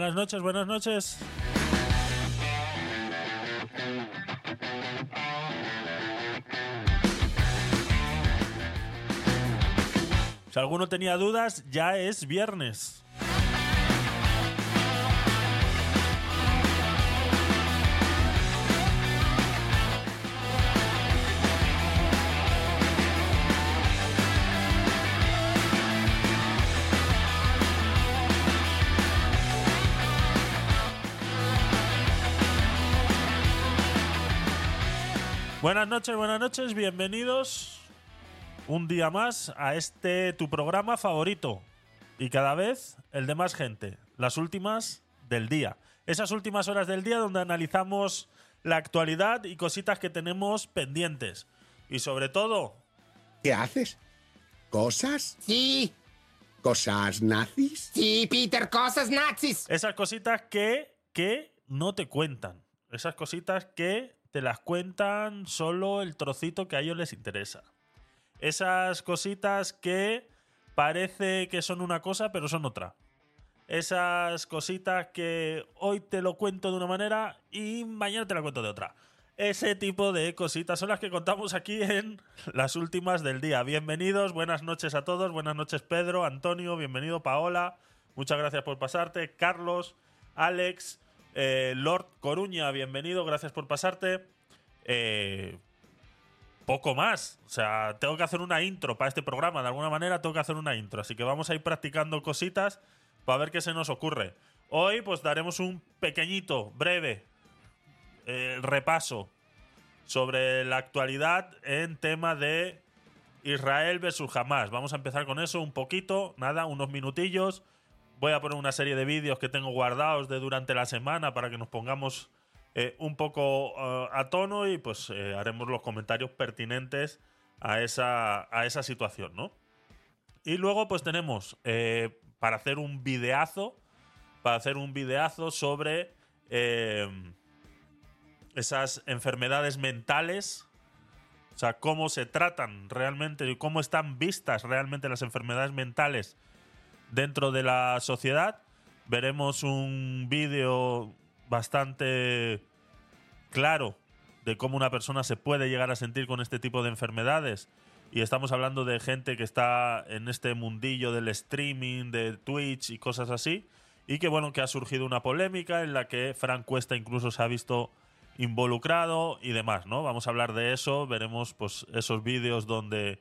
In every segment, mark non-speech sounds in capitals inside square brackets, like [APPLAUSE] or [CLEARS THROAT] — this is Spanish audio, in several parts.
Buenas noches, buenas noches. Si alguno tenía dudas, ya es viernes. Buenas noches, buenas noches, bienvenidos un día más a este tu programa favorito y cada vez el de más gente, las últimas del día. Esas últimas horas del día donde analizamos la actualidad y cositas que tenemos pendientes. Y sobre todo, ¿Qué haces? ¿Cosas? Sí, ¿Cosas nazis? sí, Peter, cosas nazis. esas cositas que, que no te cuentan. Esas cositas que te las cuentan solo el trocito que a ellos les interesa. Esas cositas que parece que son una cosa, pero son otra. Esas cositas que hoy te lo cuento de una manera y mañana te la cuento de otra. Ese tipo de cositas son las que contamos aquí en las últimas del día. Bienvenidos, buenas noches a todos. Buenas noches Pedro, Antonio, bienvenido Paola. Muchas gracias por pasarte. Carlos, Alex, eh, Lord Coruña, bienvenido, gracias por pasarte. Eh, poco más. O sea, tengo que hacer una intro para este programa. De alguna manera tengo que hacer una intro. Así que vamos a ir practicando cositas para ver qué se nos ocurre. Hoy pues daremos un pequeñito, breve eh, repaso sobre la actualidad en tema de Israel versus Hamas. Vamos a empezar con eso un poquito, nada, unos minutillos. Voy a poner una serie de vídeos que tengo guardados de durante la semana para que nos pongamos eh, un poco eh, a tono y pues eh, haremos los comentarios pertinentes a esa, a esa situación, ¿no? Y luego pues tenemos para hacer un videazo, para hacer un videazo sobre esas enfermedades mentales, o sea, cómo se tratan realmente y cómo están vistas realmente las enfermedades mentales dentro de la sociedad. Veremos un vídeo bastante claro de cómo una persona se puede llegar a sentir con este tipo de enfermedades. Y estamos hablando de gente que está en este mundillo del streaming, de Twitch y cosas así. Y que bueno, que ha surgido una polémica en la que Frank Cuesta incluso se ha visto involucrado y demás, ¿no? Vamos a hablar de eso, veremos pues esos vídeos donde,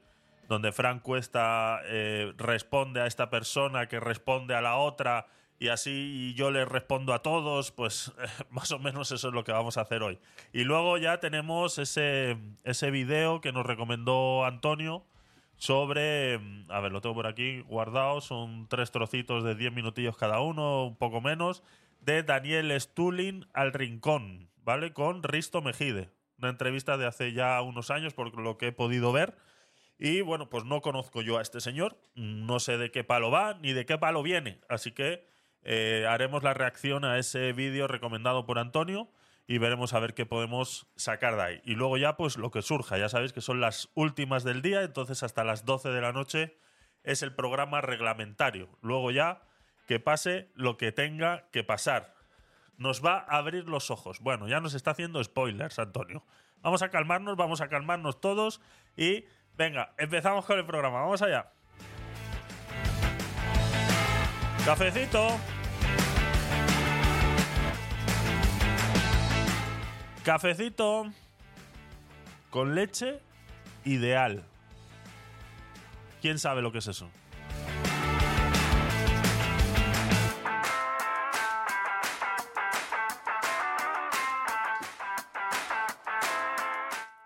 donde Frank Cuesta eh, responde a esta persona que responde a la otra y así yo le respondo a todos, pues [LAUGHS] más o menos eso es lo que vamos a hacer hoy. Y luego ya tenemos ese, ese video que nos recomendó Antonio sobre, mm, a ver, lo tengo por aquí guardado, son tres trocitos de 10 minutillos cada uno, un poco menos, de Daniel Stulin al Rincón, ¿vale? Con Risto Mejide. Una entrevista de hace ya unos años, por lo que he podido ver. Y bueno, pues no conozco yo a este señor, no sé de qué palo va ni de qué palo viene, así que eh, haremos la reacción a ese vídeo recomendado por Antonio y veremos a ver qué podemos sacar de ahí. Y luego ya, pues lo que surja, ya sabéis que son las últimas del día, entonces hasta las 12 de la noche es el programa reglamentario. Luego ya, que pase lo que tenga que pasar. Nos va a abrir los ojos. Bueno, ya nos está haciendo spoilers, Antonio. Vamos a calmarnos, vamos a calmarnos todos y venga, empezamos con el programa. Vamos allá. Cafecito. Cafecito con leche ideal. ¿Quién sabe lo que es eso?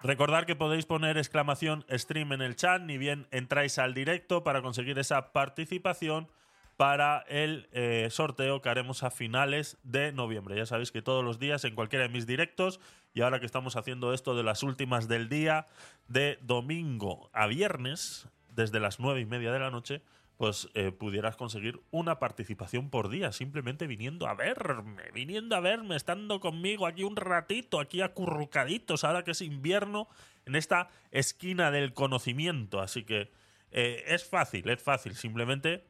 Recordad que podéis poner exclamación stream en el chat, ni bien entráis al directo para conseguir esa participación para el eh, sorteo que haremos a finales de noviembre. Ya sabéis que todos los días en cualquiera de mis directos, y ahora que estamos haciendo esto de las últimas del día, de domingo a viernes, desde las nueve y media de la noche, pues eh, pudieras conseguir una participación por día, simplemente viniendo a verme, viniendo a verme, estando conmigo aquí un ratito, aquí acurrucaditos, ahora que es invierno, en esta esquina del conocimiento. Así que eh, es fácil, es fácil, simplemente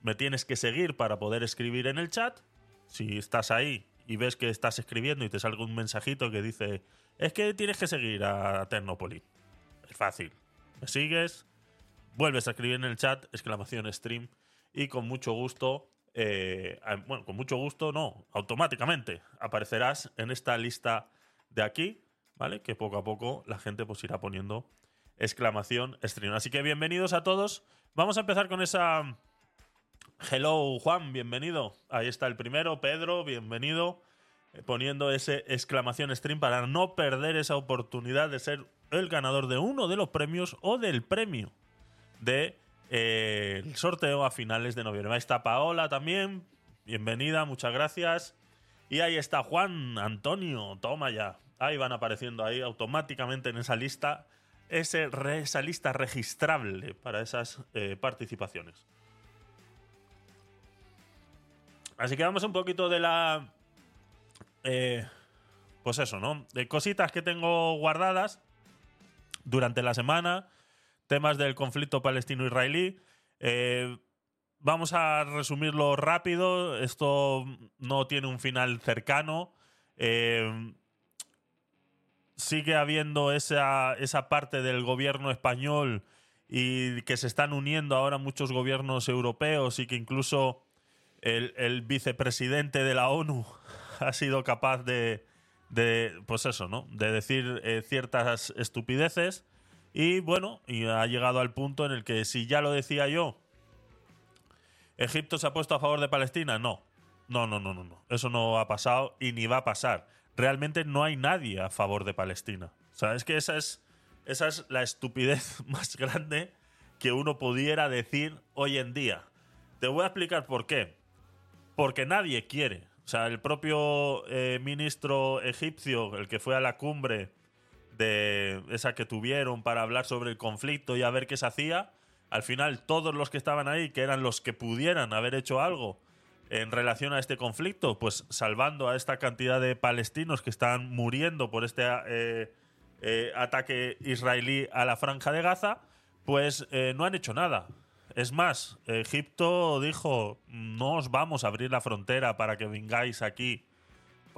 me tienes que seguir para poder escribir en el chat Si estás ahí y ves que estás escribiendo y te salga un mensajito que dice, es que tienes que seguir a Tecnopoli. Es fácil. Me sigues, vuelves a escribir en el chat, exclamación stream, y con mucho gusto, eh, bueno, con mucho gusto no, automáticamente aparecerás en esta lista de aquí, ¿vale? Que poco a poco la gente pues irá poniendo exclamación stream. Así que bienvenidos a todos. Vamos a empezar con esa... Hello Juan, bienvenido. Ahí está el primero, Pedro, bienvenido. Eh, Poniendo ese exclamación stream para no perder esa oportunidad de ser el ganador de uno de los premios o del premio de eh, el sorteo a finales de noviembre. Ahí está Paola también. Bienvenida, muchas gracias. Y ahí está Juan Antonio, toma ya. Ahí van apareciendo ahí automáticamente en esa lista, ese esa lista registrable para esas eh, participaciones. Así que vamos un poquito de la... eh, pues eso, ¿no? De cositas que tengo guardadas durante la semana, temas del conflicto palestino-israelí. Eh, vamos a resumirlo rápido. Esto no tiene un final cercano. Eh, sigue habiendo esa, esa parte del gobierno español y que se están uniendo ahora muchos gobiernos europeos y que incluso el, vicepresidente de la ONU [LAUGHS] ha sido capaz de, de pues eso, ¿no? De decir eh, ciertas estupideces. Y bueno, y ha llegado al punto en el que si ya lo decía yo, ¿Egipto se ha puesto a favor de Palestina? No. No, no, no, no, no. Eso no ha pasado y ni va a pasar. Realmente no hay nadie a favor de Palestina. O sea, es que esa es, esa es la estupidez [LAUGHS] más grande que uno pudiera decir hoy en día. Te voy a explicar por qué. Porque nadie quiere. O sea, el propio eh, ministro egipcio, el que fue a la cumbre de esa que tuvieron para hablar sobre el conflicto y a ver qué se hacía, al final todos los que estaban ahí, que eran los que pudieran haber hecho algo en relación a este conflicto, pues salvando a esta cantidad de palestinos que están muriendo por este eh, eh, ataque israelí a la franja de Gaza, pues eh, no han hecho nada. Es más, Egipto dijo, no os vamos a abrir la frontera para que vengáis aquí,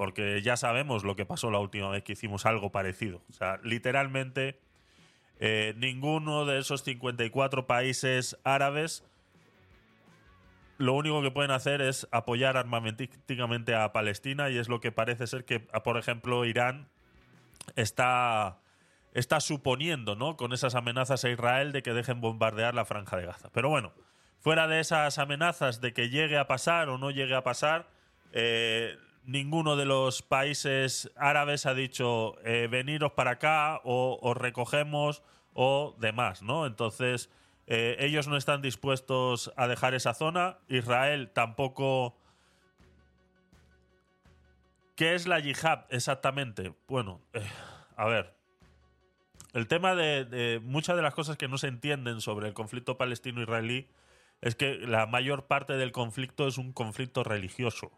porque ya sabemos lo que pasó la última vez que hicimos algo parecido. O sea, literalmente eh, ninguno de esos 54 países árabes lo único que pueden hacer es apoyar armamentísticamente a Palestina y es lo que parece ser que, por ejemplo, Irán está, está suponiendo, ¿no? Con esas amenazas a Israel de que dejen bombardear la franja de Gaza. Pero bueno, fuera de esas amenazas de que llegue a pasar o no llegue a pasar, eh, ninguno de los países árabes ha dicho eh, veniros para acá o os recogemos o demás, ¿no? Entonces, eh, ellos no están dispuestos a dejar esa zona. Israel tampoco. ¿Qué es la yihad exactamente? Bueno, eh, a ver. El tema de, de muchas de las cosas que no se entienden sobre el conflicto palestino-israelí es que la mayor parte del conflicto es un conflicto religioso.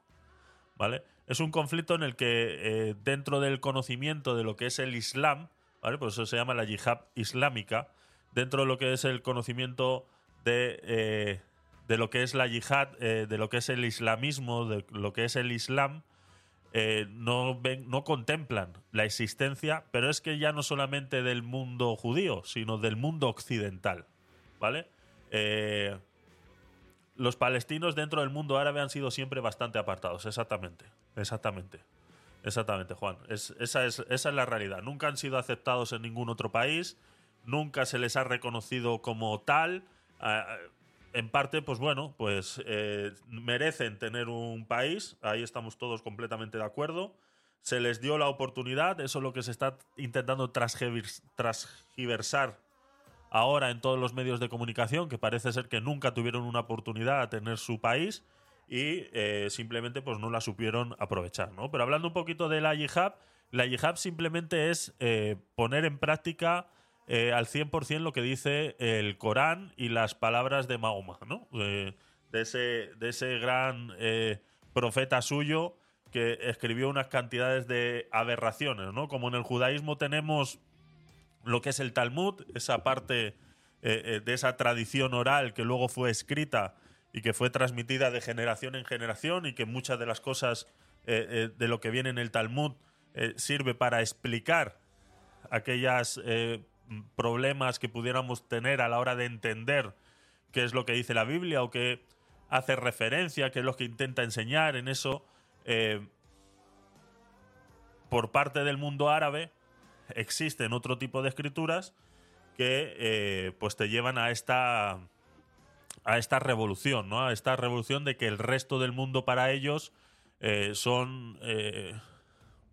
¿Vale? Es un conflicto en el que eh, dentro del conocimiento de lo que es el Islam, ¿vale? Por eso se llama la yihad islámica, dentro de lo que es el conocimiento de, eh, de lo que es la yihad, eh, de lo que es el islamismo, de lo que es el islam, no, ven, no contemplan la existencia, pero es que ya no solamente del mundo judío, sino del mundo occidental. ¿Vale? Los palestinos dentro del mundo árabe han sido siempre bastante apartados, exactamente. Exactamente. Exactamente, Juan. Es, esa, es, la realidad. Nunca han sido aceptados en ningún otro país, nunca se les ha reconocido como tal. Ah, en parte, pues bueno, pues eh, merecen tener un país, ahí estamos todos completamente de acuerdo. Se les dio la oportunidad, eso es lo que se está intentando transgivers- transgiversar ahora en todos los medios de comunicación, que parece ser que nunca tuvieron una oportunidad a tener su país y eh, simplemente pues no la supieron aprovechar, ¿no? Pero hablando un poquito de la yihad, la yihad simplemente es eh, poner en práctica eh, al 100% lo que dice el Corán y las palabras de Mahoma, ¿no? Eh, de, ese, de ese gran profeta suyo que escribió unas cantidades de aberraciones, ¿no? Como en el judaísmo tenemos lo que es el Talmud, esa parte eh, eh, de esa tradición oral que luego fue escrita y que fue transmitida de generación en generación y que muchas de las cosas eh, de lo que viene en el Talmud sirve para explicar aquellos problemas que pudiéramos tener a la hora de entender qué es lo que dice la Biblia o qué hace referencia, qué es lo que intenta enseñar en eso. por parte del mundo árabe existen otro tipo de escrituras que pues te llevan a esta a esta revolución, ¿no? A esta revolución de que el resto del mundo para ellos eh, son eh,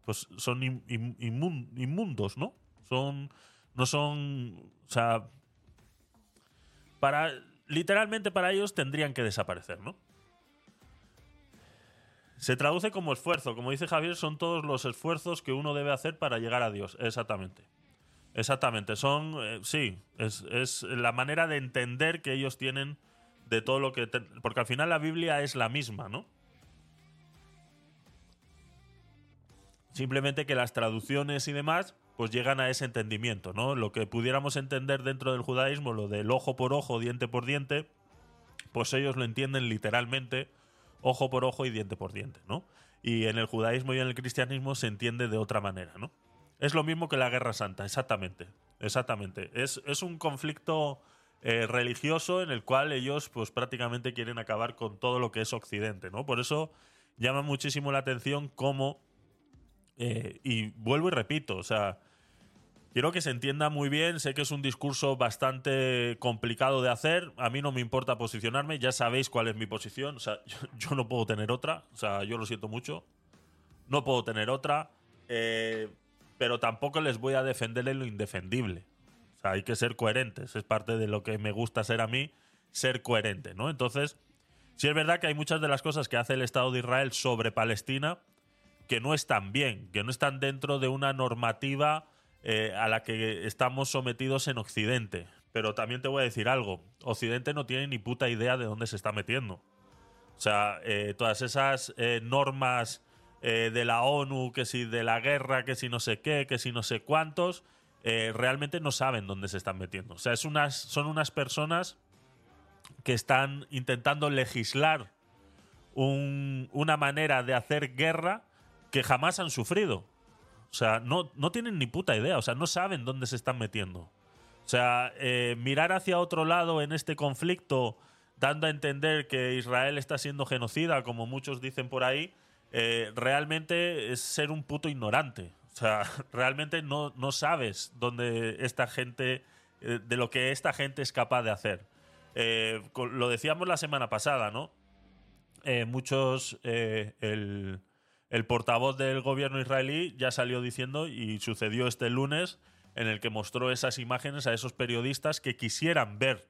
pues son inmundos, ¿no? Son no son, o sea, para literalmente para ellos tendrían que desaparecer, ¿no? Se traduce como esfuerzo, como dice Javier, son todos los esfuerzos que uno debe hacer para llegar a Dios, exactamente. Exactamente, son, eh, sí, es, es, la manera de entender que ellos tienen de todo lo que... porque al final la Biblia es la misma, ¿no? Simplemente que las traducciones y demás pues llegan a ese entendimiento, ¿no? Lo que pudiéramos entender dentro del judaísmo, lo del ojo por ojo, diente por diente, pues ellos lo entienden literalmente ojo por ojo y diente por diente, ¿no? Y en el judaísmo y en el cristianismo se entiende de otra manera, ¿no? Es lo mismo que la Guerra Santa, exactamente. Exactamente. Es, es un conflicto eh, religioso en el cual ellos pues prácticamente quieren acabar con todo lo que es Occidente, ¿no? Por eso llama muchísimo la atención cómo, eh, y vuelvo y repito, o sea, quiero que se entienda muy bien, sé que es un discurso bastante complicado de hacer, a mí no me importa posicionarme, ya sabéis cuál es mi posición, o sea, [LAUGHS] yo, no puedo tener otra, o sea, yo lo siento mucho, no puedo tener otra, eh, pero tampoco les voy a defender en lo indefendible. O sea, hay que ser coherentes. Es parte de lo que me gusta ser a mí, ser coherente, ¿no? Entonces, sí es verdad que hay muchas de las cosas que hace el Estado de Israel sobre Palestina que no están bien, que no están dentro de una normativa eh, a la que estamos sometidos en Occidente. Pero también te voy a decir algo. Occidente no tiene ni puta idea de dónde se está metiendo. O sea, eh, todas esas eh, normas de la ONU, que si de la guerra, que si no sé qué, que si no sé cuántos, realmente no saben dónde se están metiendo. O sea, es unas, son unas personas que están intentando legislar una manera de hacer guerra que jamás han sufrido. O sea, no, no tienen ni puta idea, o sea, no saben dónde se están metiendo. O sea, eh, mirar hacia otro lado en este conflicto, dando a entender que Israel está siendo genocida, como muchos dicen por ahí, eh, realmente es ser un puto ignorante. O sea, [LAUGHS] realmente no, no sabes dónde esta gente, eh, de lo que esta gente es capaz de hacer. Lo decíamos la semana pasada, ¿no? Muchos, el, el portavoz del gobierno israelí ya salió diciendo, y sucedió este lunes, en el que mostró esas imágenes a esos periodistas que quisieran ver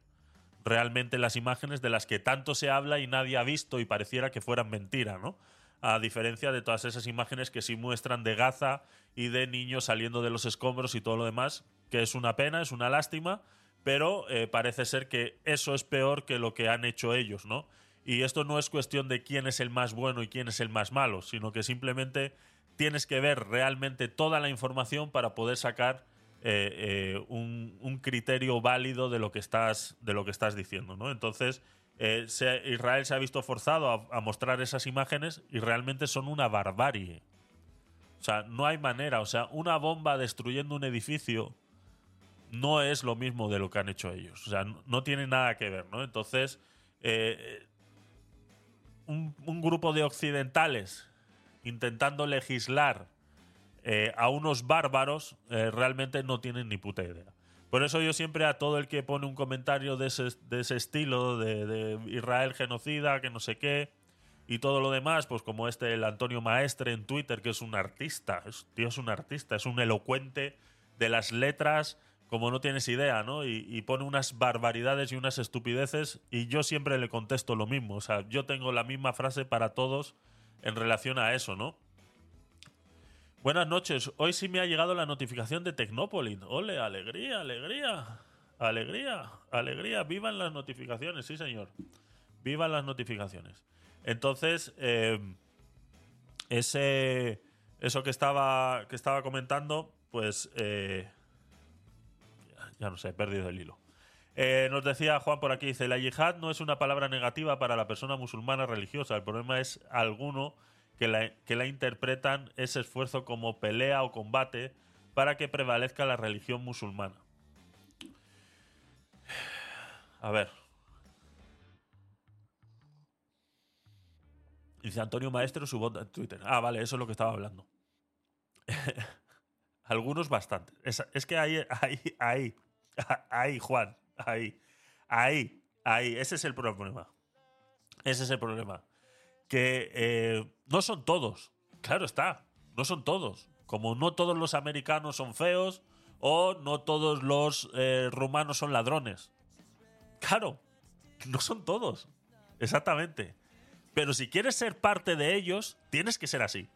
realmente las imágenes de las que tanto se habla y nadie ha visto y pareciera que fueran mentira, ¿no? a diferencia de todas esas imágenes que sí muestran de Gaza y de niños saliendo de los escombros y todo lo demás, que es una pena, es una lástima, pero eh, parece ser que eso es peor que lo que han hecho ellos, ¿no? Y esto no es cuestión de quién es el más bueno y quién es el más malo, sino que simplemente tienes que ver realmente toda la información para poder sacar eh, eh, un, criterio válido de lo que estás, de lo que estás diciendo, ¿no? Entonces, eh, Israel se ha visto forzado a, mostrar esas imágenes y realmente son una barbarie. O sea, no hay manera. O sea, una bomba destruyendo un edificio no es lo mismo de lo que han hecho ellos. O sea, no, tiene nada que ver, ¿no? Entonces, un, grupo de occidentales intentando legislar eh, a unos bárbaros realmente no tienen ni puta idea. Por eso yo siempre a todo el que pone un comentario de ese, de ese estilo, de, Israel genocida, que no sé qué, y todo lo demás, pues como este, el Antonio Maestre en Twitter, que es un artista, tío, es un artista, es un elocuente de las letras, como no tienes idea, ¿no? Y, pone unas barbaridades y unas estupideces, y yo siempre le contesto lo mismo. O sea, yo tengo la misma frase para todos en relación a eso, ¿no? Buenas noches. Hoy sí me ha llegado la notificación de Tecnópolis. Ole, alegría, alegría. Alegría, alegría. Vivan las notificaciones, sí, señor. Vivan las notificaciones. Entonces, eh, ese, eso que estaba, que estaba comentando, pues eh, ya no sé, he perdido el hilo. Eh, nos decía Juan por aquí, dice, la yihad no es una palabra negativa para la persona musulmana religiosa, el problema es alguno que la, que la interpretan ese esfuerzo como pelea o combate para que prevalezca la religión musulmana. A ver. Dice Antonio Maestro su voz en Twitter. Ah, vale, eso es lo que estaba hablando. [LAUGHS] Algunos bastante. Es, es que ahí, ahí, ahí, [LAUGHS] ahí, Juan, ahí, ahí, ahí. Ese es el problema. Ese es el problema. Que eh, no son todos. Claro está, no son todos. Como no todos los americanos son feos o no todos los eh, rumanos son ladrones. Claro, no son todos. Exactamente. Pero si quieres ser parte de ellos, tienes que ser así.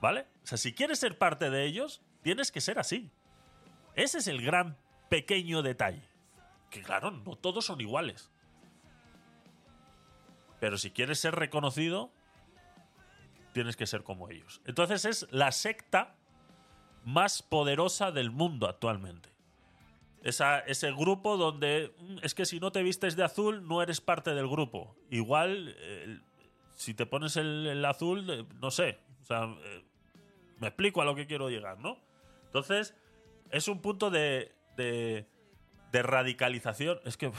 ¿Vale? O sea, si quieres ser parte de ellos, tienes que ser así. Ese es el gran pequeño detalle. Que claro, no todos son iguales. Pero si quieres ser reconocido, tienes que ser como ellos. Entonces es la secta más poderosa del mundo actualmente. Esa, ese grupo donde mm, es que si no te vistes de azul no eres parte del grupo. Igual, si te pones el, el azul, eh, no sé. O sea, eh, me explico a lo que quiero llegar, ¿no? Entonces, es un punto de, de, de radicalización. Es que,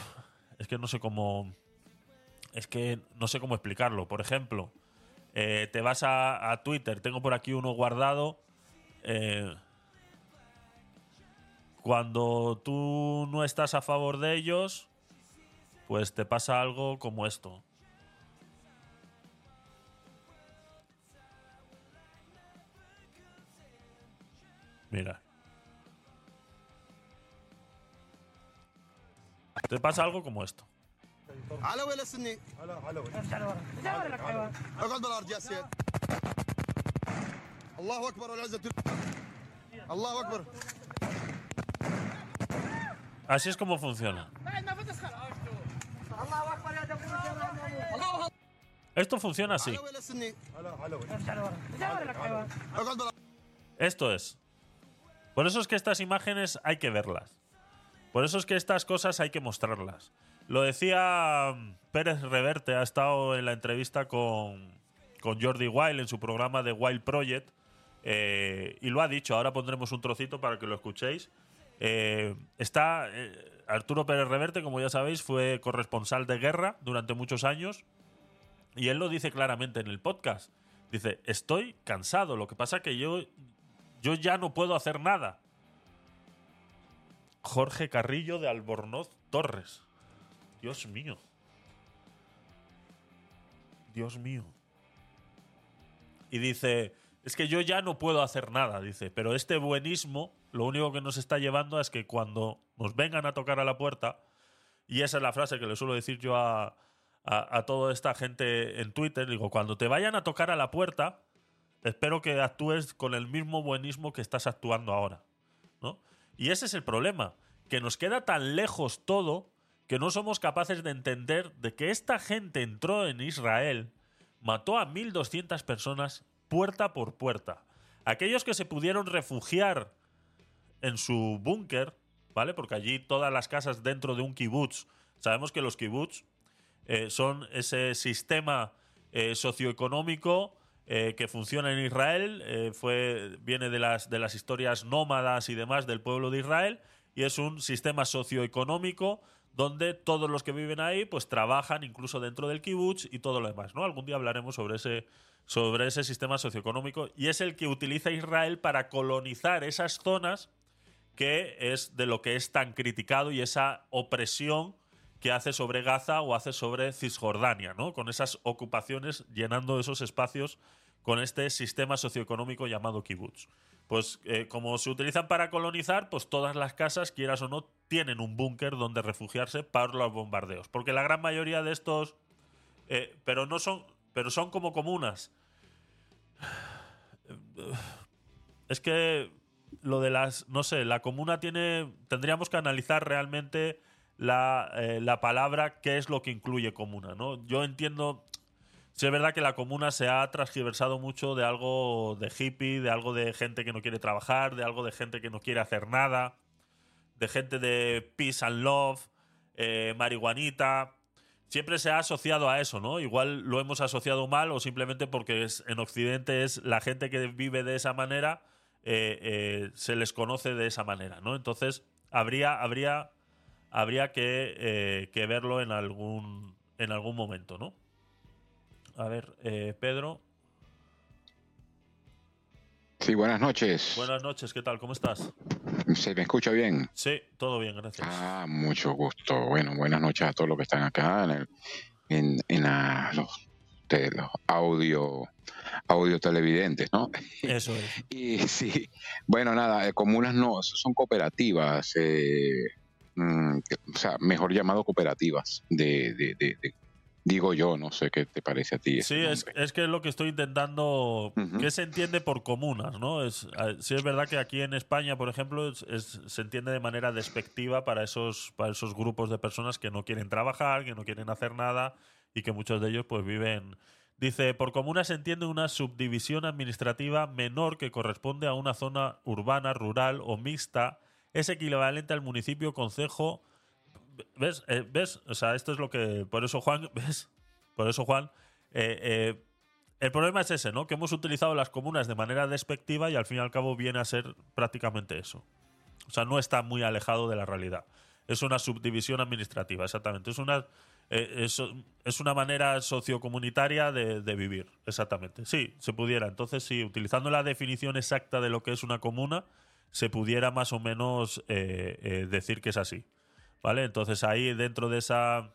es que no sé cómo. Es que no sé cómo explicarlo. Por ejemplo, eh, te vas a, Twitter, tengo por aquí uno guardado. Eh, cuando tú no estás a favor de ellos, pues te pasa algo como esto. Mira. Te pasa algo como esto. Así es como funciona. Esto funciona así. Esto es. Por eso es que estas imágenes hay que verlas. Por eso es que estas cosas hay que mostrarlas. Lo decía mm, Pérez Reverte, ha estado en la entrevista con, con Jordi Wild en su programa de Wild Project. eh, y lo ha dicho, ahora pondremos un trocito para que lo escuchéis. Eh, está eh, Arturo Pérez Reverte, como ya sabéis, fue corresponsal de guerra durante muchos años. Y él lo dice claramente en el podcast. Dice, estoy cansado. Lo que pasa que yo, yo ya no puedo hacer nada. Jorge Carrillo de Albornoz Torres. Dios mío. Dios mío. Y dice, es que yo ya no puedo hacer nada, dice, pero este buenismo lo único que nos está llevando es que cuando nos vengan a tocar a la puerta, y esa es la frase que le suelo decir yo a, a, toda esta gente en Twitter, digo, cuando te vayan a tocar a la puerta, espero que actúes con el mismo buenismo que estás actuando ahora. ¿no? Y ese es el problema, que nos queda tan lejos todo que no somos capaces de entender de que esta gente entró en Israel, mató a 1.200 personas puerta por puerta. Aquellos que se pudieron refugiar en su búnker, ¿vale? Porque allí todas las casas dentro de un kibutz, sabemos que los kibutz eh, son ese sistema eh, socioeconómico eh, que funciona en Israel, eh, fue, viene de las, de las historias nómadas y demás del pueblo de Israel, y es un sistema socioeconómico donde todos los que viven ahí pues trabajan incluso dentro del kibutz y todo lo demás, ¿no? Algún día hablaremos sobre ese, sobre ese sistema socioeconómico y es el que utiliza Israel para colonizar esas zonas que es de lo que es tan criticado y esa opresión que hace sobre Gaza o hace sobre Cisjordania, ¿no? Con esas ocupaciones llenando esos espacios con este sistema socioeconómico llamado kibutz. Pues eh, como se utilizan para colonizar, pues todas las casas, quieras o no, tienen un búnker donde refugiarse para los bombardeos. Porque la gran mayoría de estos, eh, pero no son, pero son como comunas. [SIGHS] Es que lo de las, no sé, la comuna tiene, tendríamos que analizar realmente la, eh, la palabra, qué es lo que incluye comuna, ¿no? Yo entiendo, sí es verdad que la comuna se ha transgiversado mucho de algo de hippie, de algo de gente que no quiere trabajar, de algo de gente que no quiere hacer nada, de gente de peace and love, eh, marihuanita. Siempre se ha asociado a eso, ¿no? Igual lo hemos asociado mal o simplemente porque en Occidente es la gente que vive de esa manera, eh, eh, se les conoce de esa manera, ¿no? Entonces, habría, habría, habría que, eh, que verlo en algún, en algún momento, ¿no? A ver, eh, Pedro. Sí, buenas noches. Buenas noches, ¿qué tal? ¿Cómo estás? ¿Se me escucha bien? Sí, todo bien, gracias. Ah, mucho gusto. Bueno, buenas noches a todos los que están acá en, el- en, en los, de los audio, audio televidentes, ¿no? [LAUGHS] Eso es. Y sí, bueno, nada, eh, comunas no, son cooperativas, eh, mm, o sea, mejor llamado cooperativas, de, de, de- de- digo yo, no sé qué te parece a ti. Sí, es, es que es lo que estoy intentando. ¿Qué se entiende por comunas? ¿no? Es, sí, es verdad que aquí en España, por ejemplo, es- es- se entiende de manera despectiva para esos, para esos grupos de personas que no quieren trabajar, que no quieren hacer nada y que muchos de ellos pues viven. Dice, por comuna se entiende una subdivisión administrativa menor que corresponde a una zona urbana, rural o mixta. Es equivalente al municipio, concejo. ¿Ves? Eh, ¿Ves? O sea, esto es lo que. Por eso, Juan, [LAUGHS] ¿ves? Por eso, Juan. eh, eh, el problema es ese, ¿no? Que hemos utilizado las comunas de manera despectiva y al fin y al cabo viene a ser prácticamente eso. O sea, no está muy alejado de la realidad. Es una subdivisión administrativa, exactamente. Es una, es una manera sociocomunitaria de, de vivir, exactamente. Sí, se pudiera. Entonces, sí, utilizando la definición exacta de lo que es una comuna, se pudiera más o menos eh, eh, decir que es así. ¿Vale? Entonces ahí dentro de esa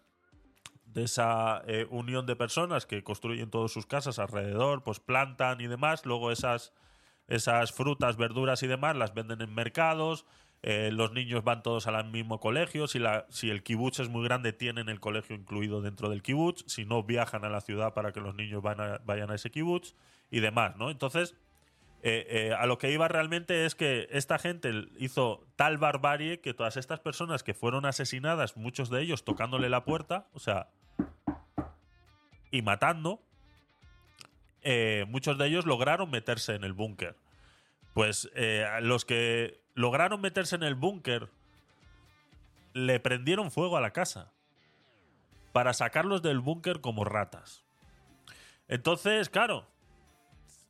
de esa eh, unión de personas que construyen todas sus casas alrededor, pues plantan y demás, luego esas, esas frutas, verduras y demás las venden en mercados, los niños van todos al mismo colegio, si, la, si el kibutz es muy grande tienen el colegio incluido dentro del kibutz, si no viajan a la ciudad para que los niños vayan a ese kibutz y demás, ¿no? Entonces, eh, eh, a lo que iba realmente es que esta gente hizo tal barbarie que todas estas personas que fueron asesinadas, muchos de ellos tocándole la puerta, o sea, y matando, eh, muchos de ellos lograron meterse en el búnker. Pues los que lograron meterse en el búnker le prendieron fuego a la casa para sacarlos del búnker como ratas. Entonces, claro,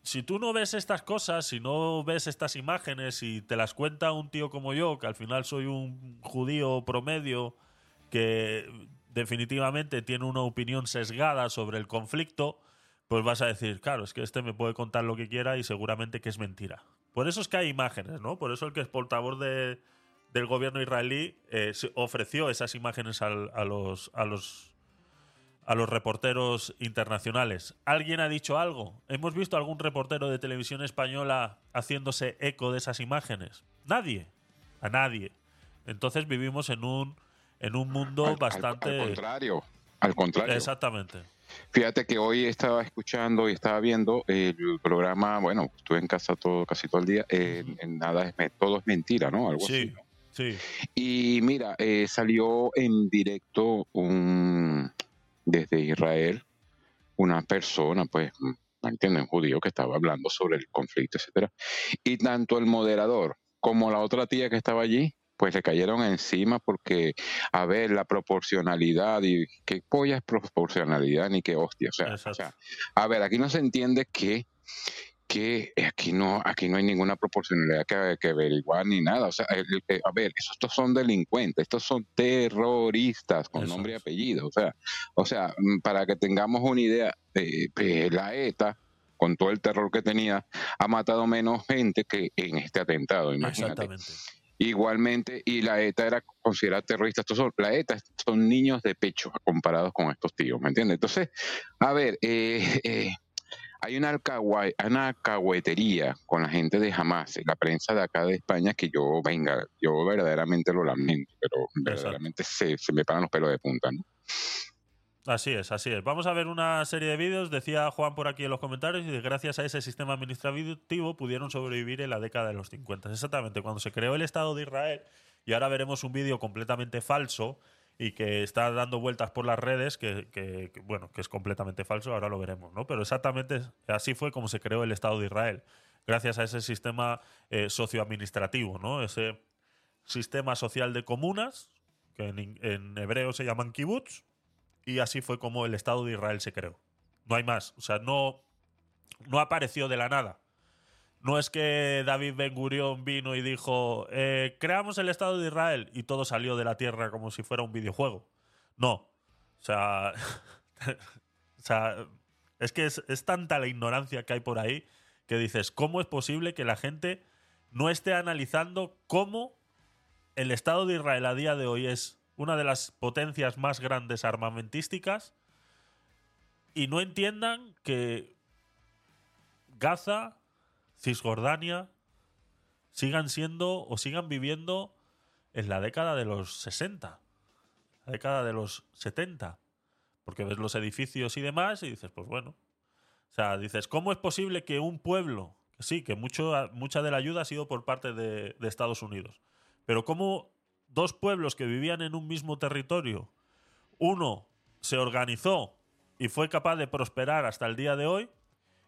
si tú no ves estas cosas, si no ves estas imágenes y te las cuenta un tío como yo, que al final soy un judío promedio que definitivamente tiene una opinión sesgada sobre el conflicto, pues vas a decir, claro, es que este me puede contar lo que quiera y seguramente que es mentira. Por eso es que hay imágenes, ¿no? Por eso el que es portavoz de, del gobierno israelí eh, ofreció esas imágenes a los, a los a los reporteros internacionales. ¿Alguien ha dicho algo? ¿Hemos visto algún reportero de televisión española haciéndose eco de esas imágenes? Nadie. A nadie. Entonces vivimos en un, en un mundo Al- al- bastante... Al, contrario, al contrario. Exactamente. Fíjate que hoy estaba escuchando y estaba viendo el programa, bueno, estuve en casa todo, casi todo el día, eh, en nada todo es mentira, ¿no? Algo así. Sí, ¿no? sí. Y mira, eh, salió en directo un desde Israel una persona, pues, ¿me entienden? Un judío que estaba hablando sobre el conflicto, etcétera. Y tanto el moderador como la otra tía que estaba allí, pues le cayeron encima porque, a ver, la proporcionalidad y qué polla es proporcionalidad ni qué hostia. O sea, o Exacto. sea, a ver, aquí no se entiende que que aquí no aquí no hay ninguna proporcionalidad que, que averiguar ni nada. O sea, el- el- a ver, estos, son delincuentes, estos son terroristas con Eso nombre y apellido. O sea, o sea, mm, para que tengamos una idea, eh, eh, la ETA, con todo el terror que tenía, ha matado menos gente que en este atentado, imagínate. Exactamente. Igualmente, y la ETA era considerada terrorista. Estos son, la ETA son niños de pecho comparados con estos tíos, ¿me entiendes? Entonces, a ver, eh, [LAUGHS] eh, hay una, alcagua- una alcahuetería con la gente de Hamas, la prensa de acá de España, que yo, venga, yo verdaderamente lo lamento, pero verdaderamente se, se me paran los pelos de punta, ¿no? Así es, así es. Vamos a ver una serie de vídeos. Decía Juan por aquí en los comentarios y gracias a ese sistema administrativo pudieron sobrevivir en la década de los 50. Exactamente, cuando se creó el Estado de Israel, y ahora veremos un vídeo completamente falso y que está dando vueltas por las redes, que, bueno, que es completamente falso, ahora lo veremos, ¿no? Pero exactamente así fue como se creó el Estado de Israel, gracias a ese sistema eh, socioadministrativo, ¿no? Ese, sistema social de comunas, que en hebreo se llaman kibbutz, y así fue como el Estado de Israel se creó. No hay más. O sea, no, no apareció de la nada. No es que David Ben Gurión vino y dijo, eh, creamos el Estado de Israel y todo salió de la tierra como si fuera un videojuego. No. O sea, [LAUGHS] o sea es que es, es tanta la ignorancia que hay por ahí que dices, ¿cómo es posible que la gente no esté analizando cómo el Estado de Israel a día de hoy es una de las potencias más grandes armamentísticas y no entiendan que Gaza, Cisjordania sigan siendo o sigan viviendo en la década de los 60, la década de los 70, porque ves los edificios y demás y dices, pues bueno, o sea, dices, ¿cómo es posible que un pueblo, sí, que mucho, mucha de la ayuda ha sido por parte de, de Estados Unidos, pero cómo dos pueblos que vivían en un mismo territorio, uno se organizó y fue capaz de prosperar hasta el día de hoy,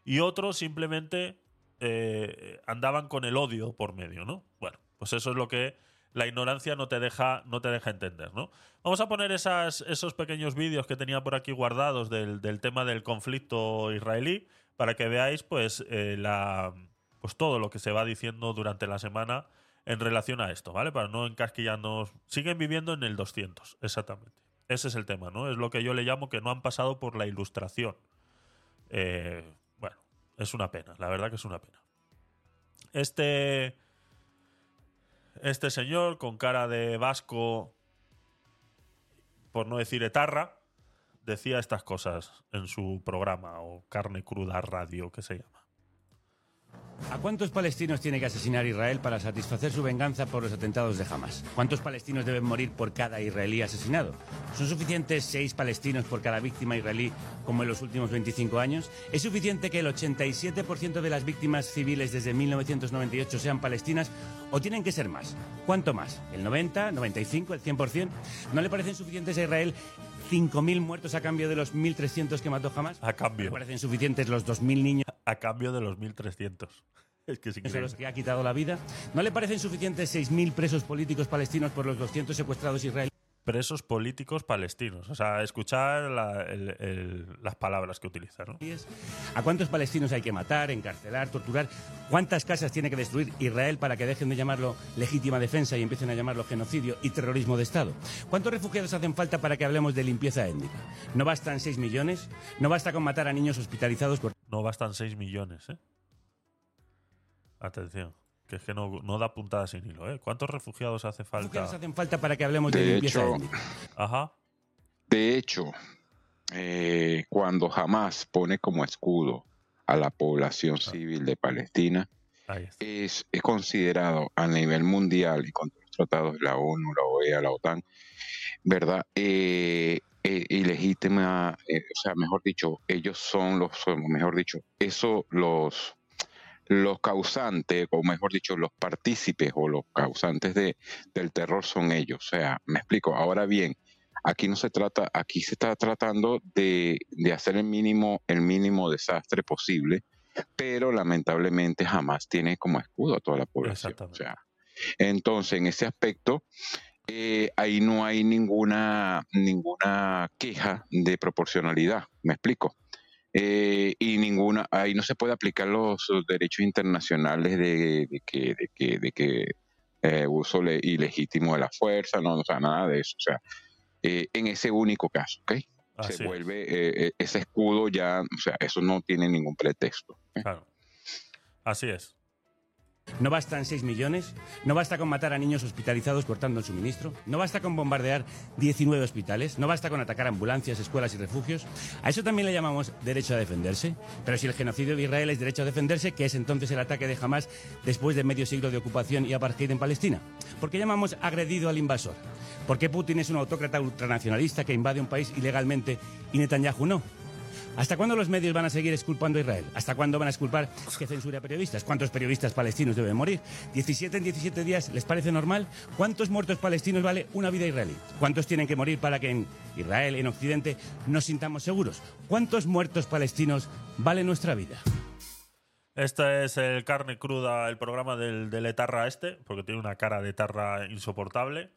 y otro simplemente eh, andaban con el odio por medio, ¿no? Bueno, pues eso es lo que la ignorancia no te deja, no te deja entender, ¿no? Vamos a poner esos pequeños vídeos que tenía por aquí guardados del, tema del conflicto israelí para que veáis, pues, eh, la, pues todo lo que se va diciendo durante la semana en relación a esto, ¿vale? Para no encasquillarnos. Siguen viviendo en el 200, exactamente. Ese es el tema, ¿no? Es lo que yo le llamo que no han pasado por la ilustración. Eh, es una pena, la verdad que es una pena. Este. Este señor con cara de vasco, por no decir etarra, decía estas cosas en su programa o carne cruda radio que se llama. ¿A cuántos palestinos tiene que asesinar Israel para satisfacer su venganza por los atentados de Hamas? ¿Cuántos palestinos deben morir por cada israelí asesinado? ¿Son suficientes seis palestinos por cada víctima israelí como en los últimos 25 años? ¿Es suficiente que el 87% de las víctimas civiles desde 1998 sean palestinas o tienen que ser más? ¿Cuánto más? ¿El 90, 95, el 100%? ¿No le parecen suficientes a Israel 5.000 muertos a cambio de los 1.300 que mató Hamas? A cambio. ¿Le parecen suficientes los 2.000 niños? A cambio de los 1.300. [LAUGHS] Es que a increíble. los que ha quitado la vida? ¿No le parecen suficientes 6.000 presos políticos palestinos por los 200 secuestrados israelíes? Presos políticos palestinos. O sea, escuchar la- el- el- las palabras que utiliza, ¿no? ¿A cuántos palestinos hay que matar, encarcelar, torturar? ¿Cuántas casas tiene que destruir Israel para que dejen de llamarlo legítima defensa y empiecen a llamarlo genocidio y terrorismo de Estado? ¿Cuántos refugiados hacen falta para que hablemos de limpieza étnica? ¿No bastan 6 millones? ¿No basta con matar a niños hospitalizados por No bastan 6 millones, ¿eh? Atención. Que es que no, no da puntada sin hilo, ¿eh? ¿Cuántos refugiados hace falta? refugiados hacen falta para que hablemos de, De limpieza hecho, étnica? Ajá. De hecho, eh, cuando jamás pone como escudo a la población civil de Palestina, es, es considerado a nivel mundial y con los tratados de la ONU, la OEA, la OTAN, ¿verdad? Eh, eh, ilegítima, eh, o sea, mejor dicho, ellos son los, mejor dicho, eso los los causantes, o mejor dicho, los partícipes o los causantes de, del terror son ellos. O sea, me explico. Ahora bien, aquí no se trata, aquí se está tratando de, de hacer el mínimo, el mínimo desastre posible, pero lamentablemente jamás tiene como escudo a toda la población. O sea, entonces, en ese aspecto, eh, ahí no hay ninguna, ninguna queja de proporcionalidad. ¿Me explico? Eh, y ninguna, ahí no se puede aplicar los, los derechos internacionales de, de que, de que, de que eh, uso le- ilegítimo de la fuerza, no, o sea, nada de eso. O sea, eh, en ese único caso, ¿ok? Así se vuelve ese escudo ya, o sea, eso no tiene ningún pretexto. Claro. Así es. ¿No bastan 6 millones? ¿No basta con matar a niños hospitalizados cortando el suministro? ¿No basta con bombardear 19 hospitales? ¿No basta con atacar ambulancias, escuelas y refugios? A eso también le llamamos derecho a defenderse. Pero si el genocidio de Israel es derecho a defenderse, ¿qué es entonces el ataque de Hamas después de medio siglo de ocupación y apartheid en Palestina? ¿Por qué llamamos agredido al invasor? ¿Por qué Putin es un autócrata ultranacionalista que invade un país ilegalmente y Netanyahu no? ¿Hasta cuándo los medios van a seguir exculpando a Israel? ¿Hasta cuándo van a exculpar que censure a periodistas? ¿Cuántos periodistas palestinos deben morir? ¿17 en 17 días les parece normal? ¿Cuántos muertos palestinos vale una vida israelí? ¿Cuántos tienen que morir para que en Israel, en Occidente, nos sintamos seguros? ¿Cuántos muertos palestinos vale nuestra vida? Este es el carne cruda, el programa del, del etarra este, porque tiene una cara de etarra insoportable.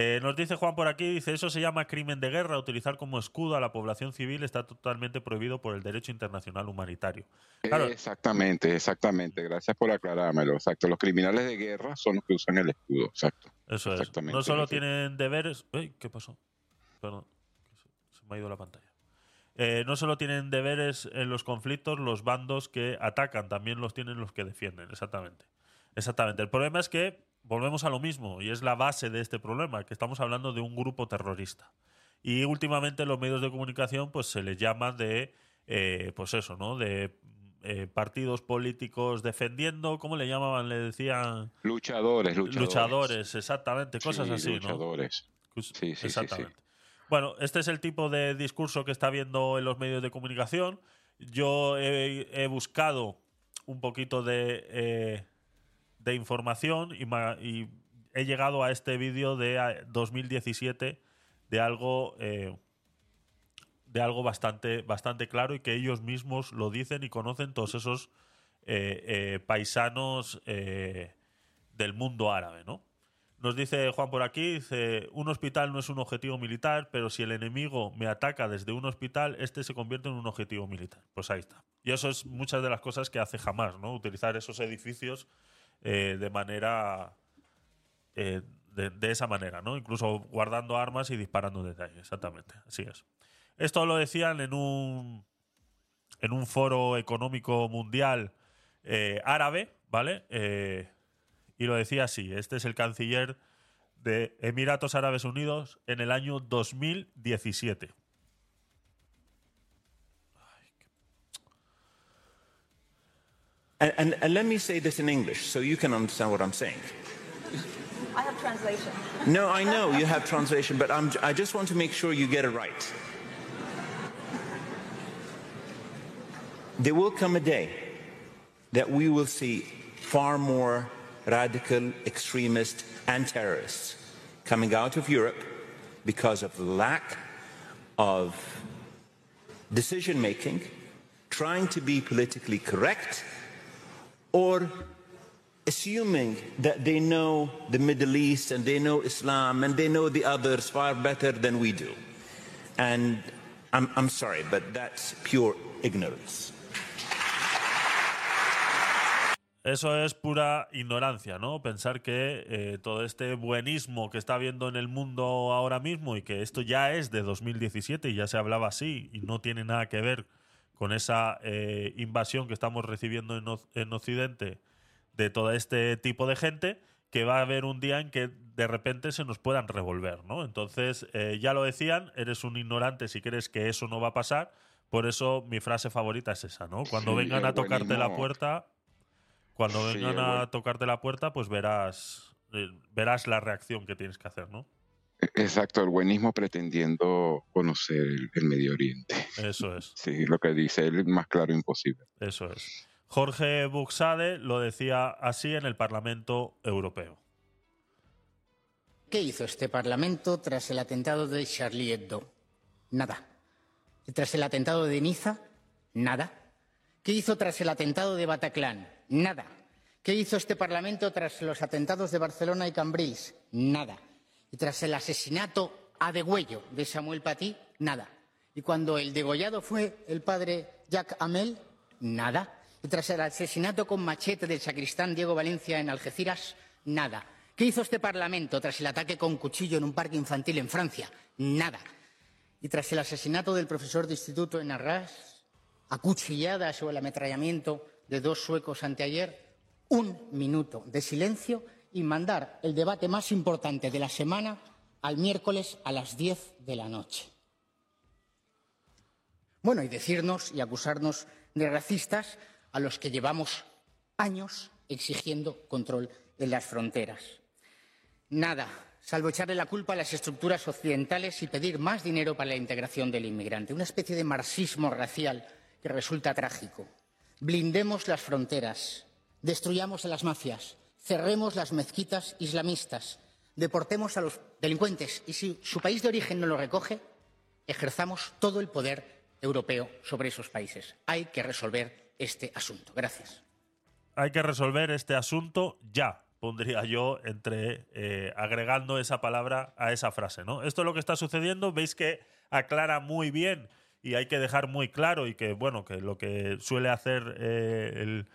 Eh, nos dice Juan por aquí, dice, eso se llama crimen de guerra, utilizar como escudo a la población civil está totalmente prohibido por el derecho internacional humanitario. Claro, Exactamente, exactamente. Gracias por aclarármelo. Exacto. Los criminales de guerra son los que usan el escudo. Exacto. eso es. No solo tienen deberes... Uy, ¿Qué pasó? Perdón, se me ha ido la pantalla. Eh, no solo tienen deberes en los conflictos los bandos que atacan, también los tienen los que defienden, exactamente. Exactamente. El problema es que volvemos a lo mismo, y es la base de este problema, que estamos hablando de un grupo terrorista. Y últimamente los medios de comunicación pues se les llama de, eh, pues eso, ¿no? De eh, partidos políticos defendiendo, ¿cómo le llamaban? Le decían Luchadores, luchadores. luchadores, exactamente, cosas Sí, así, ¿no? luchadores. Cus- Sí, sí, sí, sí. Exactamente. Bueno, este es el tipo de discurso que está habiendo en los medios de comunicación. Yo he, he buscado un poquito de, eh, de información y, he llegado a este vídeo de ah, 2017 de algo eh, de algo bastante, bastante claro y que ellos mismos lo dicen y conocen todos esos eh, eh, paisanos del mundo árabe, ¿no? Nos dice Juan por aquí, dice, un hospital no es un objetivo militar, pero si el enemigo me ataca desde un hospital, este se convierte en un objetivo militar. Pues ahí está. Y eso es muchas de las cosas que hace jamás, ¿no? Utilizar esos edificios eh, de manera... eh, de, esa manera, ¿no? Incluso guardando armas y disparando ahí. Exactamente. Así es. Esto lo decían en un, en un foro económico mundial eh, árabe, ¿vale? Y lo decía así, este es el canciller de Emiratos Árabes Unidos en el año 2017. And, and, and let me say this in English so you can understand what I'm saying. I have translation. No, I know you have translation, but I'm, I just want to make sure you get it right. There will come a day that we will see far more radical extremists and terrorists coming out of Europe because of lack of decision making, trying to be politically correct, or assuming that they know the Middle East and they know Islam and they know the others far better than we do. And I'm, I'm sorry, but that's pure ignorance. Eso es pura ignorancia, ¿no? Pensar que eh, todo este buenismo que está habiendo en el mundo ahora mismo y que esto ya es de 2017 y ya se hablaba así y no tiene nada que ver con esa eh, invasión que estamos recibiendo en, Oc- en Occidente de todo este tipo de gente, que va a haber un día en que de repente se nos puedan revolver, ¿no? Entonces, eh, ya lo decían, eres un ignorante si crees que eso no va a pasar. Por eso mi frase favorita es esa, ¿no? Cuando Sí, vengan a tocarte la puerta, cuando Sí, vengan a tocarte la puerta, pues verás, eh, verás la reacción que tienes que hacer, ¿no? Exacto, el buenismo pretendiendo conocer el, el Medio Oriente. [LAUGHS] Eso es, Sí, lo que dice él, más claro imposible. eso es. Jorge Buxade lo decía así en el Parlamento Europeo. ¿Qué hizo este Parlamento tras el atentado de Charlie Hebdo? Nada. ¿Y tras el atentado de Niza? Nada. ¿Qué hizo tras el atentado de Bataclan? Nada. ¿Qué hizo este Parlamento tras los atentados de Barcelona y Cambrils? Nada. Y tras el asesinato a degüello de Samuel Paty? Nada. Y cuando el degollado fue el padre Jacques Amel? Nada. Y tras el asesinato con machete del sacristán Diego Valencia en Algeciras? Nada. ¿Qué hizo este Parlamento tras el ataque con cuchillo en un parque infantil en Francia? Nada. Y tras el asesinato del profesor de instituto en Arras, acuchilladas o el ametrallamiento de dos suecos anteayer, un minuto de silencio y mandar el debate más importante de la semana al miércoles a las 10 de la noche. Bueno, y decirnos y acusarnos de racistas a los que llevamos años exigiendo control en las fronteras. Nada, salvo echarle la culpa a las estructuras occidentales y pedir más dinero para la integración del inmigrante. Una especie de marxismo racial que resulta trágico. Blindemos las fronteras, destruyamos a las mafias, cerremos las mezquitas islamistas, deportemos a los delincuentes y si su país de origen no lo recoge, ejerzamos todo el poder europeo sobre esos países. Hay que resolver este asunto. Gracias. hay que resolver este asunto ya, pondría yo entre eh, agregando esa palabra a esa frase, ¿no? Esto es lo que está sucediendo, veis que aclara muy bien y hay que dejar muy claro y que, bueno, que lo que suele hacer eh, el-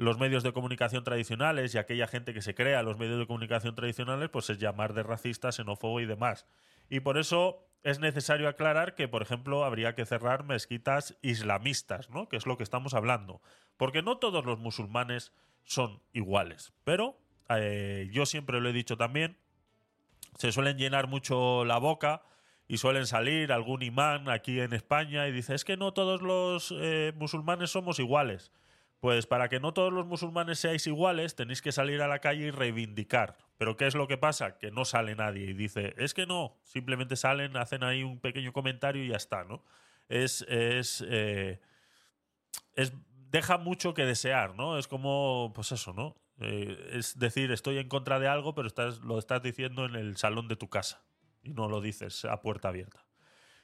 los medios de comunicación tradicionales y aquella gente que se crea los medios de comunicación tradicionales, pues es llamar de racista, xenófobo y demás. Y por eso es necesario aclarar que, por ejemplo, habría que cerrar mezquitas islamistas, ¿no? Que es lo que estamos hablando. Porque no todos los musulmanes son iguales. Pero eh, yo siempre lo he dicho también, se suelen llenar mucho la boca y suelen salir algún imán aquí en España y dice, es que no todos los eh, musulmanes somos iguales. Pues para que no todos los musulmanes seáis iguales, tenéis que salir a la calle y reivindicar. Pero ¿qué es lo que pasa? Que no sale nadie y dice, es que no, simplemente salen, hacen ahí un pequeño comentario y ya está, ¿no? Es, es, eh, es deja mucho que desear, ¿no? Es como, pues eso, ¿no? Eh, es decir, estoy en contra de algo, pero lo estás diciendo en el salón de tu casa y no lo dices a puerta abierta.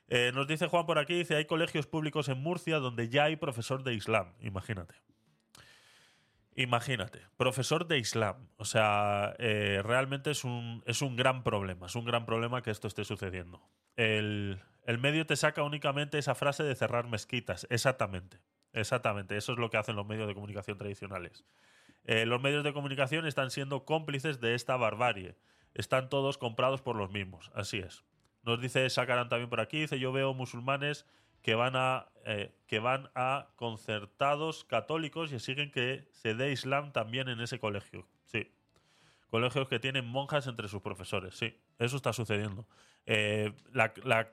Eh, nos dice Juan por aquí, dice, hay colegios públicos en Murcia donde ya hay profesor de Islam, imagínate. Imagínate, profesor de Islam. O sea, eh, realmente es un, es un gran problema, es un gran problema que esto esté sucediendo. El, el medio te saca únicamente esa frase de cerrar mezquitas, exactamente. Exactamente, eso es lo que hacen los medios de comunicación tradicionales. Eh, los medios de comunicación están siendo cómplices de esta barbarie. Están todos comprados por los mismos, así es. Nos dice Sacarán también por aquí, dice yo veo musulmanes que van a eh, que van a concertados católicos y exigen que se dé Islam también en ese colegio. Sí. Colegios que tienen monjas entre sus profesores. Sí, eso está sucediendo. Eh, la, la-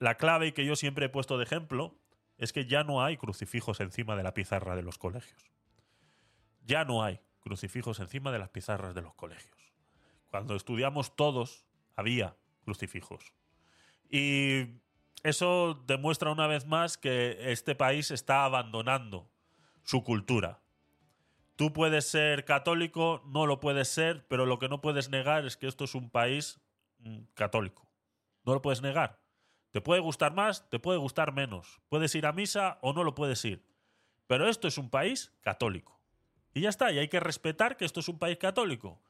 la clave que yo siempre he puesto de ejemplo es que ya no hay crucifijos encima de la pizarra de los colegios. Ya no hay crucifijos encima de las pizarras de los colegios. Cuando estudiamos todos, había crucifijos. Y eso demuestra una vez más que este país está abandonando su cultura. Tú puedes ser católico, no lo puedes ser, pero lo que no puedes negar es que esto es un país mm, católico. No lo puedes negar. Te puede gustar más, te puede gustar menos. Puedes ir a misa o no lo puedes ir. Pero esto es un país católico. Y ya está, y hay que respetar que esto es un país católico.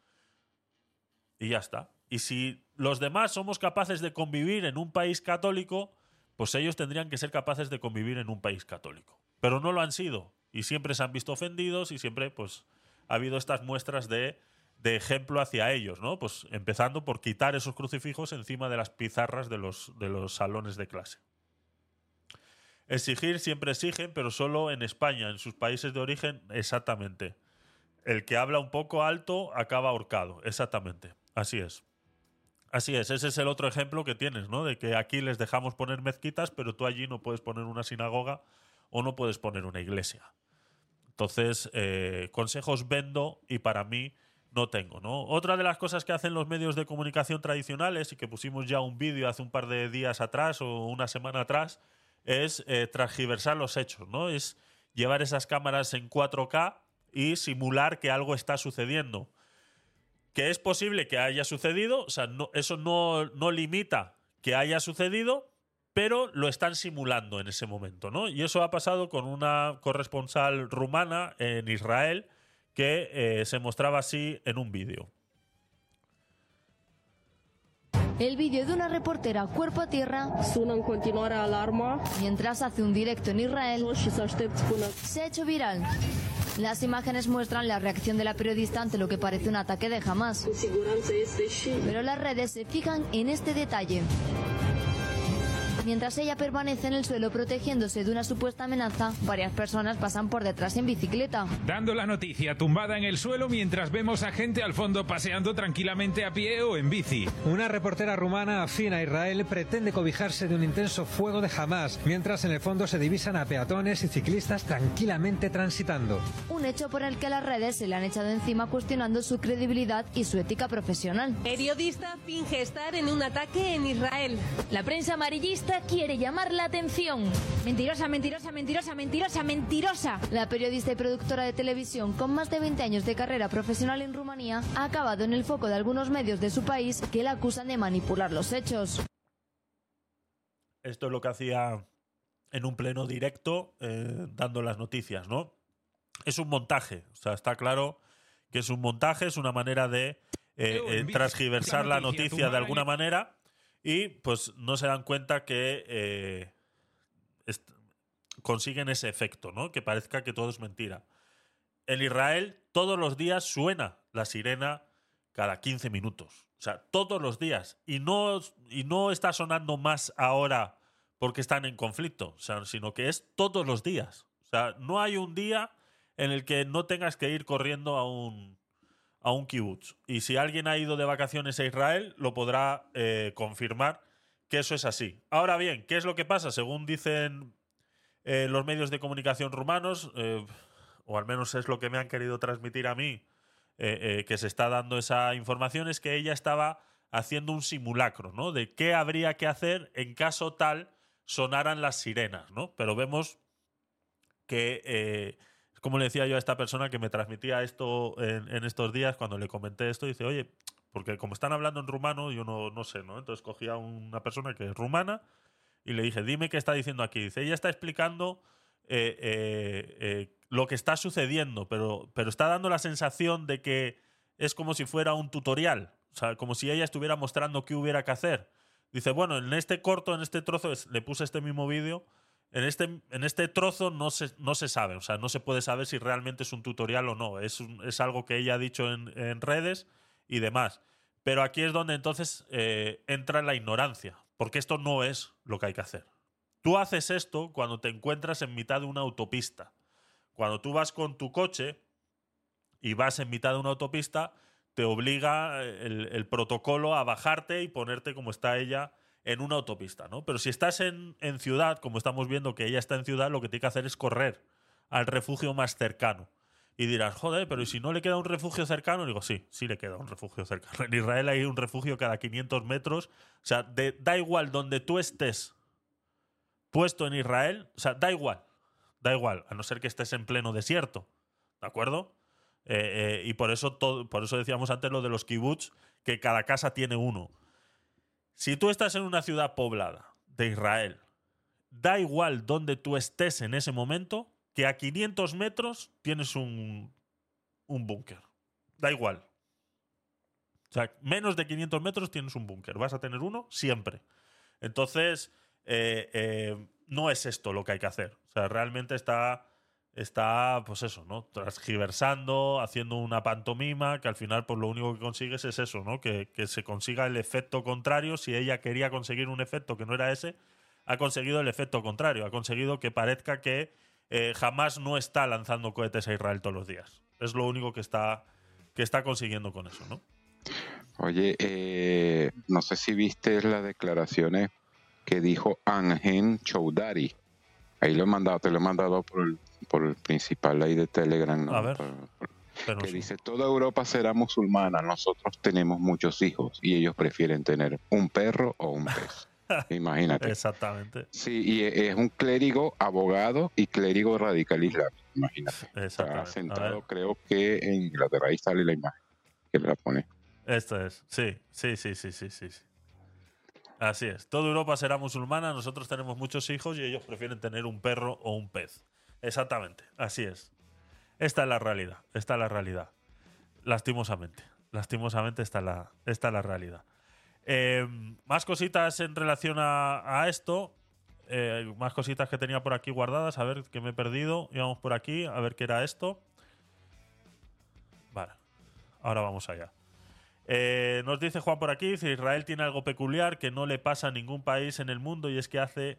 Y ya está. Y si los demás somos capaces de convivir en un país católico, pues ellos tendrían que ser capaces de convivir en un país católico. Pero no lo han sido. Y siempre se han visto ofendidos y siempre pues ha habido estas muestras de, de ejemplo hacia ellos, ¿no? Pues empezando por quitar esos crucifijos encima de las pizarras de los, de los salones de clase. Exigir siempre exigen, pero solo en España, en sus países de origen, exactamente. El que habla un poco alto acaba ahorcado, exactamente. Así es. Así es, ese es el otro ejemplo que tienes, ¿no? De que aquí les dejamos poner mezquitas, pero tú allí no puedes poner una sinagoga o no puedes poner una iglesia. Entonces, eh, consejos vendo y para mí no tengo, ¿no? Otra de las cosas que hacen los medios de comunicación tradicionales y que pusimos ya un vídeo hace un par de días atrás o una semana atrás es eh, transgiversar los hechos, ¿no? Es llevar esas cámaras en 4K y simular que algo está sucediendo. Que es posible que haya sucedido, o sea, no- eso no, no limita que haya sucedido, pero lo están simulando en ese momento, ¿no? Y eso ha pasado con una corresponsal rumana en Israel que eh, se mostraba así en un vídeo. El vídeo de una reportera cuerpo a tierra. În continuare alarma mientras hace un directo en Israel. Se ha hecho viral. Las imágenes muestran la reacción de la periodista ante lo que parece un ataque de Hamas, pero las redes se fijan en este detalle. Mientras ella permanece en el suelo protegiéndose de una supuesta amenaza, varias personas pasan por detrás en bicicleta. Dando la noticia tumbada en el suelo mientras vemos a gente al fondo paseando tranquilamente a pie o en bici. Una reportera rumana afín a Israel pretende cobijarse de un intenso fuego de Hamas, mientras en el fondo se divisan a peatones y ciclistas tranquilamente transitando. Un hecho por el que las redes se le han echado encima cuestionando su credibilidad y su ética profesional. Periodista finge estar en un ataque en Israel. La prensa amarillista quiere llamar la atención. Mentirosa, mentirosa, mentirosa, mentirosa, mentirosa. La periodista y productora de televisión con más de 20 años de carrera profesional en Rumanía ha acabado en el foco de algunos medios de su país que la acusan de manipular los hechos. Esto es lo que hacía en un pleno directo eh, dando las noticias, ¿no? es un montaje. O sea, está claro que es un montaje, es una manera de eh, eh, transgiversar La noticia, de alguna manera y pues no se dan cuenta que eh, consiguen ese efecto, ¿no? Que parezca que todo es mentira. En Israel todos los días suena la sirena cada 15 minutos. O sea, todos los días. Y no, y no está sonando más ahora porque están en conflicto, o sea, sino que es todos los días. O sea, no hay un día en el que no tengas que ir corriendo a un, a un kibutz. Y si alguien ha ido de vacaciones a Israel, lo podrá eh, confirmar que eso es así. Ahora bien, ¿qué es lo que pasa? Según dicen eh, los medios de comunicación rumanos, eh, o al menos es lo que me han querido transmitir a mí, que se está dando esa información, es que ella estaba haciendo un simulacro, ¿no? De qué habría que hacer en caso tal sonaran las sirenas, ¿no? Pero vemos que, como le decía yo a esta persona que me transmitía esto en, estos días, cuando le comenté esto, dice, oye, porque como están hablando en rumano, yo no, no sé, ¿no? Entonces cogí a una persona que es rumana y le dije, dime qué está diciendo aquí. Dice, ella está explicando eh, eh, eh, lo que está sucediendo, pero, pero está dando la sensación de que es como si fuera un tutorial, o sea, como si ella estuviera mostrando qué hubiera que hacer. Dice, bueno, en este corto, en este trozo, es- le puse este mismo vídeo, en este, en este trozo no se, no se sabe, o sea, no se puede saber si realmente es un tutorial o no, es, es algo que ella ha dicho en, en redes y demás. Pero aquí es donde entonces eh, entra la ignorancia, porque esto no es lo que hay que hacer. Tú haces esto cuando te encuentras en mitad de una autopista. Cuando tú vas con tu coche y vas en mitad de una autopista, te obliga el protocolo a bajarte y ponerte como está ella en una autopista, ¿no? Pero si estás en, en ciudad, como estamos viendo que ella está en ciudad, lo que tiene que hacer es correr al refugio más cercano. Y dirás, joder, pero ¿y si no le queda un refugio cercano? digo, sí, sí le queda un refugio cercano. [LAUGHS] En Israel hay un refugio cada 500 metros. O sea, da igual donde tú estés puesto en Israel, o sea, da igual, da igual, a no ser que estés en pleno desierto, ¿de acuerdo? Eh, eh, y por eso, todo, por eso decíamos antes lo de los kibbutz, que cada casa tiene uno. Si tú estás en una ciudad poblada de Israel, da igual donde tú estés en ese momento, que a 500 metros tienes un, un búnker. Da igual. O sea, menos de 500 metros tienes un búnker. Vas a tener uno siempre. Entonces, eh, eh, no es esto lo que hay que hacer. O sea, realmente está, está pues eso, ¿no? Transgiversando, haciendo una pantomima, que al final, pues lo único que consigues es eso, ¿no? Que, que se consiga el efecto contrario. Si ella quería conseguir un efecto que no era ese, ha conseguido el efecto contrario. Ha conseguido que parezca que eh, jamás no está lanzando cohetes a Israel todos los días. Es lo único que está, que está consiguiendo con eso, ¿no? Oye, eh, no sé si viste las declaraciones que dijo Angen Choudari. Ahí lo he mandado, te lo he mandado por el, por el principal ahí de Telegram. ¿no? A ver. Por- Pero que dice, toda Europa será musulmana, nosotros tenemos muchos hijos y ellos prefieren tener un perro o un pez. [LAUGHS] Imagínate. Exactamente. Sí, y e- es un clérigo, abogado y clérigo radical islámico, imagínate. Está sentado, creo que en Inglaterra, ahí sale la imagen que la pone. Esto es, sí, sí, sí, sí, sí. sí. Así es. Toda Europa será musulmana, nosotros tenemos muchos hijos y ellos prefieren tener un perro o un pez. Exactamente, así es. Esta es la realidad, esta es la realidad. Lastimosamente, lastimosamente esta es la, la realidad. Eh, más cositas en relación a, a esto. eh, más cositas que tenía por aquí guardadas. A ver que me he perdido. Íbamos por aquí. A ver qué era esto. Vale. Ahora vamos allá. Eh, nos dice Juan por aquí, dice, Israel tiene algo peculiar que no le pasa a ningún país en el mundo y es que hace,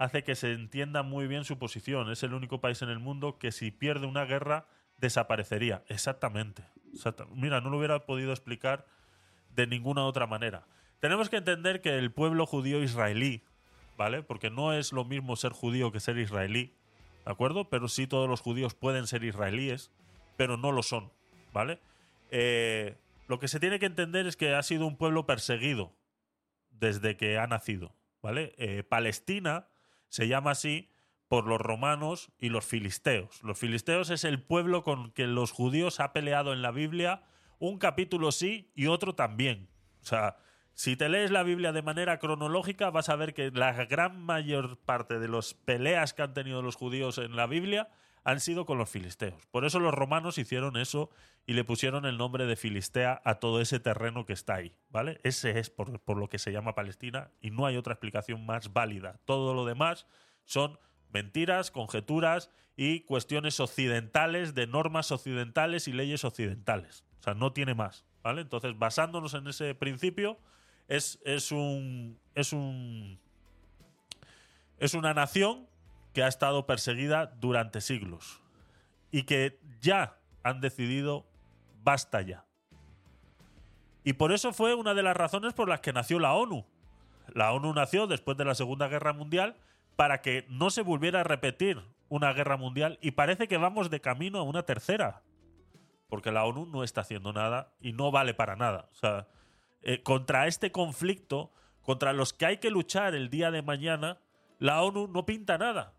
hace que se entienda muy bien su posición. Es el único país en el mundo que si pierde una guerra desaparecería. Exactamente. Exacta- Mira, no lo hubiera podido explicar de ninguna otra manera. Tenemos que entender que el pueblo judío israelí, ¿vale? Porque no es lo mismo ser judío que ser israelí, ¿de acuerdo? Pero sí todos los judíos pueden ser israelíes, pero no lo son, ¿vale? Eh, lo que se tiene que entender es que ha sido un pueblo perseguido desde que ha nacido, ¿vale? Eh, Palestina se llama así por los romanos y los filisteos. Los filisteos es el pueblo con que los judíos ha peleado en la Biblia, un capítulo sí y otro también. O sea, si te lees la Biblia de manera cronológica, vas a ver que la gran mayor parte de las peleas que han tenido los judíos en la Biblia han sido con los filisteos. Por eso los romanos hicieron eso y le pusieron el nombre de Filistea a todo ese terreno que está ahí, ¿vale? Ese es por, lo que se llama Palestina y no hay otra explicación más válida. Todo lo demás son mentiras, conjeturas y cuestiones occidentales, de normas occidentales y leyes occidentales. O sea, no tiene más, ¿vale? Entonces, basándonos en ese principio, es, es un. es un. es una nación que ha estado perseguida durante siglos. Y que ya han decidido basta ya. Y por eso fue una de las razones por las que nació la ONU. La ONU nació después de la Segunda Guerra Mundial para que no se volviera a repetir una guerra mundial y parece que vamos de camino a una tercera. Porque la ONU no está haciendo nada y no vale para nada. Eh, contra este conflicto, contra los que hay que luchar el día de mañana, la ONU no pinta nada.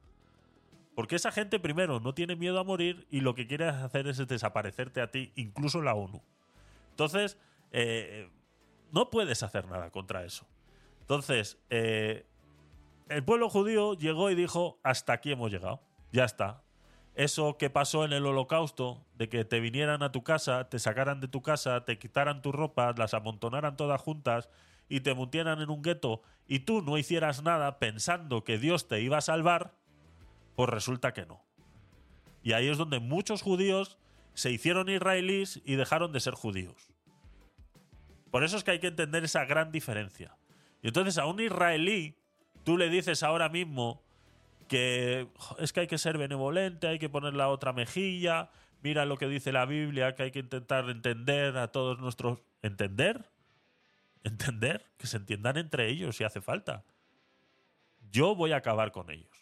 Porque esa gente, primero, no tiene miedo a morir y lo que quiere hacer es desaparecerte a ti, incluso la ONU. Entonces, eh, no puedes hacer nada contra eso. Entonces, eh, el pueblo judío llegó y dijo, hasta aquí hemos llegado. Ya está. Eso que pasó en el holocausto, de que te vinieran a tu casa, te sacaran de tu casa, te quitaran tus ropas, las amontonaran todas juntas y te mutieran en un gueto y tú no hicieras nada pensando que Dios te iba a salvar, pues resulta que no. Y ahí es donde muchos judíos se hicieron israelíes y dejaron de ser judíos. Por eso es que hay que entender esa gran diferencia. Y entonces a un israelí, tú le dices ahora mismo que es que hay que ser benevolente, hay que poner la otra mejilla, mira lo que dice la Biblia, que hay que intentar entender a todos nuestros... ¿Entender? ¿Entender? Que se entiendan entre ellos si hace falta. Yo voy a acabar con ellos.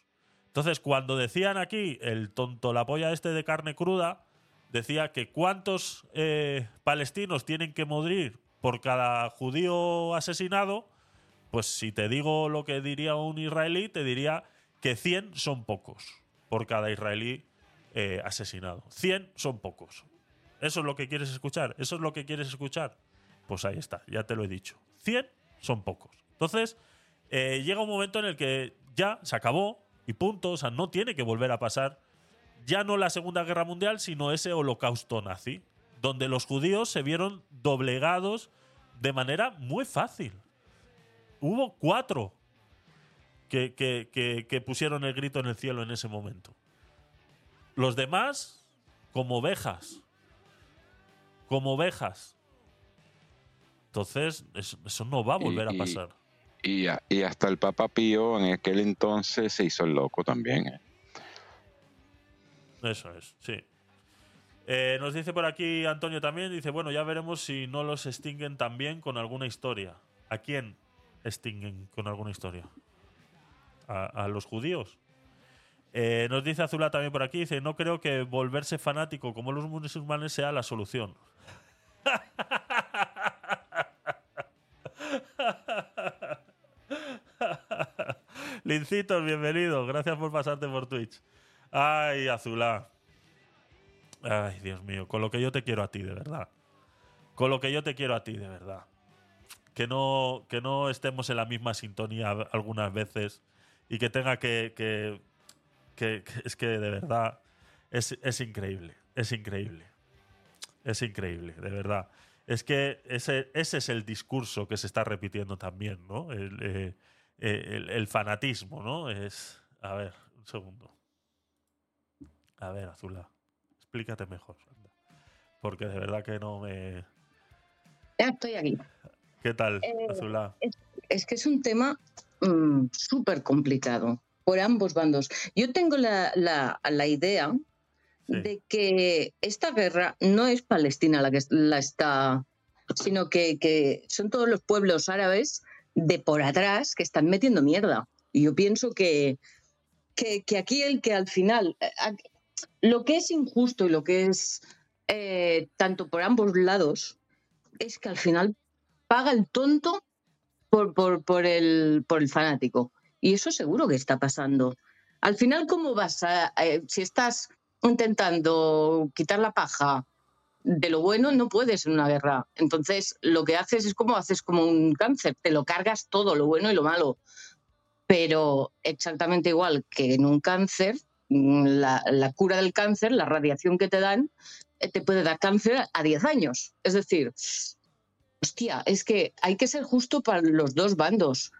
Entonces, cuando decían aquí el tonto la polla este de carne cruda, decía que cuántos eh, palestinos tienen que morir por cada judío asesinado, pues si te digo lo que diría un israelí, te diría que 100 son pocos por cada israelí eh, asesinado. 100 son pocos. ¿Eso es lo que quieres escuchar? ¿Eso es lo que quieres escuchar? Pues ahí está, ya te lo he dicho. 100 son pocos. Entonces, eh, llega un momento en el que ya se acabó y punto, o sea, no tiene que volver a pasar ya no la Segunda Guerra Mundial, sino ese holocausto nazi, donde los judíos se vieron doblegados de manera muy fácil. Hubo cuatro que, que, que, pusieron el grito en el cielo en ese momento. Los demás, como ovejas. Como ovejas. Entonces, eso, no va a volver a pasar. Y, hasta el Papa Pío en aquel entonces se hizo el loco también. ¿eh? Eso es, sí. Eh, nos dice por aquí Antonio también, dice, bueno, ya veremos si no los extinguen también con alguna historia. ¿A quién extinguen con alguna historia? a, los judíos. Eh, nos dice Azula también por aquí, dice, no creo que volverse fanático como los musulmanes sea la solución. [LAUGHS] Lincitos, bienvenido. Gracias por pasarte por Twitch. Ay, Azula. Ay, Dios mío. Con lo que yo te quiero a ti, de verdad. Con lo que yo te quiero a ti, de verdad. Que no, que no estemos en la misma sintonía algunas veces y que tenga que, que, es que de verdad es, increíble, es increíble, es increíble, de verdad. Es que ese, ese es el discurso que se está repitiendo también, ¿no? El, eh, el, fanatismo, ¿no? Es. A ver, un segundo. A ver, Azula, explícate mejor. Porque de verdad que no me. Ya estoy aquí. ¿Qué tal, eh, Azula? es, que es un tema Mm, súper complicado por ambos bandos. Yo tengo la, idea de que esta guerra no es Palestina la que la está, sino que, son todos los pueblos árabes de por atrás que están metiendo mierda. Y yo pienso que, que, aquí el que al final, eh, lo que es injusto y lo que es eh, tanto por ambos lados, es que al final paga el tonto por, por, por, el, por el fanático. Y eso seguro que está pasando. Al final, ¿cómo vas a, si estás intentando quitar la paja de lo bueno, no puedes en una guerra. Entonces, lo que haces es como haces como un cáncer, te lo cargas todo, lo bueno y lo malo. Pero exactamente igual que en un cáncer, mm, la, la cura del cáncer, la radiación que te dan, eh, te puede dar cáncer a 10 años. Es decir, hostia, es que hay que ser justo para los dos bandos.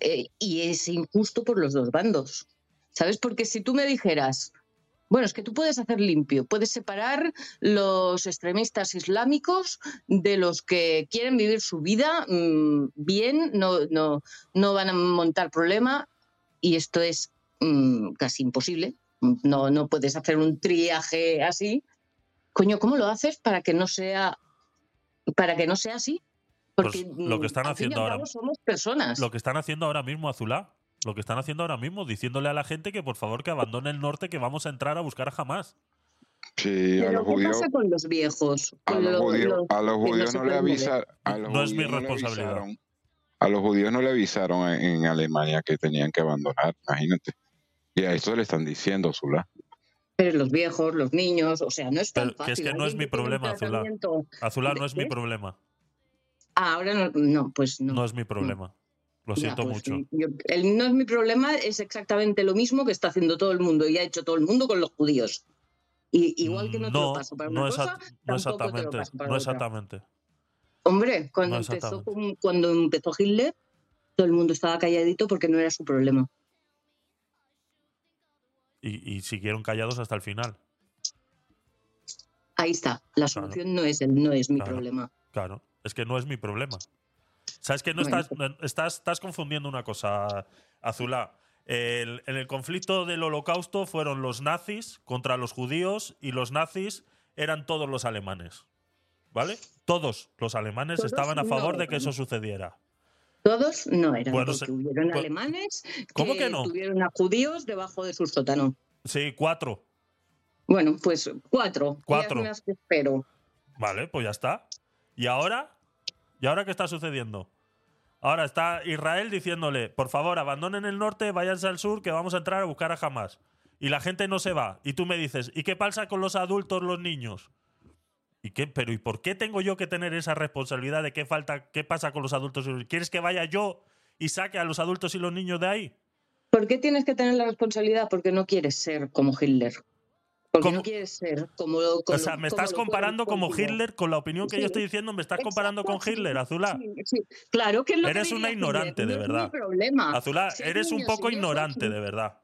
eh, y es injusto por los dos bandos. ¿Sabes? Porque si tú me dijeras, bueno, es que tú puedes hacer limpio, puedes separar los extremistas islámicos de los que quieren vivir su vida mm, bien, no, no, no van a montar problema, y esto es mm, casi imposible. No, no puedes hacer un triaje así. Coño, ¿cómo lo haces para que no sea, para que no sea así? Porque Pues lo que están mm, fin y haciendo ahora- somos personas. Lo que están haciendo ahora mismo, Azulá. Lo que están haciendo ahora mismo, diciéndole a la gente que por favor que abandone el norte, que vamos a entrar a buscar a Hamas. Sí, a los ¿qué judíos, pasa con los viejos? a los lo- judíos, los a los que judíos se no le avisaron. No es mi responsabilidad. A los judíos no le avisaron en, en Alemania que tenían que abandonar, imagínate. Y a eso le están diciendo, Zula. Pero los viejos, los niños, o sea, no es tan Pero que fácil. es que no es mi problema, Azulá. Azulá ¿De no es mi qué? problema. Ah, ahora no, no, pues no. No es mi problema. Lo Ya, siento pues, mucho. yo- el no es mi problema es exactamente lo mismo que está haciendo todo el mundo y ha hecho todo el mundo con los judíos. Y, igual que no, te lo paso para no, una exa- cosa, no tampoco te lo exactamente. paso para No otra. exactamente. Hombre, cuando No empezó cuando empezó Hitler, todo el mundo estaba calladito porque no era su problema. Y, y siguieron callados hasta el final. Ahí está. La solución no es el no es mi Claro. problema. Claro, es que no es mi problema. ¿Sabes que no estás, estás, estás confundiendo una cosa, Azulá? El- en el conflicto del holocausto fueron los nazis contra los judíos y los nazis eran todos los alemanes. ¿Vale? Todos los alemanes Todos estaban a no favor de que eso sucediera. Todos no eran, Bueno, porque se- hubieron pues- alemanes ¿Cómo que no? tuvieron a judíos debajo de su sótano. Sí, cuatro. Bueno, pues cuatro. Cuatro. Que espero. Vale, pues ya está. ¿Y ahora? ¿Y ahora qué está sucediendo? Ahora está Israel diciéndole, por favor, abandonen el norte, váyanse al sur, que vamos a entrar a buscar a Hamas. Y la gente no se va. Y tú me dices, ¿y qué pasa con los adultos, los niños? ¿Y qué? Pero ¿y por qué tengo yo que tener esa responsabilidad de qué falta, qué pasa con los adultos? ¿Quieres que vaya yo y saque a los adultos y los niños de ahí? ¿Por qué tienes que tener la responsabilidad? Porque no quieres ser como Hitler. Porque no quieres ser como o sea, me estás comparando como Hitler con la opinión que yo Sí. estoy diciendo, me estás comparando con Hitler, Azulá. Sí, claro que es lo que Eres una Hitler, ignorante, de no verdad. mi problema. Azulá, Si hay eres un poco ignorante, de verdad.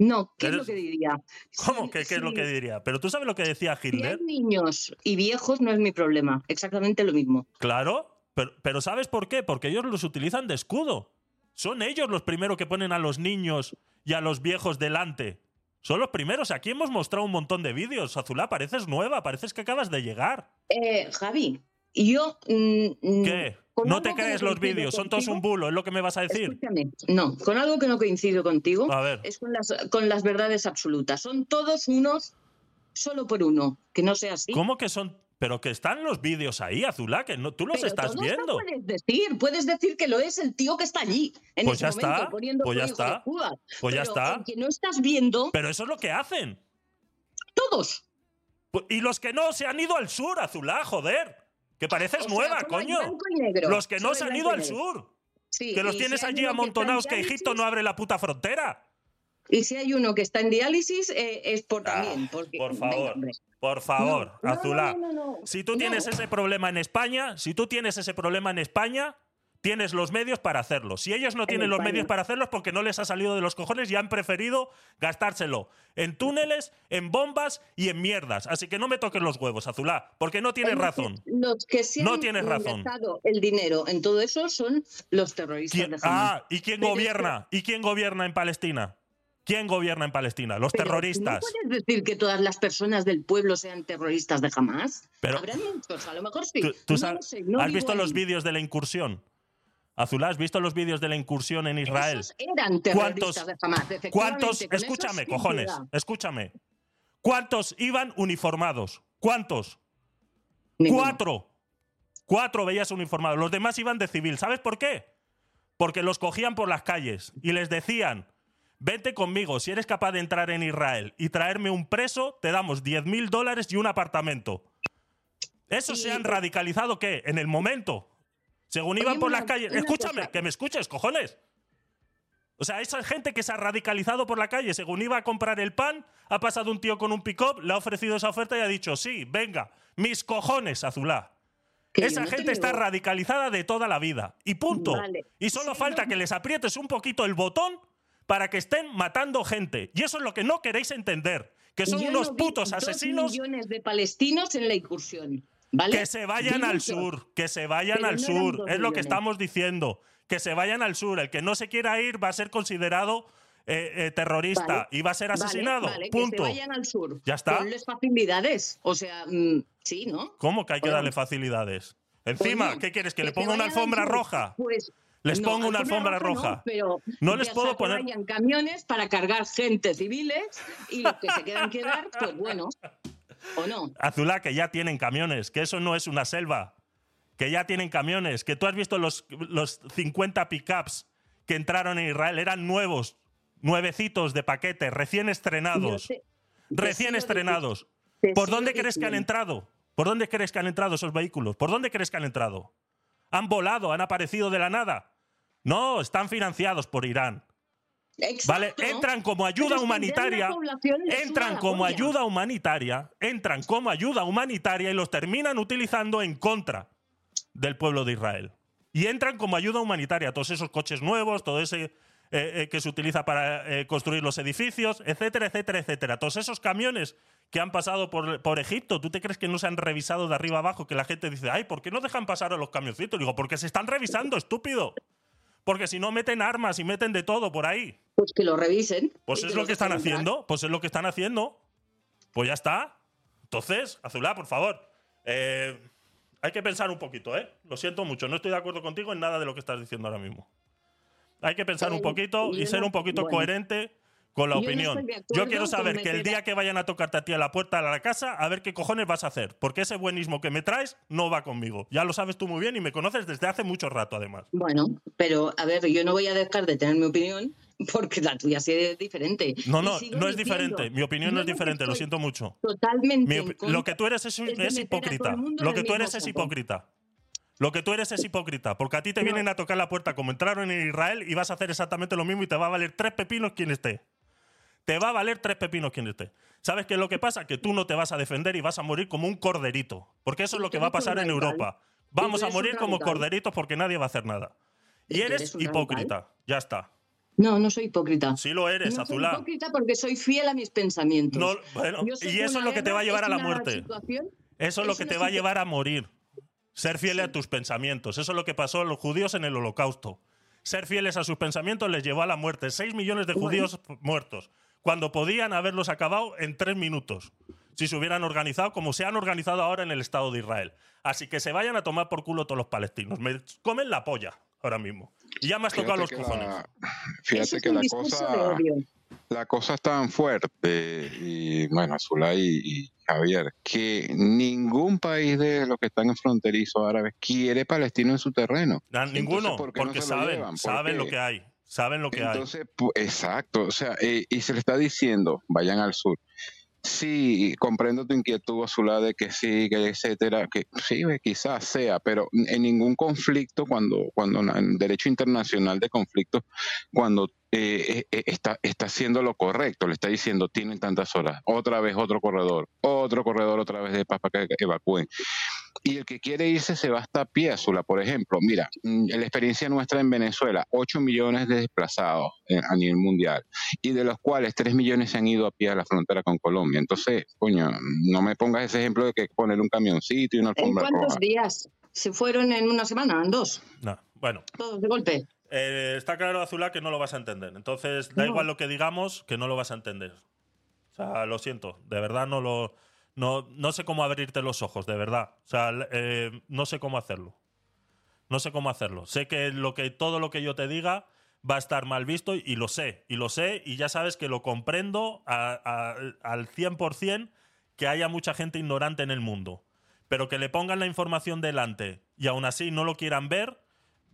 No, ¿qué es Eres- lo que diría? ¿Cómo? ¿Qué, qué es lo sí. que diría? Pero tú sabes lo que decía Si Hitler. niños y viejos no es mi problema. Exactamente lo mismo. Claro, pero, pero ¿sabes por qué? Porque ellos los utilizan de escudo. Son ellos los primeros que ponen a los niños y a los viejos delante. Son los primeros. Aquí hemos mostrado un montón de vídeos. Azulá, pareces nueva, pareces que acabas de llegar. Eh, Javi, yo... mm, mm, ¿Qué? No te crees no los vídeos, son todos un bulo, es lo que me vas a decir. Escúchame, no, con algo que no coincido contigo A ver. es con las, con las verdades absolutas. Son todos unos solo por uno. Que no sea así. ¿Cómo que son? Pero que están los vídeos ahí, Azulá, que no, tú los Pero estás viendo. Puedes decir, puedes decir que lo es el tío que está allí en Pues ese ya momento está, poniendo pues ya su hijo de está, pues ya está. que no estás viendo, Pero eso es lo que hacen. todos. Pu- Y los que no se han ido al sur, Azulá, joder. Que pareces O nueva, coño. negro, Los que no se han ido al sur. Sí, que los tienes allí está amontonados que Egipto no abre la puta frontera. Y si hay uno que está en diálisis, eh, es por también. Porque, Ah, Por venga, favor, hombre. por favor, No, no, Azulá. no, no, no. Si tú No. tienes ese problema en España, si tú tienes ese problema en España, tienes los medios para hacerlo. Si ellos no tienen los medios para hacerlo es porque no les ha salido de los cojones y han preferido gastárselo en túneles, en bombas y en mierdas. Así que no me toques los huevos, Azulá, porque no tienes Los que- razón. Los que se No han tienes razón. gastado el dinero en todo eso son los terroristas ¿Quién- de Hamas. ah, ¿y quién Pero es gobierna? ¿Y quién gobierna en Palestina? ¿Quién gobierna en Palestina? Los Pero terroristas. ¿No puedes decir que todas las personas del pueblo sean terroristas de Hamas? Pero- Habrán muchos, a lo mejor sí. ¿Tú, tú No sa- lo sé, no ¿Has visto los vídeos de la incursión? Azulá, ¿has visto los vídeos de la incursión en Israel? Esos eran terroristas de Hamas. ¿Cuántos? Escúchame, cojones, escúchame. ¿Cuántos iban uniformados? ¿Cuántos? Ninguno. Cuatro. Cuatro veías uniformados. Los demás iban de civil. ¿Sabes por qué? Porque los cogían por las calles y les decían, vente conmigo, si eres capaz de entrar en Israel y traerme un preso, te damos 10 mil dólares y un apartamento. ¿Esos se han radicalizado qué? En el momento. Según iban Oye, por una- las calles. Escúchame, cosa. que me escuches, cojones. O sea, esa gente que se ha radicalizado por la calle, según iba a comprar el pan, ha pasado un tío con un pick-up, le ha ofrecido esa oferta y ha dicho, sí, venga, mis cojones, Azulá. Que Esa no gente está radicalizada de toda la vida. Y punto. Vale. Y solo falta que les aprietes un poquito el botón para que estén matando gente. Y eso es lo que no queréis entender. Que son Yo unos no putos dos asesinos millones de palestinos en la incursión. ¿vale? que se vayan al sur, que se vayan Pero al no sur. Es lo que millones. estamos diciendo. Que se vayan al sur. El que no se quiera ir va a ser considerado eh, eh, terrorista Vale. y va a ser asesinado. vale, Punto. Que se vayan al sur. Ya está. Ponles facilidades. O sea, mm, sí, ¿no? ¿Cómo que hay que darle facilidades? Encima, ¿qué quieres? ¿Que, le se ponga una alfombra roja? Pues Les no, pongo una alfombra roja. No, pero No les puedo poner- vayan camiones para cargar gente civiles y los que se quedan quedar, pues bueno, o no. Azulá, que ya tienen camiones, que eso no es una selva. Que ya tienen camiones, que tú has visto los, los 50 pickups que entraron en Israel, eran nuevos, nuevecitos de paquete, recién estrenados. Te- recién estrenados. te ¿Por dónde crees que han entrado? ¿Por dónde crees que han entrado esos vehículos? ¿Por dónde crees que han entrado? ¿Han volado? ¿Han aparecido de la nada? No, están financiados por Irán. ¿Vale? Entran como ayuda humanitaria. Entran como polla. ayuda humanitaria. Entran como ayuda humanitaria y los terminan utilizando en contra del pueblo de Israel. Y entran como ayuda humanitaria. Todos esos coches nuevos, todo ese eh, eh, que se utiliza para eh, construir los edificios, etcétera, etcétera, etcétera. Todos esos camiones que han pasado por, por Egipto, ¿tú te crees que no se han revisado de arriba abajo? Que la gente dice, ay, ¿por qué no dejan pasar a los camioncitos? Digo, porque se están revisando, estúpido. Porque si no meten armas y meten de todo por ahí. Pues que lo revisen. Pues es que lo que están entrar. haciendo. Pues es lo que están haciendo. Pues ya está. Entonces, Azulá, por favor. eh, hay que pensar un poquito, ¿eh? Lo siento mucho. No estoy de acuerdo contigo en nada de lo que estás diciendo ahora mismo. Hay que pensar un poquito y ser un poquito bueno. coherente con la Yo opinión. Yo quiero saber que el día que vayan a tocarte a ti a la puerta de la casa, a ver qué cojones vas a hacer. Porque ese buenismo que me traes no va conmigo. Ya lo sabes tú muy bien y me conoces desde hace mucho rato, además. Bueno, pero a ver, yo no voy a dejar de tener mi opinión porque la tuya sí es diferente. No, no, no es diferente. Mi opinión no es diferente, lo siento mucho. Totalmente. Mi lo que tú eres es, hipócrita. Lo que tú eres es hipócrita. Lo que tú eres es hipócrita. Porque a ti te No. vienen a tocar la puerta como entraron en Israel y vas a hacer exactamente lo mismo y te va a valer tres pepinos quien esté. Te va a valer tres pepinos quien esté. ¿Sabes qué es lo que pasa? Que tú no te vas a defender y vas a morir como un corderito. Porque eso es lo que va a pasar en. Europa. Vamos a morir como corderitos porque nadie va a hacer nada. Y eres hipócrita. Ya está. No, no soy hipócrita. Sí lo eres, no soy hipócrita porque soy fiel a mis pensamientos. No, bueno, y eso es lo que te va a llevar a la muerte. Eso es lo que te va a llevar a morir. Ser fiel a tus pensamientos. Eso es lo que pasó a los judíos en el holocausto. Ser fieles a sus pensamientos les llevó a la muerte. Seis millones de Bueno. judíos muertos. Cuando podían haberlos acabado en tres minutos. Si se hubieran organizado como se han organizado ahora en el Estado de Israel. Así que se vayan a tomar por culo todos los palestinos. Me comen la polla ahora mismo. Y ya me has tocado los cojones. la- Fíjate es que la cosa, odio. la cosa es tan fuerte, y bueno, Zulay y, y Javier, que ningún país de los que están en fronterizo árabes quiere palestino en su terreno. Ninguno, Entonces, ¿por qué no porque lo saben, saben lo que hay. Saben lo que hay. Entonces, pu- exacto, o sea, eh, y se le está diciendo, vayan al sur. Sí, comprendo tu inquietud, Azulá, de que sí, que etcétera, que sí, quizás sea, pero en ningún conflicto, cuando, cuando en derecho internacional de conflicto, cuando eh, eh, está, está haciendo lo correcto, le está diciendo, tienen tantas horas, otra vez otro corredor, otro corredor otra vez de para que evacúen. Y el que quiere irse se va hasta a pie, Azula, por ejemplo. Mira, mm, la experiencia nuestra en Venezuela, 8 millones de desplazados eh, a nivel mundial, y de los cuales 3 millones se han ido a pie a la frontera con Colombia. Entonces, coño, no me pongas ese ejemplo de que poner un camioncito y una ¿En alfombra cuántos roja. días? ¿Se fueron en una semana? ¿En dos? No, Bueno, Todos de golpe. Eh, está claro, Azulá, que no lo vas a entender. Entonces, da No. igual lo que digamos, que no lo vas a entender. O sea, lo siento. De verdad, no lo. No, no sé cómo abrirte los ojos, de verdad. O sea, eh, no sé cómo hacerlo. No sé cómo hacerlo. Sé que, lo que todo lo que yo te diga va a estar mal visto y lo sé. Y lo sé y ya sabes que lo comprendo a- a- al 100% que haya mucha gente ignorante en el mundo. Pero que le pongan la información delante y aún así no lo quieran ver,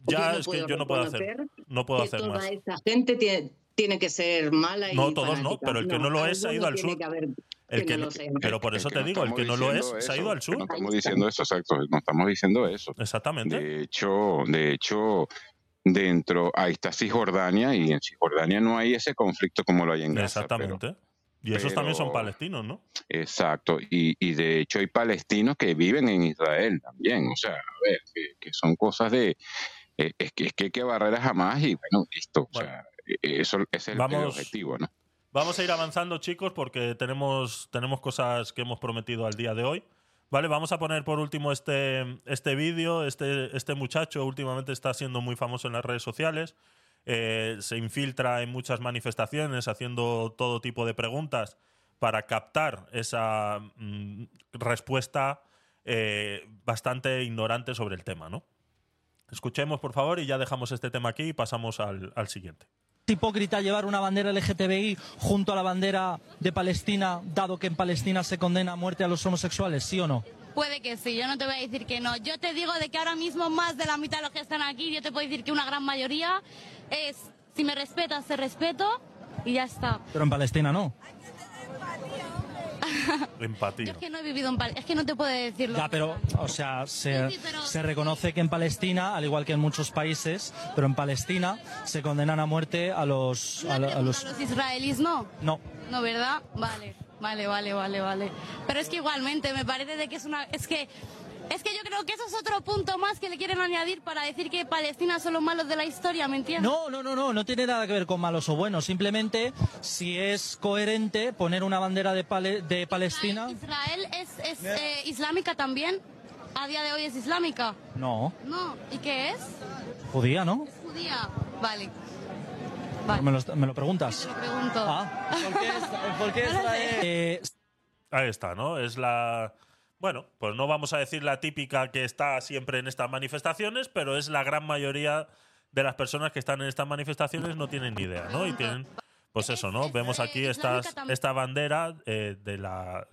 ya no es que yo no puedo hacer. No puedo hacer toda más. esa gente tiene, tiene que ser mala y No, todos no, pero el que no lo es ha ido al sur. que haber El que que no lo pero por eso Es te digo, el que no lo es se ha ido al sur. No estamos diciendo eso, exacto. No estamos diciendo eso. Exactamente. De hecho, de hecho, dentro, ahí está Cisjordania y en Cisjordania no hay ese conflicto como lo hay en Gaza. pero- Exactamente. y esos también son palestinos, ¿no? Exacto, y, y de hecho hay palestinos que viven en Israel también, o sea, a ver, que, que son cosas de, eh, es, que, es que hay que barreras jamás y bueno, listo, o sea, eh, eso ese es el- objetivo, ¿no? Vamos a ir avanzando, chicos, porque tenemos, tenemos cosas que hemos prometido al día de hoy. Vale, vamos a poner por último este, este vídeo. Este, este muchacho últimamente está siendo muy famoso en las redes sociales. Eh, se infiltra en muchas manifestaciones haciendo todo tipo de preguntas para captar esa mm, respuesta eh, bastante ignorante sobre el tema, ¿no? Escuchemos, por favor, y ya dejamos este tema aquí y pasamos al, al siguiente. ¿Es hipócrita llevar una bandera LGTBI junto a la bandera de Palestina, dado que en Palestina se condena a muerte a los homosexuales, sí o no? Puede que sí, yo no te voy a decir que no. Yo te digo de que ahora mismo más de la mitad de los que están aquí, yo te puedo decir que una gran mayoría es, si me respetas, te respeto y ya está. Pero en Palestina no. [LAUGHS] Empatía. Es que no he vivido en Palestina, es que no te puedo decirlo. Ya, pero, o sea, se, Sí, sí, pero- se reconoce que en Palestina, al igual que en muchos países, pero en Palestina se condenan a muerte a los... A, lo- a los Los israelíes no. no. No, ¿verdad? Vale, vale, vale, vale, vale. Pero es que igualmente me parece de que es una... Es que... Es que yo creo que eso es otro punto más que le quieren añadir para decir que Palestina son los malos de la historia, ¿me entiendes? No, no, no, no, no tiene nada que ver con malos o buenos. Simplemente, si es coherente poner una bandera de, Pale- de Palestina... Israel es, es eh, islámica también. A día de hoy es islámica. No, No, ¿y qué es? judía, ¿no? Judía. Vale, Me, lo, me lo preguntas. te lo pregunto. Ah, ¿por qué [LAUGHS] Israel? Eh, Ahí está, ¿no? Es la. Bueno, pues no vamos a decir la típica que está siempre en estas manifestaciones, pero es la gran mayoría de las personas que están en estas manifestaciones no tienen ni idea, ¿no? Y tienen. Pues eso, ¿no? Vemos aquí estas, esta bandera eh, de la.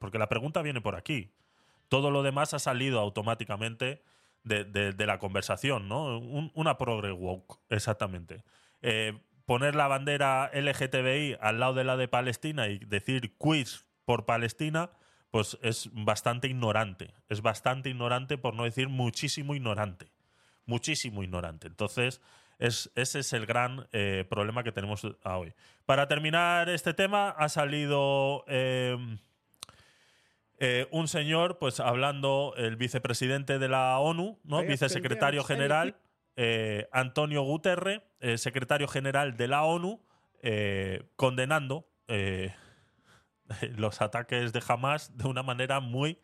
porque la pregunta viene por aquí. Todo lo demás ha salido automáticamente de la conversación, ¿no? Un- una progre woke, exactamente. Eh, poner la bandera LGTBI al lado de la de Palestina y decir quiz por Palestina, pues es bastante ignorante. Es bastante ignorante, por no decir muchísimo ignorante. Muchísimo ignorante. Entonces, es, ese es el gran eh, problema que tenemos a hoy. Para terminar este tema, ha salido eh, eh, un señor, pues hablando, el vicepresidente de la ONU, ¿no? Vicesecretario general, Antonio Guterres, eh, secretario general de la ONU, condenando eh, [LAUGHS] los ataques de Hamas de una manera muy,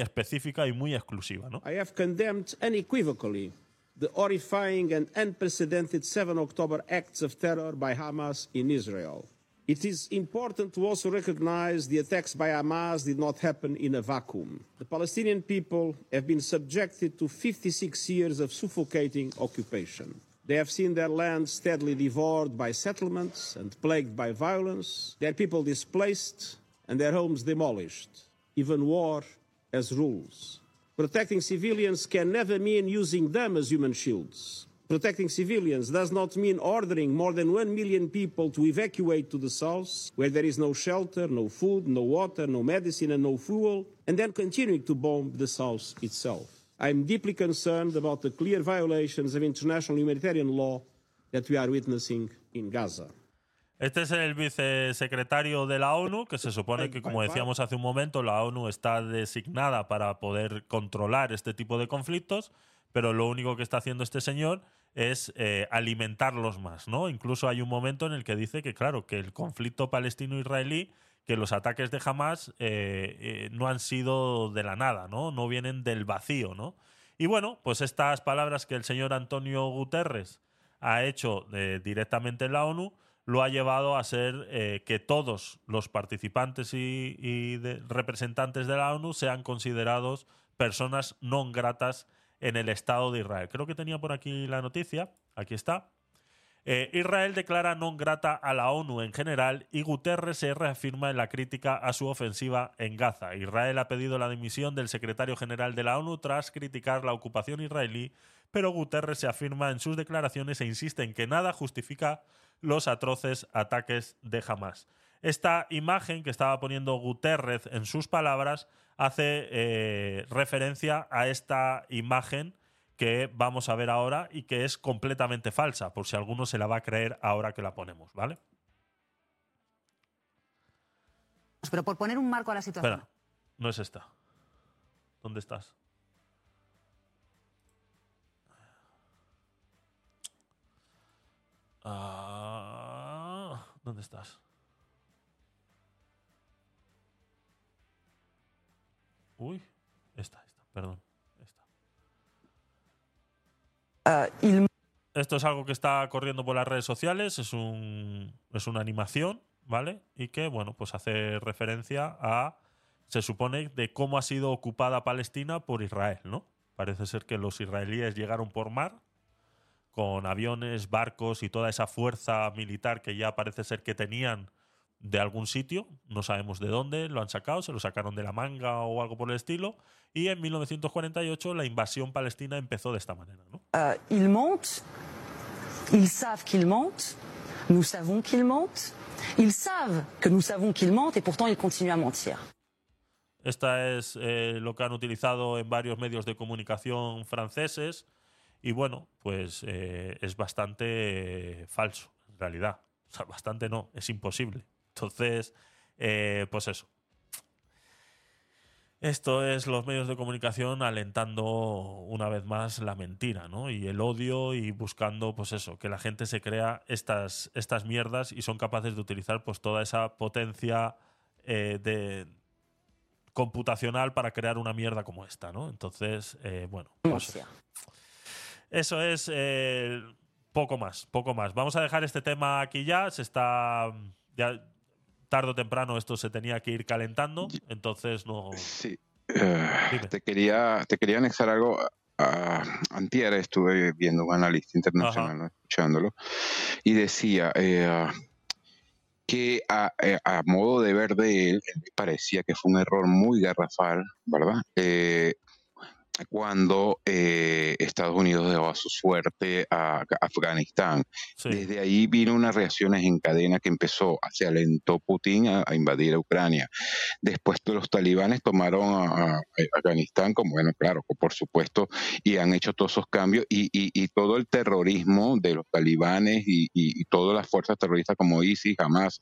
específica y muy exclusiva, ¿no? I have condemned unequivocally the horrifying and unprecedented 7 October acts of terror by Hamas in Israel. It is important to also recognize the attacks by Hamas did not happen in a vacuum. The Palestinian people have been subjected to 56 years of suffocating occupation. They have seen their land steadily devoured by settlements and plagued by violence, their people displaced and their homes demolished. Even war as rules. Protecting civilians can never mean using them as human shields. Protecting civilians does not mean ordering more than one million people to evacuate to the south, where there is no shelter, no food, no water, no medicine, and no fuel, and then continuing to bomb the south itself. I am deeply concerned about the clear violations of international humanitarian law that we are witnessing in Gaza. Este es el vicesecretario de la ONU, que se supone que, como decíamos hace un momento, la ONU está designada para poder controlar este tipo de conflictos, pero lo único que está haciendo este señor es eh, alimentarlos más, ¿no? Incluso hay un momento en el que dice que, claro, que el conflicto palestino-israelí, que los ataques de Hamas eh, eh, no han sido de la nada, ¿no? No vienen del vacío, ¿no? Y bueno, pues estas palabras que el señor Antonio Guterres ha hecho eh, directamente en la ONU lo ha llevado a ser que todos los participantes y, representantes de la ONU sean considerados personas no gratas en el Estado de Israel. Creo que tenía por aquí la noticia. Aquí está. Eh, Israel declara non grata a la ONU en general y Guterres se reafirma en la crítica a su ofensiva en Gaza. Israel ha pedido la dimisión del secretario general de la ONU tras criticar la ocupación israelí, pero Guterres se afirma en sus declaraciones e insiste en que nada justifica los atroces ataques de Hamas. Esta imagen que estaba poniendo Guterres en sus palabras hace eh, referencia a esta imagen que vamos a ver ahora y que es completamente falsa, por si alguno se la va a creer ahora que la ponemos, ¿vale? Pero por poner un marco a la situación. Espera, no es esta. ¿Dónde estás? Ah, ¿Dónde estás? Uy, esta, esta, perdón. Esto es algo que está corriendo por las redes sociales, es, un, es una animación, ¿vale? Y que, bueno, pues hace referencia a, se supone, de cómo ha sido ocupada Palestina por Israel, ¿no? Parece ser que los israelíes llegaron por mar con aviones, barcos y toda esa fuerza militar que ya parece ser que tenían de algún sitio, no sabemos de dónde, lo han sacado, se lo sacaron de la manga o algo por el estilo, y en 1948 la invasión palestina empezó de esta manera. ¿no? Euh, ils montent, ils savent qu'ils mentent, nous savons qu'ils mentent, ils savent que nous savons qu'ils mentent et pourtant ils continuent à mentir. Esta es eh, lo que han utilizado en varios medios de comunicación franceses y bueno, pues eh, es bastante eh, falso, en realidad. O sea, bastante no, es imposible. Entonces, eh, pues eso. Esto es los medios de comunicación alentando una vez más la mentira, ¿no? Y el odio y buscando, pues eso, que la gente se crea estas, estas mierdas y son capaces de utilizar pues toda esa potencia eh, de computacional para crear una mierda como esta, ¿no? Entonces, eh, bueno, pues eso es eh, poco más, poco más. Vamos a dejar este tema aquí ya. Se está ya tarde o temprano esto se tenía que ir calentando, entonces no. Sí. Eh, te quería te quería anexar algo. A, antier estuve viendo un analista internacional, ¿no? escuchándolo, y decía eh, que a, eh, a, modo de ver de él, él parecía que fue un error muy garrafal, ¿verdad? Eh, cuando eh, Estados Unidos dejó su suerte a, Afganistán. Sí. Desde ahí vino unas reacciones en cadena que empezó, se alentó Putin a, a invadir a Ucrania. Después los talibanes tomaron a, a, Afganistán, como bueno, claro, por supuesto, y han hecho todos esos cambios y, y, y todo el terrorismo de los talibanes y, y, todas las fuerzas terroristas como ISIS, Hamas,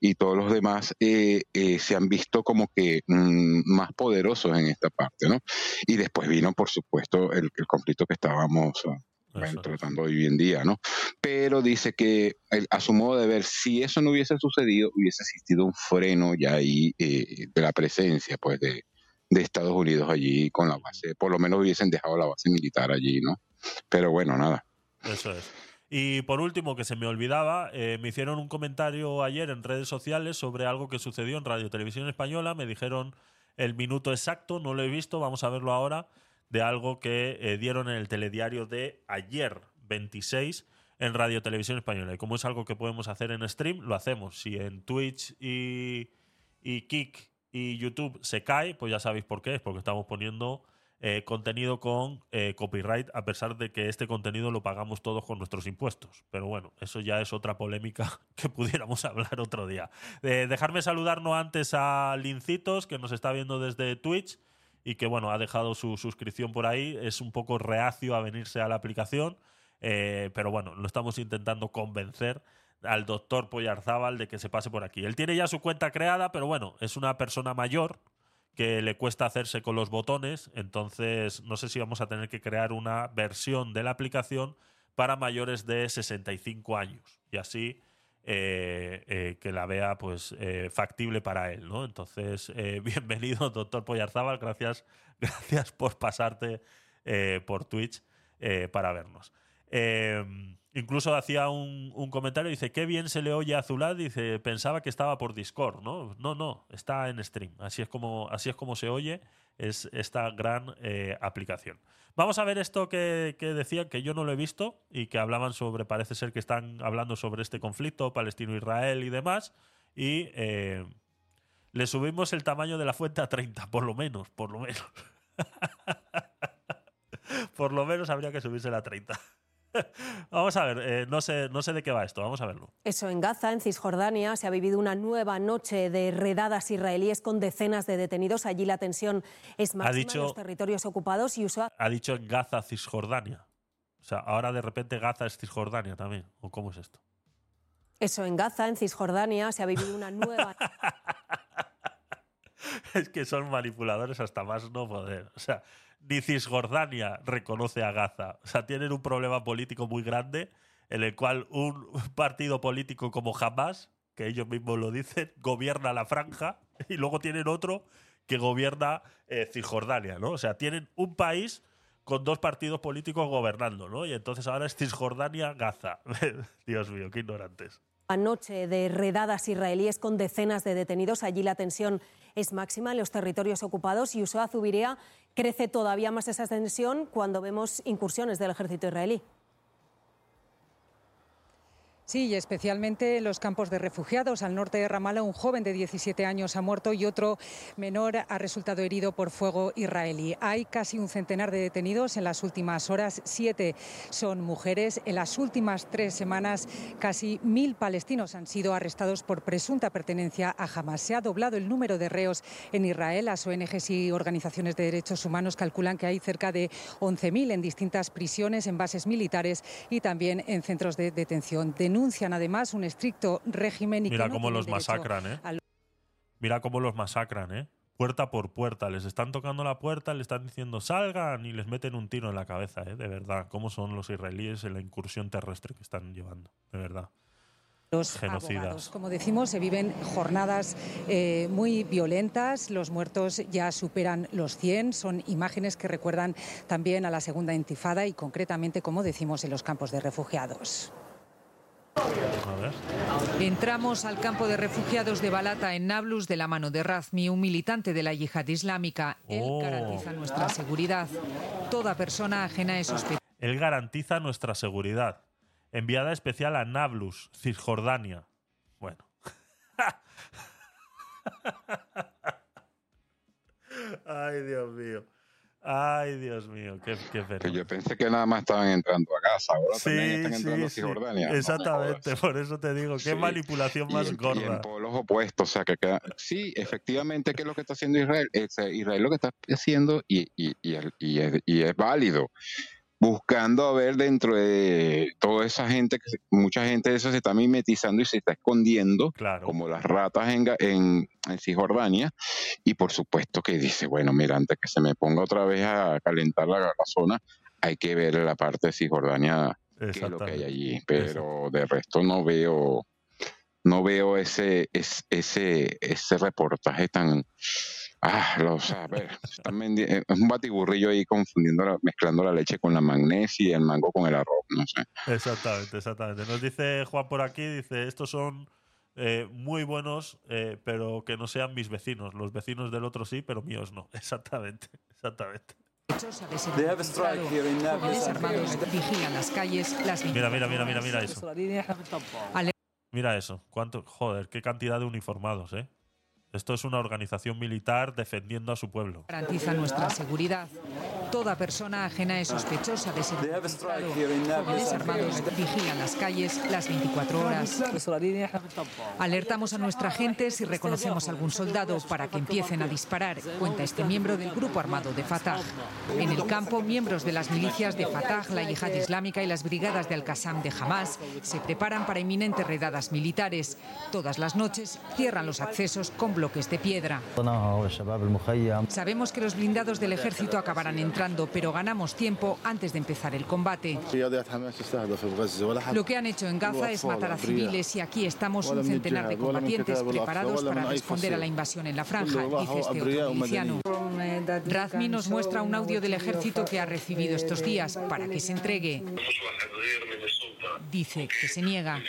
y todos los demás eh, eh, se han visto como que mmm, más poderosos en esta parte, ¿no? Y después vino, por supuesto, el, el conflicto que estábamos bueno, tratando hoy en día, ¿no? Pero dice que a su modo de ver, si eso no hubiese sucedido, hubiese existido un freno ya ahí eh, de la presencia, pues, de, de Estados Unidos allí con la base, por lo menos hubiesen dejado la base militar allí, ¿no? Pero bueno, nada. Eso es. Y por último, que se me olvidaba, eh, me hicieron un comentario ayer en redes sociales sobre algo que sucedió en Radio Televisión Española. Me dijeron el minuto exacto, no lo he visto, vamos a verlo ahora, de algo que eh, dieron en el telediario de ayer, 26, en Radio Televisión Española. Y como es algo que podemos hacer en stream, lo hacemos. Si en Twitch y, y Kik y YouTube se cae, pues ya sabéis por qué, es porque estamos poniendo eh, contenido con eh, copyright, a pesar de que este contenido lo pagamos todos con nuestros impuestos. Pero bueno, eso ya es otra polémica [LAUGHS] que pudiéramos hablar otro día. Eh, dejarme saludarnos antes a Lincitos, que nos está viendo desde Twitch y que bueno, ha dejado su suscripción por ahí. Es un poco reacio a venirse a la aplicación, pero bueno, lo estamos intentando convencer al doctor Poyarzábal de que se pase por aquí. Él tiene ya su cuenta creada, pero bueno, es una persona mayor que le cuesta hacerse con los botones, entonces no sé si vamos a tener que crear una versión de la aplicación para mayores de 65 años y así eh, eh, que la vea pues eh, factible para él, ¿no? Entonces, [LAUGHS] bienvenido, doctor Poyarzábal, gracias, [LAUGHS] gracias por pasarte por Twitch para vernos. Incluso hacía un, un, comentario, dice, qué bien se le oye a Zulad, dice, pensaba que estaba por Discord, ¿no? No, no, está en stream. Así es como, así es como se oye es esta gran eh, aplicación. Vamos a ver esto que, que, decían, que yo no lo he visto y que hablaban sobre, parece ser que están hablando sobre este conflicto palestino-israel y demás, y eh, le subimos el tamaño de la fuente a 30, por lo menos, por lo menos. [LAUGHS] por lo menos habría que subirse a 30. [LAUGHS] Vamos a ver, eh, no, sé, no sé de qué va esto, vamos a verlo. Eso en Gaza, en Cisjordania, se ha vivido una nueva noche de redadas israelíes con decenas de detenidos. Allí la tensión es máxima dicho- en los territorios ocupados y usó Ha dicho en Gaza, Cisjordania. O sea, ahora de repente Gaza es Cisjordania también. ¿O cómo es esto? eso en Gaza, en Cisjordania, se ha vivido una nueva [LAUGHS] Es que son manipuladores hasta más no poder. O sea, ni Cisjordania reconoce a Gaza. O sea, tienen un problema político muy grande en el cual un partido político como Hamas, que ellos mismos lo dicen, gobierna la franja y luego tienen otro que gobierna eh, Cisjordania, ¿no? O sea, tienen un país con dos partidos políticos gobernando, ¿no? Y entonces ahora es Cisjordania-Gaza. [LAUGHS] Dios mío, qué ignorantes. noche de redadas israelíes con decenas de detenidos. Allí la tensión es máxima en los territorios ocupados y Ushuaia Zubirea crece todavía más esa tensión cuando vemos incursiones del ejército israelí. Sí, y especialmente en los campos de refugiados. Al norte de Ramallah, un joven de 17 años ha muerto y otro menor ha resultado herido por fuego israelí. Hay casi un centenar de detenidos en las últimas horas. Siete son mujeres. En las últimas tres semanas, casi mil palestinos han sido arrestados por presunta pertenencia a Hamas. Se ha doblado el número de reos en Israel. Las ONGs y organizaciones de derechos humanos calculan que hay cerca de 11.000 en distintas prisiones, en bases militares y también en centros de detención. Denuncian además un estricto régimen y Mira que no cómo los masacran, ¿eh? al- Mira cómo los masacran, ¿eh? Puerta por puerta. Les están tocando la puerta, le están diciendo salgan y les meten un tiro en la cabeza, ¿eh? De verdad. Cómo son los israelíes en la incursión terrestre que están llevando. De verdad. Los Genocidas. abogados. Como decimos, se viven jornadas eh, muy violentas. Los muertos ya superan los 100. Son imágenes que recuerdan también a la segunda intifada y concretamente, como decimos, en los campos de refugiados. Entramos al campo de refugiados de Balata en Nablus de la mano de Razmi, un militante de la yihad islámica. Él Oh. garantiza nuestra seguridad. Toda persona ajena es sospechosa. Él garantiza nuestra seguridad. Enviada especial a Nablus, Cisjordania. Bueno. [LAUGHS] Ay, Dios mío. Ay, Dios mío. Qué, qué pena. Que yo pensé que nada más estaban entrando a Gaza, ahora también Sí, están entrando a sí, sí. Cisjordania. No me Exactamente, por eso te digo, qué Sí, manipulación y más en, y gorda. en polos opuestos, o sea, que queda- sí, efectivamente, ¿qué es lo que está haciendo Israel? Es, Israel lo que está haciendo, y, y, y es válido, buscando a ver dentro de toda esa gente, que mucha gente de eso se está mimetizando y se está escondiendo, como las ratas en, en, en Cisjordania, y por supuesto que dice, bueno, mira, antes que se me ponga otra vez a calentar la, la zona, hay que ver la parte de Cisjordania, qué es lo que hay allí, pero de resto no veo no veo ese es- ese ese reportaje tan ah lo, o sea, a ver, están vendi- es un batiburrillo ahí confundiendo la- mezclando la leche con la magnesia y el mango con el arroz no sé Exactamente, exactamente. Nos dice Juan por aquí, dice, estos son eh, muy buenos, eh, pero que no sean mis vecinos. Los vecinos del otro sí, pero míos no. [LAUGHS] Exactamente, exactamente. Vigilan las calles las Mira, mira, mira, mira, mira eso. 24 Mira eso. ¿Cuánto? Joder, qué cantidad de uniformados, ¿eh? Esto es una organización militar defendiendo a su pueblo. Garantiza nuestra seguridad. Toda persona ajena es sospechosa de ser infiltrado. Jóvenes armados vigilan las calles las 24 horas. Alertamos a nuestra gente si reconocemos algún soldado para que empiecen a disparar, cuenta este miembro del grupo armado de Fatah. En el campo, miembros de las milicias de Fatah, la Yihad Islámica y las brigadas de Al-Qassam de Hamas se preparan para inminentes redadas militares. Todas las noches cierran los accesos con bloques de piedra. Sabemos que los blindados del ejército acabarán entrando, pero ganamos tiempo antes de empezar el combate. Lo que han hecho en Gaza es matar a civiles y aquí estamos un centenar de combatientes preparados para responder a la invasión en la franja, dice este otro miliciano. Razmi nos muestra un audio del ejército que ha recibido estos días para que se entregue. Dice que se niega.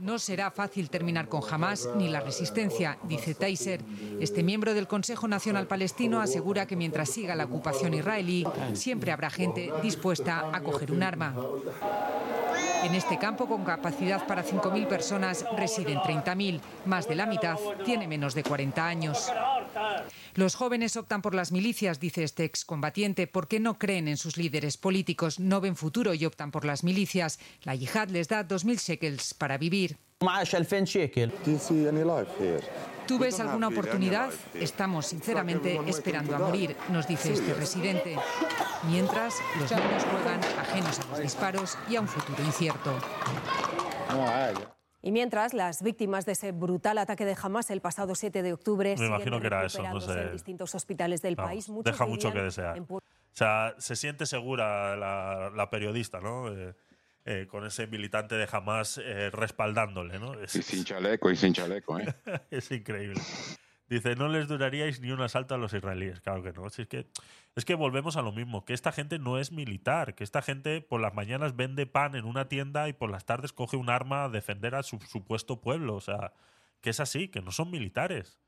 No será fácil terminar con Hamas ni la resistencia, dice Taiser. Este miembro del Consejo Nacional Palestino asegura que mientras siga la ocupación israelí, siempre habrá gente dispuesta a coger un arma. En este campo, con capacidad para 5.000 personas, residen 30.000. Más de la mitad tiene menos de 40 años. Los jóvenes optan por las milicias, dice este excombatiente, porque no creen en sus líderes políticos, no ven futuro y optan por las milicias. La yihad les da 2.000 shekels para vivir. ¿Tú ves alguna oportunidad? Estamos sinceramente esperando a morir, nos dice este residente. Mientras, los niños juegan ajenos a los disparos y a un futuro incierto. Y mientras, las víctimas de ese brutal ataque de Hamas el pasado 7 de octubre Me imagino que era eso, no recuperándose sé. en distintos hospitales del Vamos, país. Muchos deja mucho que desear. en O sea, se siente segura la, la periodista, ¿no? Eh, eh, con ese militante de Hamas eh, respaldándole, ¿no? Es, Y sin chaleco, y sin chaleco, ¿eh? [LAUGHS] es increíble. Dice, no les duraríais ni un asalto a los israelíes. Claro que no. Si es, que, es que volvemos a lo mismo, que esta gente no es militar, que esta gente por las mañanas vende pan en una tienda y por las tardes coge un arma a defender a su supuesto pueblo. O sea, que es así, que no son militares.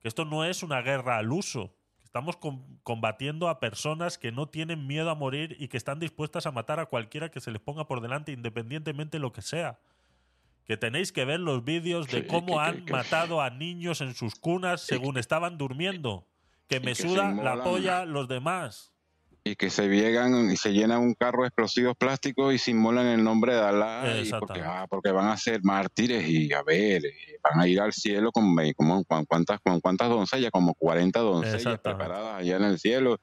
Que esto no es una guerra al uso. Estamos com- combatiendo a personas que no tienen miedo a morir y que están dispuestas a matar a cualquiera que se les ponga por delante, independientemente de lo que sea que tenéis que ver los vídeos de Sí, cómo que- han que- matado a niños en sus cunas según [LAUGHS] estaban durmiendo. Que me suda la polla los demás. Y que se llegan y se llenan un carro de explosivos plásticos y se inmolan el nombre de Alá y porque, ah, porque van a ser mártires y a ver, eh, van a ir al cielo con, como, con cuántas, con cuántas doncellas, como 40 doncellas preparadas allá en el cielo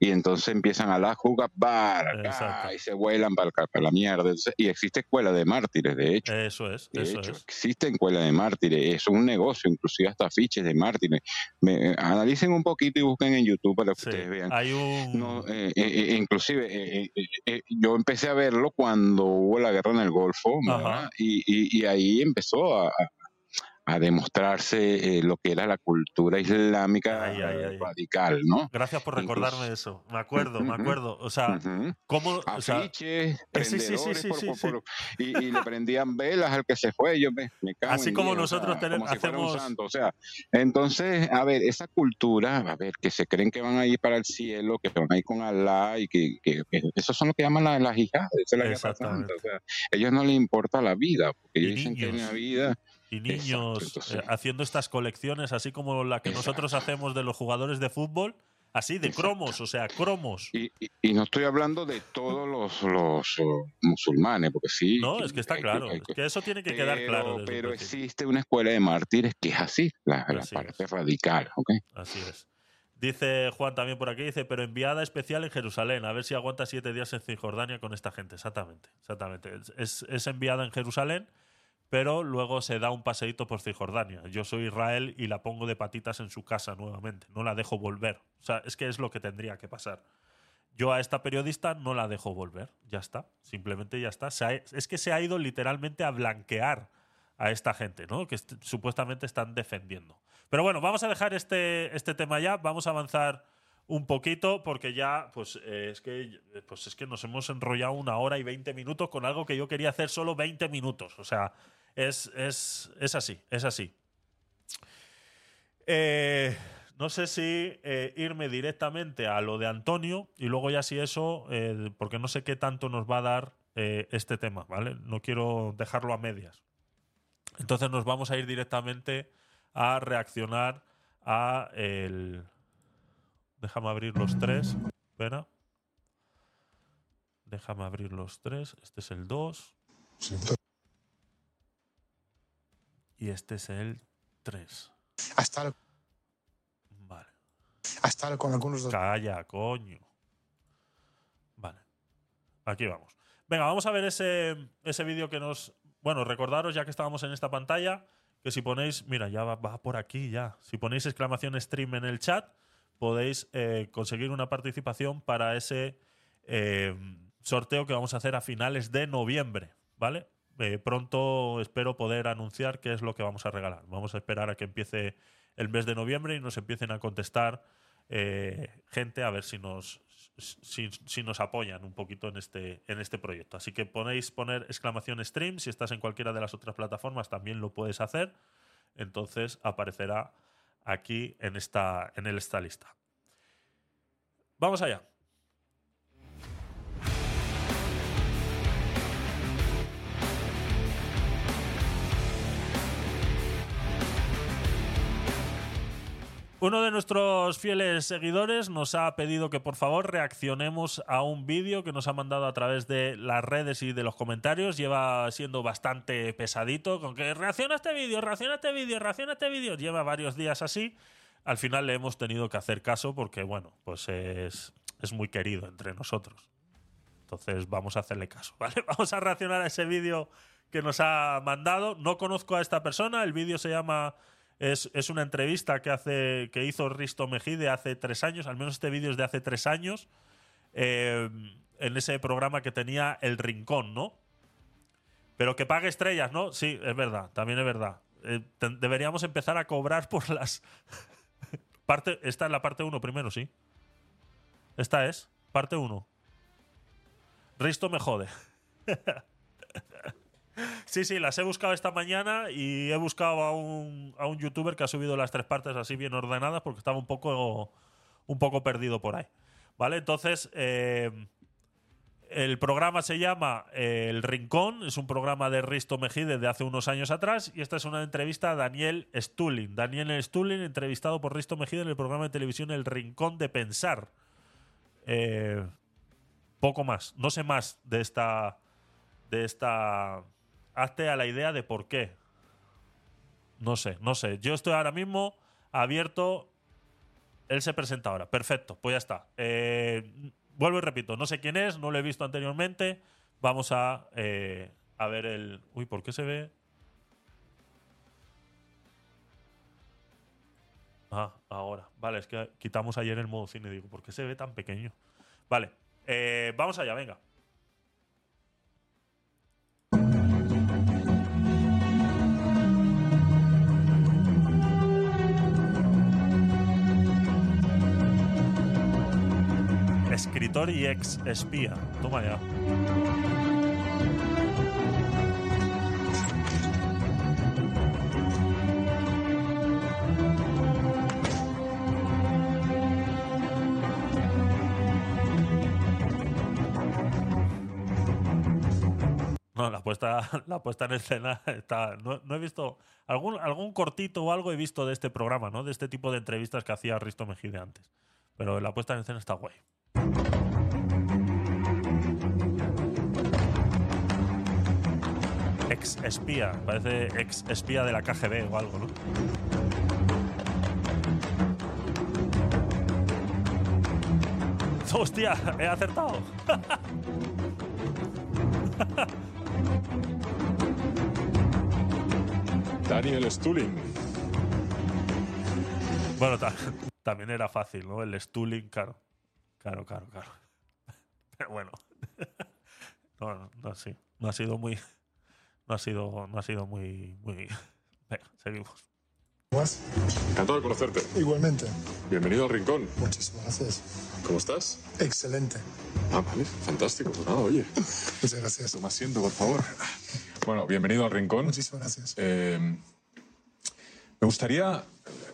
y entonces empiezan a la jugar bar Exacto. y se vuelan para, la mierda. Entonces, y existe escuela de mártires, de hecho. Eso es, De eso hecho, es. existe escuela de mártires, es un negocio, inclusive hasta afiches de mártires. Me- analicen un poquito y busquen en YouTube para que ustedes vean. Hay un... No, eh, eh, eh, inclusive eh, yo empecé a verlo cuando hubo la guerra en el Golfo y- y ahí empezó a, a- demostrarse eh, lo que era la cultura islámica eh, radical, ¿no? Gracias por recordarme Incluso- eso. Me acuerdo, me Ujú, acuerdo. O sea, ¿cómo...? O sea, Afiches, sí, sí, sí, prendedores sí, por- sí, por- sí. por- y, y le prendían velas al que se fue. Yo me, me cago Así en como o nosotros sea, tenemos- como si un hacemos- santo, o sea, entonces, a ver, esa cultura, a ver, que se creen que van a ir para el cielo, que van a ir con Alá y que, que, que eso son lo que llaman la- las hijadas, esa es la santa, o sea, ellos no les importa la vida, porque ellos dicen que en la vida y niños eh, haciendo estas colecciones, así como la que nosotros hacemos de los jugadores de fútbol, así de cromos, o sea, cromos. Y, y- y no estoy hablando de todos los, los oh, musulmanes, porque sí. No, es que está hay- claro. hay- Es que eso tiene que quedar claro. pero existe una escuela de mártires que es así, la, la Así parte radical, ¿ok? Así es. Dice Juan también por aquí, dice, pero enviada especial en Jerusalén, a ver si aguanta siete días en Cisjordania con esta gente. Exactamente, exactamente. Es- Es, es enviada en Jerusalén, pero luego se da un paseíto por Cisjordania. Yo soy Israel y la pongo de patitas en su casa nuevamente. No la dejo volver. O sea, es que es lo que tendría que pasar. Yo a esta periodista no la dejo volver. Ya está. Simplemente ya está. Ha- es que se ha ido literalmente a blanquear a esta gente, ¿no? Que est- supuestamente están defendiendo. Pero bueno, vamos a dejar este, este tema ya. Vamos a avanzar un poquito porque ya, pues, eh, es que, pues es que nos hemos enrollado una hora y 20 minutos con algo que yo quería hacer solo 20 minutos. O sea, es, es, es así, es así. Eh, no sé si eh, irme directamente a lo de Antonio y luego ya si eso, eh, porque no sé qué tanto nos va a dar este tema, ¿vale? No quiero dejarlo a medias. Entonces nos vamos a ir directamente a reaccionar a el... Déjame abrir los tres. Espera. Déjame abrir los tres. Este es el 2. Y este es el 3. a estar, Vale. a estar con algunos de Calla, coño. Vale. Aquí vamos. Venga, vamos a ver ese, ese vídeo que nos. Bueno, recordaros ya que estábamos en esta pantalla, que si ponéis. Mira, ya va, va por aquí ya. Si ponéis exclamación stream en el chat, podéis eh, conseguir una participación para ese eh, sorteo que vamos a hacer a finales de noviembre. ¿Vale? Eh, pronto espero poder anunciar qué es lo que vamos a regalar. Vamos a esperar a que empiece el mes de noviembre y nos empiecen a contestar eh, gente a ver si nos, si, nos apoyan un poquito en este, en este proyecto. Así que ponéis poner exclamación stream. Si estás en cualquiera de las otras plataformas, también lo puedes hacer. Entonces aparecerá aquí en esta, en esta lista. Vamos allá. Uno de nuestros fieles seguidores nos ha pedido que por favor reaccionemos a un vídeo que nos ha mandado a través de las redes y de los comentarios. Lleva siendo bastante pesadito con que reacciona a este vídeo, reacciona a este vídeo, reacciona a este vídeo. Lleva varios días así. Al final le hemos tenido que hacer caso porque, bueno, pues es, es muy querido entre nosotros. Entonces vamos a hacerle caso. [LAUGHS] Vamos a reaccionar a ese vídeo que nos ha mandado. No conozco a esta persona, el vídeo se llama... Es, es una entrevista que, hace, que hizo Risto Mejide hace tres años, al menos este vídeo es de hace tres años, eh, en ese programa que tenía El Rincón, ¿no? Pero que pague estrellas, ¿no? Sí, es verdad, también es verdad. Eh, deberíamos empezar a cobrar por las... [LAUGHS] parte, esta es la parte 1 primero, sí. Esta es, parte 1. Risto me jode. [LAUGHS] Sí, sí, las he buscado esta mañana y he buscado a un, a un youtuber que ha subido las tres partes así bien ordenadas porque estaba un poco, un poco perdido por ahí. ¿Vale? Entonces, eh, el programa se llama eh, El Rincón, es un programa de Risto Mejide de hace unos años atrás y esta es una entrevista a Daniel Stulin. Daniel Stulin, entrevistado por Risto Mejide en el programa de televisión El Rincón de Pensar. Eh, poco más, no sé más de esta de esta hazte a la idea de por qué. No sé, no sé. Yo estoy ahora mismo abierto. Él se presenta ahora. Perfecto, pues ya está. Eh, vuelvo y repito, no sé quién es, no lo he visto anteriormente. Vamos a, eh, a ver el. Uy, ¿por qué se ve? Ah, ahora. Vale, es que quitamos ayer el modo cine. Digo, ¿por qué se ve tan pequeño? Vale, eh, vamos allá, venga. Escritor y ex espía. Toma ya. No, la puesta, [LAUGHS] la puesta en escena está. No, no he visto. Algún, algún cortito o algo he visto de este programa, ¿no? De este tipo de entrevistas que hacía Risto Mejide antes. Pero la puesta en escena está guay. Ex espía, parece ex espía de la KGB o algo, ¿no? [LAUGHS] ¡Hostia! ¡He acertado! [LAUGHS] Daniel Stulin. Bueno, ta- también era fácil, ¿no? El Stulin, claro. Claro, claro, claro. [LAUGHS] Pero bueno. [LAUGHS] No, no, no, sí. No ha sido muy. No ha sido, no ha sido muy. muy... [LAUGHS] Venga, seguimos. Encantado de conocerte. Igualmente. Bienvenido al Rincón. Muchísimas gracias. ¿Cómo estás? Excelente. Ah, vale. Fantástico. Pues nada, oye. Muchas gracias. Toma asiento, por favor. Bueno, bienvenido al Rincón. Muchísimas gracias. Eh, me gustaría,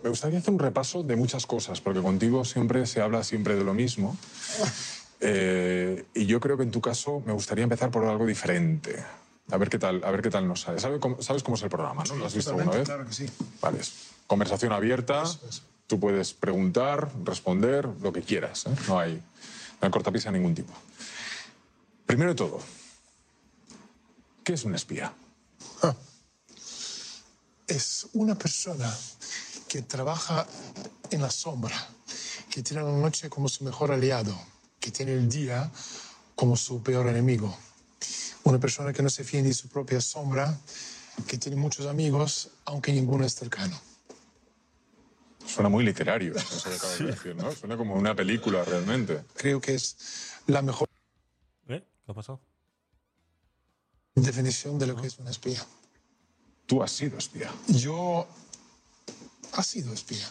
me gustaría hacer un repaso de muchas cosas, porque contigo siempre se habla siempre de lo mismo. [LAUGHS] Eh, y yo creo que en tu caso me gustaría empezar por algo diferente. A ver qué tal, a ver qué tal nos sale. ¿Sabes cómo, sabes cómo es el programa? ¿no? ¿Lo has visto alguna vez? Claro que sí. Vale. Conversación abierta. Tú puedes preguntar, responder, lo que quieras. ¿eh? No hay, no hay cortapisa de ningún tipo. Primero de todo, ¿qué es un espía? Es una persona que trabaja en la sombra, que tiene la noche como su mejor aliado, que tiene el día como su peor enemigo. Una persona que no se fía ni de su propia sombra, que tiene muchos amigos, aunque ninguno es cercano. Suena muy literario, eso que acabas de decir, ¿no? Suena como una película realmente. Creo que es la mejor ¿Eh? ¿Qué ha pasado? definición de lo que es un espía. Tú has sido espía. Yo ha sido espía.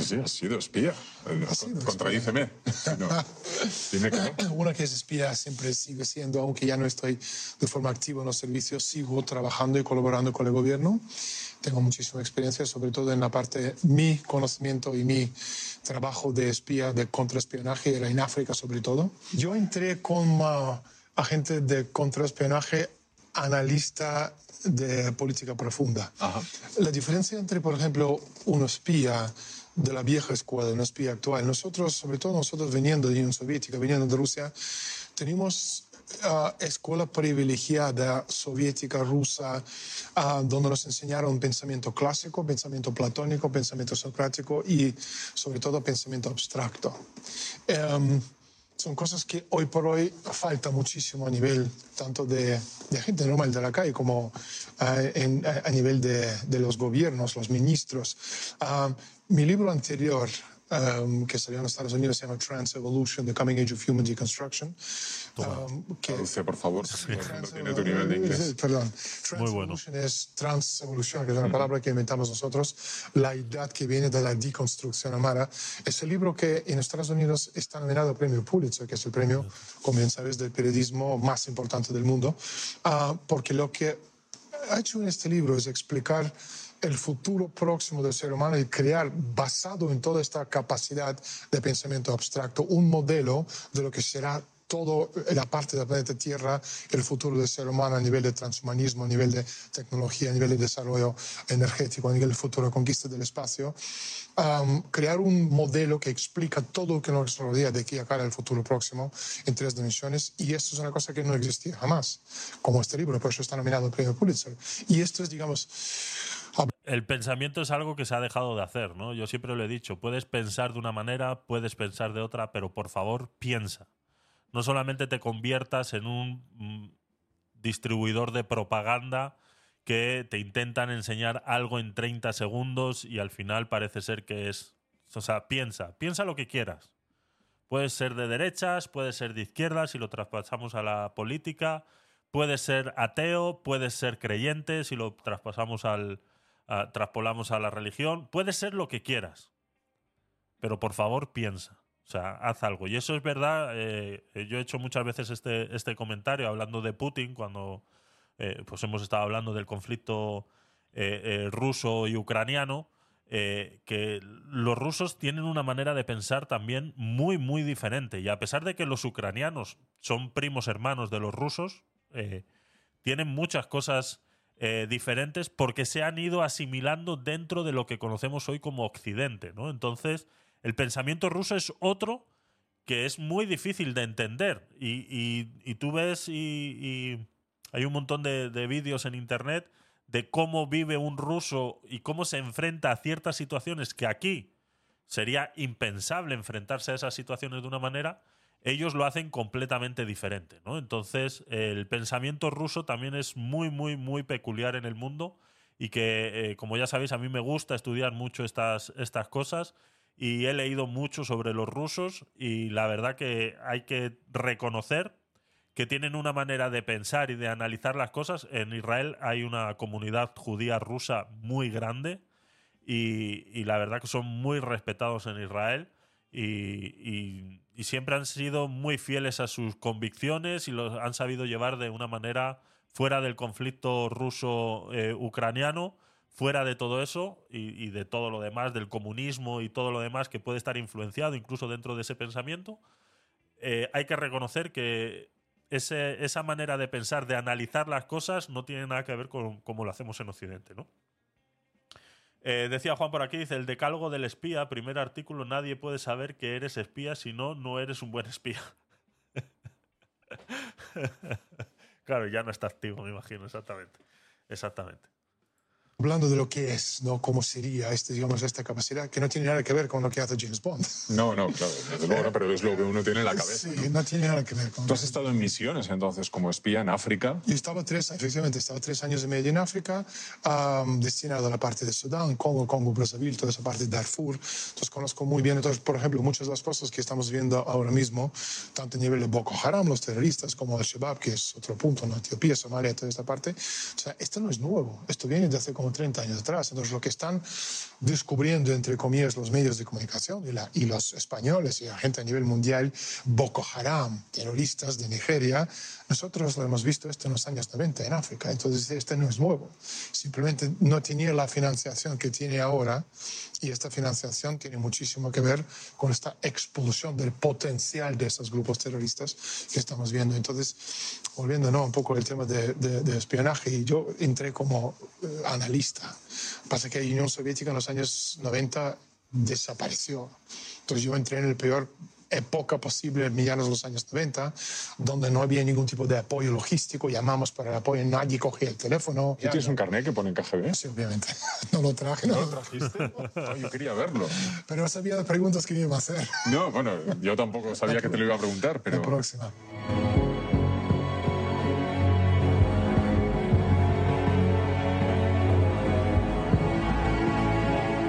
Sí, has sido espía. Eh, Contradíceme. No. [LAUGHS] Dime que no. Una que es espía siempre sigue siendo, aunque ya no estoy de forma activa en los servicios, sigo trabajando y colaborando con el gobierno. Tengo muchísima experiencia, sobre todo en la parte, mi conocimiento y mi trabajo de espía, de contraespionaje, era en África sobre todo. Yo entré como agente de contraespionaje, analista de política profunda. La diferencia entre, por ejemplo, un espía de la vieja escuela, un espía actual. Nosotros, sobre todo nosotros viniendo de Unión Soviética, viniendo de Rusia, tenemos uh, escuela privilegiada soviética, rusa, uh, donde nos enseñaron pensamiento clásico, pensamiento platónico, pensamiento socrático y sobre todo pensamiento abstracto. Um, son cosas que hoy por hoy falta muchísimo a nivel tanto de, de gente normal de la calle como uh, a, nivel de, de, los gobiernos, los ministros. mi libro anterior, um, que salió en Estados Unidos, se llama Trans Evolution, The Coming Age of Human Deconstruction. Um, que, Traduce, por favor, no tiene tu nivel de inglés. Perdón. Trans Evolution es trans evolución, que es una palabra que inventamos nosotros, la idea que viene de la deconstrucción amara. Es el libro que en Estados Unidos está nominado premio Pulitzer, que es el premio, como bien sabes, del periodismo más importante del mundo, uh, porque lo que ha hecho en este libro es explicar el futuro próximo del ser humano y crear, basado en toda esta capacidad de pensamiento abstracto, un modelo de lo que será toda la parte del planeta Tierra, el futuro del ser humano a nivel de transhumanismo, a nivel de tecnología, a nivel de desarrollo energético, a nivel de futuro conquista del espacio. Um, crear un modelo que explica todo lo que nos rodea de aquí a cara el futuro próximo en tres dimensiones. Y esto es una cosa que no existía jamás, como este libro, por eso está nominado al premio Pulitzer. Y esto es, digamos, el pensamiento es algo que se ha dejado de hacer, ¿no? Yo siempre lo he dicho, puedes pensar de una manera, puedes pensar de otra, pero por favor piensa. No solamente te conviertas en un mm, distribuidor de propaganda que te intentan enseñar algo en 30 segundos y al final parece ser que es... O sea, piensa, piensa lo que quieras. Puede ser de derechas, puede ser de izquierdas si lo traspasamos a la política, puede ser ateo, puede ser creyente si lo traspasamos al, traspolamos a la religión, puede ser lo que quieras, pero por favor piensa. O sea, haz algo. Y eso es verdad. Eh, yo he hecho muchas veces este, este comentario hablando de Putin cuando eh, pues hemos estado hablando del conflicto eh, ruso y ucraniano. que los rusos tienen una manera de pensar también muy, muy diferente. Y a pesar de que los ucranianos son primos hermanos de los rusos, tienen muchas cosas eh, diferentes porque se han ido asimilando dentro de lo que conocemos hoy como Occidente. ¿no? Entonces, el pensamiento ruso es otro que es muy difícil de entender. Y, tú ves y, hay un montón de, de vídeos en Internet de cómo vive un ruso y cómo se enfrenta a ciertas situaciones que aquí sería impensable enfrentarse a esas situaciones de una manera ellos lo hacen completamente diferente, ¿no? Entonces, el pensamiento ruso también es muy, muy, muy peculiar en el mundo y que, eh, como ya sabéis, a mí me gusta estudiar mucho estas, estas cosas y he leído mucho sobre los rusos y la verdad que hay que reconocer que tienen una manera de pensar y de analizar las cosas. En Israel hay una comunidad judía rusa muy grande y, y la verdad que son muy respetados en Israel y, siempre han sido muy fieles a sus convicciones y los han sabido llevar de una manera fuera del conflicto ruso-ucraniano, fuera de todo eso y, de todo lo demás, del comunismo y todo lo demás que puede estar influenciado incluso dentro de ese pensamiento. Eh, hay que reconocer que esa manera de pensar, de analizar las cosas, no tiene nada que ver con cómo lo hacemos en Occidente, ¿no? Eh, decía Juan por aquí, dice, el decálogo del espía, primer artículo, nadie puede saber que eres espía, si no, no eres un buen espía. [LAUGHS] claro, ya no está activo, me imagino, exactamente. Exactamente hablando de lo que es, ¿no? Cómo sería este, digamos, esta capacidad, que no tiene nada que ver con lo que hace James Bond. No, no, claro, pero es lo que uno tiene en la cabeza. Sí, no, tiene nada que ver con ¿Tú has estado en misiones entonces como espía en África? Yo estaba tres, efectivamente, estaba tres años y medio en África, destinado a la parte de Sudán, Congo, Congo, Brazzaville, toda esa parte de Darfur. Entonces conozco muy bien, entonces, por ejemplo, muchas de las cosas que estamos viendo ahora mismo, tanto a nivel de Boko Haram, los terroristas, como Al-Shabaab, que es otro punto, ¿no? Etiopía, Somalia, toda esta parte. O sea, esto no es nuevo, esto viene de hace como 30 años atrás. Entonces, lo que están descubriendo, entre comillas, los medios de comunicación y, los españoles y la gente a nivel mundial, Boko Haram, terroristas de Nigeria, nosotros lo hemos visto esto en los años 90 en África. Entonces, este no es nuevo. Simplemente no tenía la financiación que tiene ahora y esta financiación tiene muchísimo que ver con esta expulsión del potencial de estos grupos terroristas que estamos viendo. Entonces, volviendo ¿no? un poco al tema de, de, espionaje, y yo entré como eh, analista. Pasa que la Unión Soviética en los años 90 desapareció. Entonces yo entré en el peor época posible, en medianos de los años 90, donde no había ningún tipo de apoyo logístico, llamamos para el apoyo, nadie cogía el teléfono. ¿Tú tienes un carnet que pone en KGB? Sí, obviamente. [LAUGHS] No lo traje. ¿No lo trajiste? No, yo quería verlo. Pero sabía las preguntas que me iba a hacer. No, bueno, yo tampoco sabía que te lo iba a preguntar, [LAUGHS] pero... La próxima.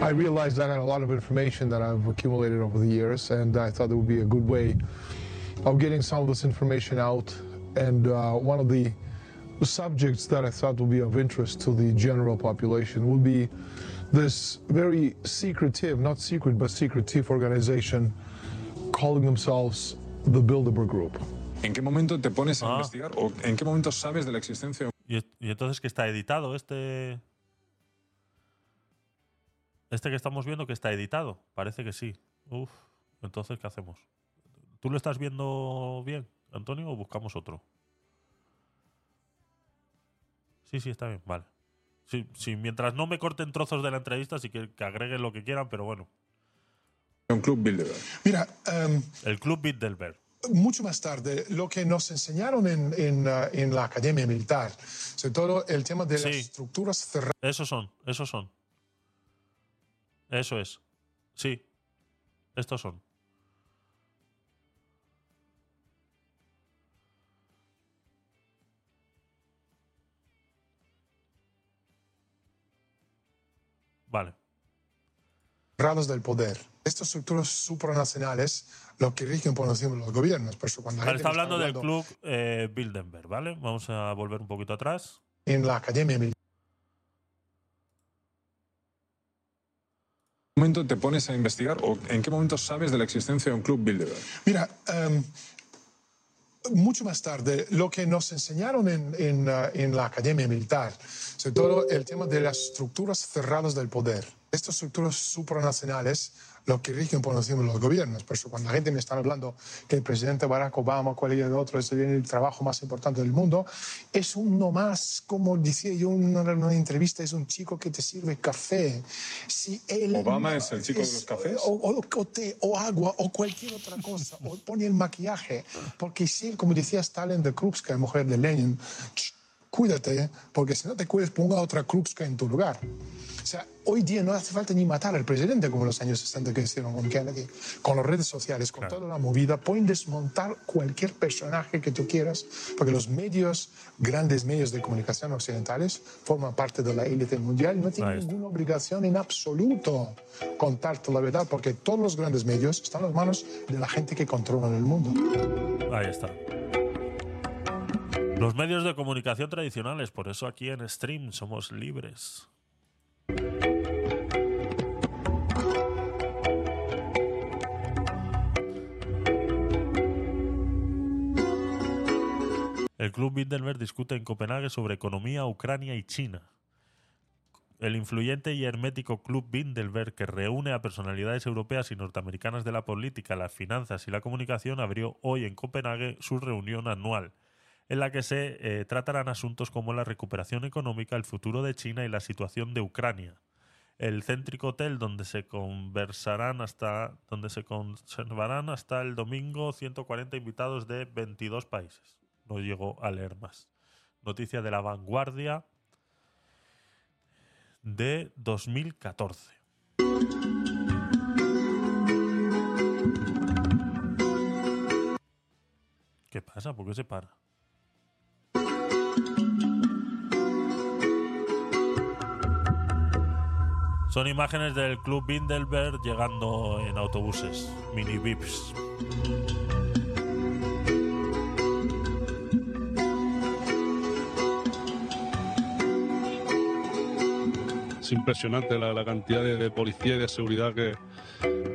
I realized that I had a lot of information that I've accumulated over the years, and I thought it would be a good way of getting some of this information out. And uh, one of the subjects that I thought would be of interest to the general population would be this very secretive, not secret, but secretive organization calling themselves the Bilderberg Group. ¿En qué momento te pones a Ah. investigar o en qué momento sabes de la existencia ¿Y, y entonces que está editado este. Este que estamos viendo que está editado. Parece que sí. Uf. Entonces, ¿qué hacemos? ¿Tú lo estás viendo bien, Antonio, o buscamos otro? Sí, sí, está bien, vale. Sí, sí, mientras no me corten trozos de la entrevista, sí que, que agreguen lo que quieran, pero bueno. un club Bilderberg? Mira, em, El Club Bilderberg. mucho más tarde, lo que nos enseñaron en, en, uh, en la academia militar, sobre todo el tema de las estructuras cerradas. Esos son, esos son. Eso es. Sí. Estos son. Vale. cerrados del poder. Estas estructuras supranacionales, lo que rigen por encima de los gobiernos. Por eso cuando Vale, está hablando del club eh, Bilderberg, ¿vale? Vamos a volver un poquito atrás. En la academia militar. ¿En qué momento te pones a investigar o en qué momento sabes de la existencia de un club Bilderberg? Mira, em, mucho más tarde, lo que nos enseñaron en, en, uh, en la academia militar, sobre todo el tema de las estructuras cerradas del poder. Estas estructuras supranacionales, lo que rigen por encima de los gobiernos. Por eso cuando la gente me está hablando que el presidente Barack Obama, cualquier otro, es el, el trabajo más importante del mundo, es uno más, como decía yo en una, una entrevista, es un chico que te sirve café. Si él ¿Obama es el chico de los cafés? o, o- o té, o agua, o cualquier otra cosa, o pone el maquillaje. Porque si, como decía Stalin de Krupska, mujer de Lenin, cuídate, porque si no te cuidas, ponga otra Krupska en tu lugar. O sea, hoy día no hace falta ni matar al presidente como en los años 60 que hicieron con Kennedy. Con las redes sociales, con toda la movida, pueden desmontar cualquier personaje que tú quieras, porque los medios, grandes medios de comunicación occidentales, forman parte de la élite mundial y no tienen ninguna obligación en absoluto contarte la verdad, porque todos los grandes medios están en las manos de la gente que controla el mundo. Ahí está. Los medios de comunicación tradicionales, por eso aquí en Stream somos libres. El Club Bilderberg discute en Copenhague sobre economía, Ucrania y China. El influyente y hermético Club Bilderberg, que reúne a personalidades europeas y norteamericanas de la política, las finanzas y la comunicación, abrió hoy en Copenhague su reunión anual, en la que se eh, tratarán asuntos como la recuperación económica, el futuro de China y la situación de Ucrania. El céntrico hotel donde se conversarán hasta donde se conservarán hasta el domingo 140 invitados de 22 países. No llegó a leer más. Noticia de la vanguardia de 2014. ¿Qué pasa? ¿Por qué se para? Son imágenes del Club Bilderberg llegando en autobuses, mini VIPs. Es impresionante la, la cantidad de, policía y de seguridad que,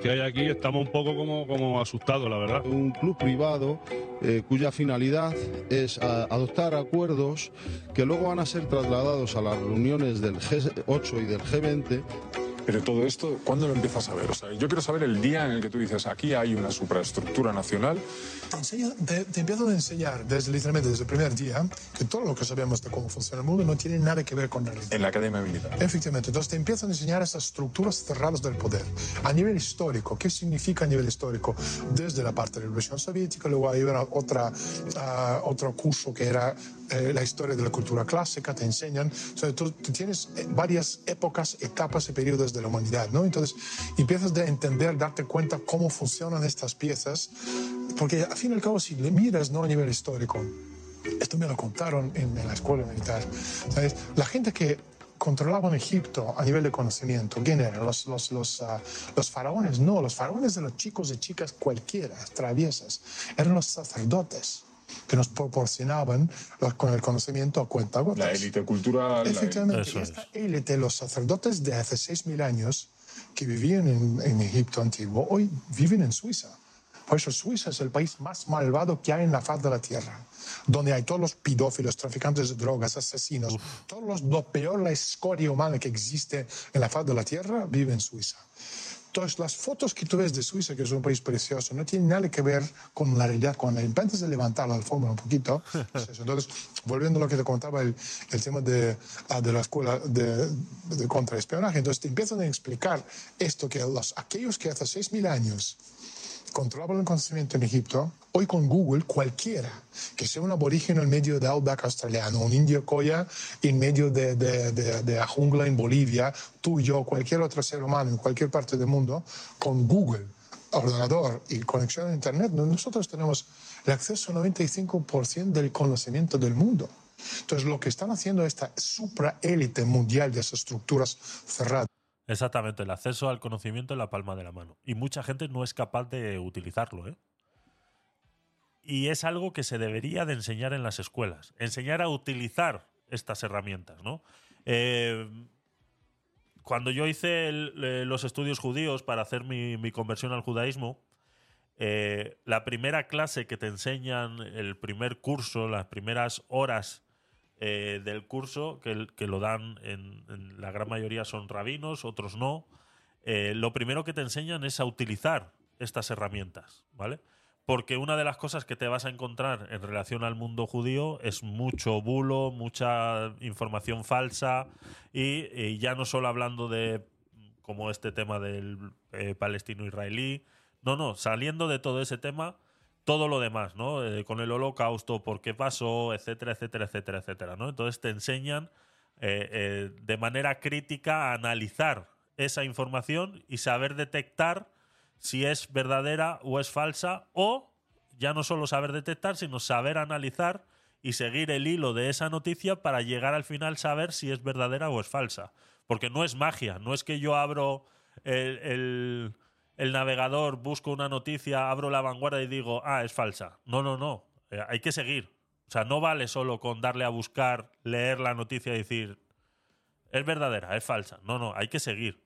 que hay aquí. Estamos un poco como, como asustados, la verdad. Un club privado eh, cuya finalidad es adoptar acuerdos que luego van a ser trasladados a las reuniones del G8 y del G20 Pero todo esto, ¿cuándo lo empiezas a ver? O sea, yo quiero saber el día en el que tú dices, aquí hay una supraestructura nacional. Te, enseño- te, te empiezo a enseñar desde, literalmente desde el primer día que todo lo que sabemos de cómo funciona el mundo no tiene nada que ver con la realidad. En la Academia Militar. Efectivamente, entonces te empiezan a enseñar esas estructuras cerradas del poder. A nivel histórico, ¿qué significa a nivel histórico? Desde la parte de la Revolución Soviética, luego hay otra, ah, otro curso que era eh, la historia de la cultura clásica, te enseñan. O sea, tú, tú tienes eh, varias épocas, etapas y periodos de la humanidad, ¿no? Entonces empiezas a entender, darte cuenta cómo funcionan estas piezas, porque al fin y al cabo, si le miras, ¿no? A nivel histórico, esto me lo contaron en, en la escuela militar. ¿sabes? La gente que controlaba en Egipto a nivel de conocimiento, ¿quién eran? Los, los, los, ah, los faraones, no, los faraones eran chicos y chicas cualquiera, traviesas, eran los sacerdotes que nos proporcionaban los- con el conocimiento a cuenta La élite cultural. la- Efectivamente, y esta élite, los sacerdotes de hace 6.000 años que vivían en, en Egipto antiguo, hoy viven en Suiza. Por eso Suiza es el país más malvado que hay en la faz de la tierra, donde hay todos los pedófilos, traficantes de drogas, asesinos, todos los, lo peor, la escoria humana que existe en la faz de la tierra, vive en Suiza. Entonces, las fotos que tú ves de Suiza, que es un país precioso, no tienen nada que ver con la realidad. Cuando intentas de levantar la alfombra un poquito, [LAUGHS] eso. entonces, volviendo a lo que te contaba, el, el tema de, ah, de la escuela de, de contraespionaje, entonces te empiezan a explicar esto, que los, aquellos que hace 6.000 años controlaban el conocimiento en Egipto, hoy con Google cualquiera que sea un aborigen en medio de Outback australiano, un indio coya en medio de, de, de- de la jungla en Bolivia, tú, yo, cualquier otro ser humano en cualquier parte del mundo, con Google, ordenador y conexión a Internet, nosotros tenemos el acceso al 95% del conocimiento del mundo. Entonces, lo que están haciendo esta supraélite mundial de esas estructuras cerradas, Exactamente, el acceso al conocimiento en la palma de la mano. Y mucha gente no es capaz de utilizarlo, ¿eh? Y es algo que se debería de enseñar en las escuelas. Enseñar a utilizar estas herramientas, ¿no? Eh, cuando yo hice eh, los estudios judíos para hacer mi, mi conversión al judaísmo, eh, la primera clase que te enseñan, el primer curso, las primeras horas eh, del curso, que, lo dan en, la gran mayoría son rabinos, otros no, eh, lo primero que te enseñan es a utilizar estas herramientas, ¿vale? Porque una de las cosas que te vas a encontrar en relación al mundo judío es mucho bulo, mucha información falsa y, y ya no solo hablando de como este tema del eh, palestino-israelí, no, no, saliendo de todo ese tema, todo lo demás, ¿no? Eh, con el holocausto, por qué pasó, etcétera, etcétera, etcétera, etcétera, ¿no? Entonces te enseñan eh, eh, de manera crítica a analizar esa información y saber detectar si es verdadera o es falsa o ya no solo saber detectar, sino saber analizar y seguir el hilo de esa noticia para llegar al final saber si es verdadera o es falsa. Porque no es magia, no es que yo abro el, el- el navegador, busco una noticia, abro la vanguardia y digo, ah, es falsa. No, no, no. Eh, hay que seguir. O sea, no vale solo con darle a buscar, leer la noticia y decir, es verdadera, es falsa. No, no, hay que seguir.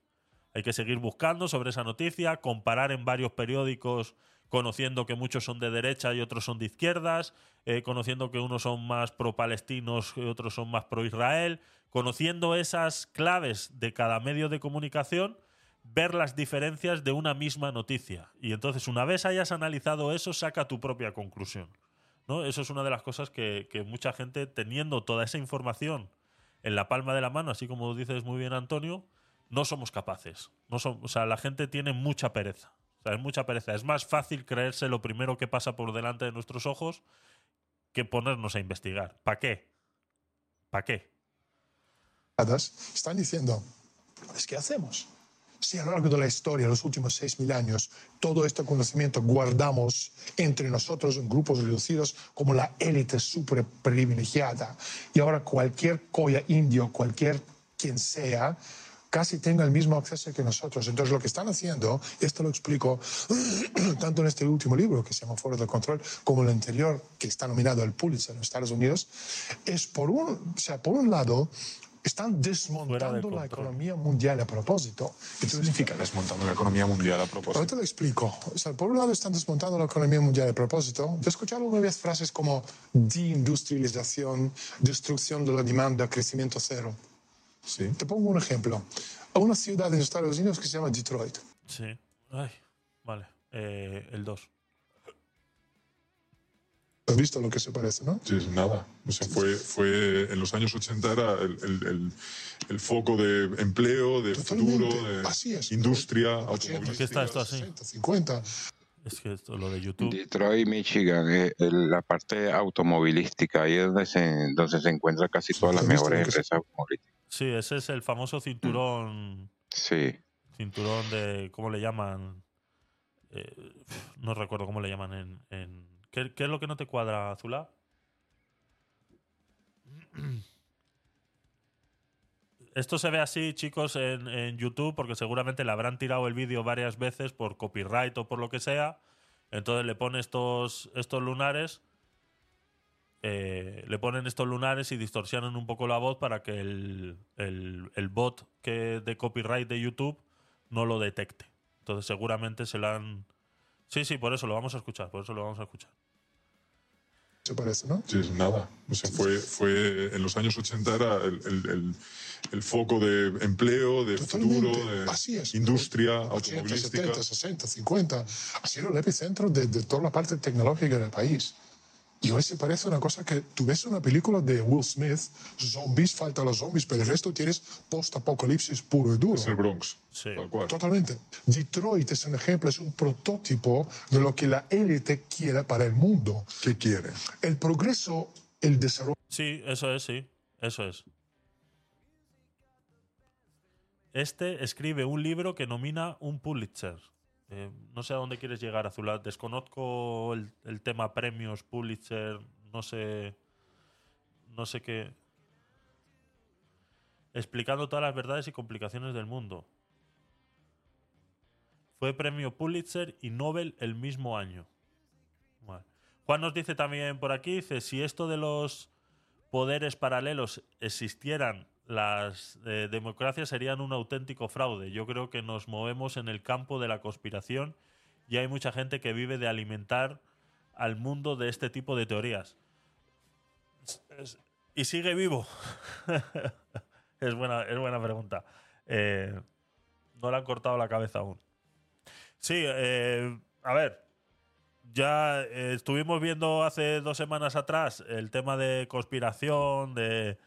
Hay que seguir buscando sobre esa noticia, comparar en varios periódicos, conociendo que muchos son de derecha y otros son de izquierdas, eh, conociendo que unos son más pro-palestinos y otros son más pro-Israel, conociendo esas claves de cada medio de comunicación, ver las diferencias de una misma noticia. Y entonces, una vez hayas analizado eso, saca tu propia conclusión. ¿no? Eso es una de las cosas que, que mucha gente, teniendo toda esa información en la palma de la mano, así como dices muy bien, Antonio, no somos capaces. No som- o sea, la gente tiene mucha pereza. O sea, es mucha pereza. Es más fácil creerse lo primero que pasa por delante de nuestros ojos que ponernos a investigar. ¿Para qué? ¿Para qué? están diciendo, es que hacemos. Si a lo largo de la historia, los últimos 6.000 años, todo este conocimiento guardamos entre nosotros en grupos reducidos como la élite super privilegiada, y ahora cualquier coya indio, cualquier quien sea, casi tenga el mismo acceso que nosotros. Entonces, lo que están haciendo, esto lo explico [CLEARS THROAT] tanto en este último libro que se llama Fuera del Control, como el anterior, que está nominado al Pulitzer en Estados Unidos, es por un, o sea, por un lado, están desmontando la economía mundial a propósito. ¿Qué significa desmontando la economía mundial a propósito? Ahorita lo explico. O sea, por un lado están desmontando la economía mundial a propósito. Yo he escuchado alguna vez frases como deindustrialización, destrucción de la demanda, crecimiento cero. Sí. Te pongo un ejemplo. a una ciudad en Estados Unidos que se llama Detroit. Sí. Ay, vale. Eh, el 2. ¿Has visto lo que se parece, no? Sí, nada. O sea, fue, fue en los años 80 era el, el- el- el foco de empleo, de futuro, de Así es. industria, ¿Por qué está esto así? 50. Es que esto, lo de YouTube. Detroit, Michigan, eh, la parte automovilística, ahí es donde se, donde se encuentran casi todas las ¿Has visto mejores empresas automovilísticas. Sí, ese es el famoso cinturón. Sí. Cinturón de. ¿Cómo le llaman? Eh, no recuerdo cómo le llaman en. en- ¿Qué, es lo que no te cuadra, Azulá? [CLEARS THROAT] Esto se ve así, chicos, en, YouTube, porque seguramente le habrán tirado el vídeo varias veces por copyright o por lo que sea. Entonces le pone estos, estos lunares. eh, le ponen estos lunares y distorsionan un poco la voz para que el, el- el bot que de copyright de YouTube no lo detecte. Entonces seguramente se lo han... Sí, sí, por eso lo vamos a escuchar, por eso lo vamos a escuchar. Se parece, ¿no? Sí, nada. O sea, fue, fue en los años 80 era el, el- el- el foco de empleo, de futuro, de Así es. industria, 80, automovilística. 70, 60, 50. Ha sido el epicentro de, de toda la parte tecnológica del país. Y hoy se parece una cosa que tú ves una película de Will Smith, zombies, falta los zombies, pero el resto tienes post-apocalipsis puro y duro. Es el Bronx. Sí. Totalmente. Detroit es un ejemplo, es un prototipo de lo que la élite quiere para el mundo. ¿Qué quiere? El progreso, el desarrollo. Sí, eso es, sí. Eso es. Este escribe un libro que nomina un Pulitzer. Eh, no sé a dónde quieres llegar, Azulat. Desconozco el, tema premios, Pulitzer, no sé. No sé qué. Explicando todas las verdades y complicaciones del mundo. Fue premio Pulitzer y Nobel el mismo año. Juan nos dice también por aquí, dice, si esto de los poderes paralelos existieran, las eh, democracias serían un auténtico fraude. Yo creo que nos movemos en el campo de la conspiración y hay mucha gente que vive de alimentar al mundo de este tipo de teorías. ¿Y sigue vivo? [LAUGHS] es, buena, es buena pregunta. Eh, no le han cortado la cabeza aún. Sí, eh, a ver, ya estuvimos viendo hace dos semanas atrás el tema de conspiración, de,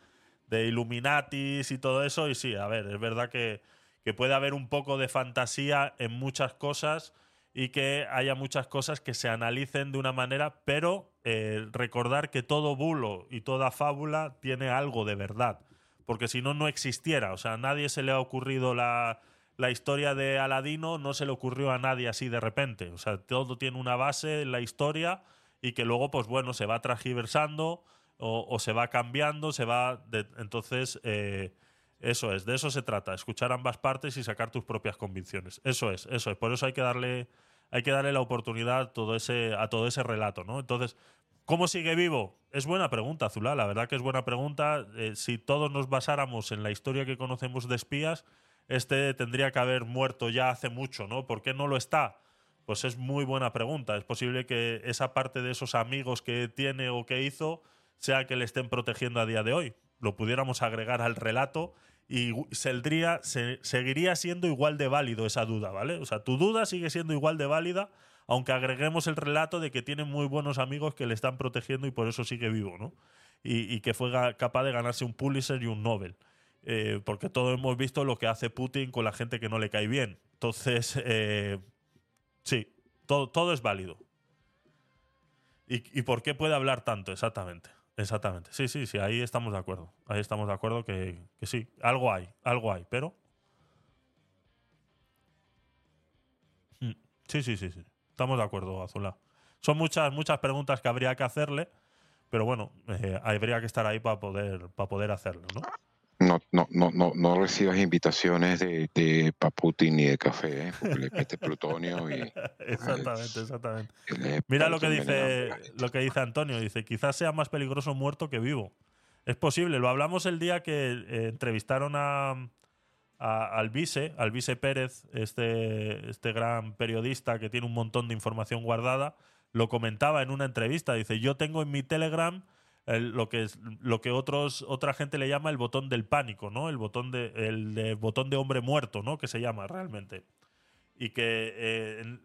de Illuminatis y todo eso, y sí, a ver, es verdad que, que puede haber un poco de fantasía en muchas cosas y que haya muchas cosas que se analicen de una manera, pero eh, recordar que todo bulo y toda fábula tiene algo de verdad, porque si no, no existiera, o sea, a nadie se le ha ocurrido la, la historia de Aladino, no se le ocurrió a nadie así de repente, o sea, todo tiene una base en la historia y que luego, pues bueno, se va transgiversando o, se va cambiando, se va... de- entonces, eh, eso es, de eso se trata, escuchar ambas partes y sacar tus propias convicciones. Eso es, eso es. Por eso hay que darle, hay que darle la oportunidad todo ese, a todo ese relato, ¿no? Entonces, ¿cómo sigue vivo? Es buena pregunta, Zulá, la verdad que es buena pregunta. Eh, si todos nos basáramos en la historia que conocemos de espías, este tendría que haber muerto ya hace mucho, ¿no? ¿Por qué no lo está? Pues es muy buena pregunta. Es posible que esa parte de esos amigos que tiene o que hizo sea que le estén protegiendo a día de hoy. Lo pudiéramos agregar al relato y saldría- se- seguiría siendo igual de válido esa duda, ¿vale? O sea, tu duda sigue siendo igual de válida, aunque agreguemos el relato de que tiene muy buenos amigos que le están protegiendo y por eso sigue vivo, ¿no? Y, y que fue capaz de ganarse un Pulitzer y un Nobel. Eh, porque todos hemos visto lo que hace Putin con la gente que no le cae bien. Entonces, [LAUGHS] eh, sí, todo, todo es válido. ¿Y, ¿Y por qué puede hablar tanto? Exactamente. Exactamente. Sí, sí, sí, ahí estamos de acuerdo. Ahí estamos de acuerdo que, que sí. Algo hay, algo hay, pero. Mm, Sí, sí, sí, sí. Estamos de acuerdo, Azulá. Son muchas, muchas preguntas que habría que hacerle, pero bueno, eh, habría que estar ahí para poder, para poder hacerlo, ¿no? No, no, no, no, no recibas invitaciones de, de pa' Putin ni de café, ¿eh? porque le mete plutonio y [LAUGHS] exactamente, exactamente. Mira lo que dice lo que dice Antonio, dice, quizás sea más peligroso muerto que vivo. Es posible, lo hablamos el día que eh, entrevistaron a, a- al vice, al vice Pérez, este, este gran periodista que tiene un montón de información guardada, lo comentaba en una entrevista, dice, yo tengo en mi Telegram lo que es, lo que otros otra gente le llama el botón del pánico, ¿no? El botón de el botón de hombre muerto, ¿no? Que se llama realmente y que eh, en-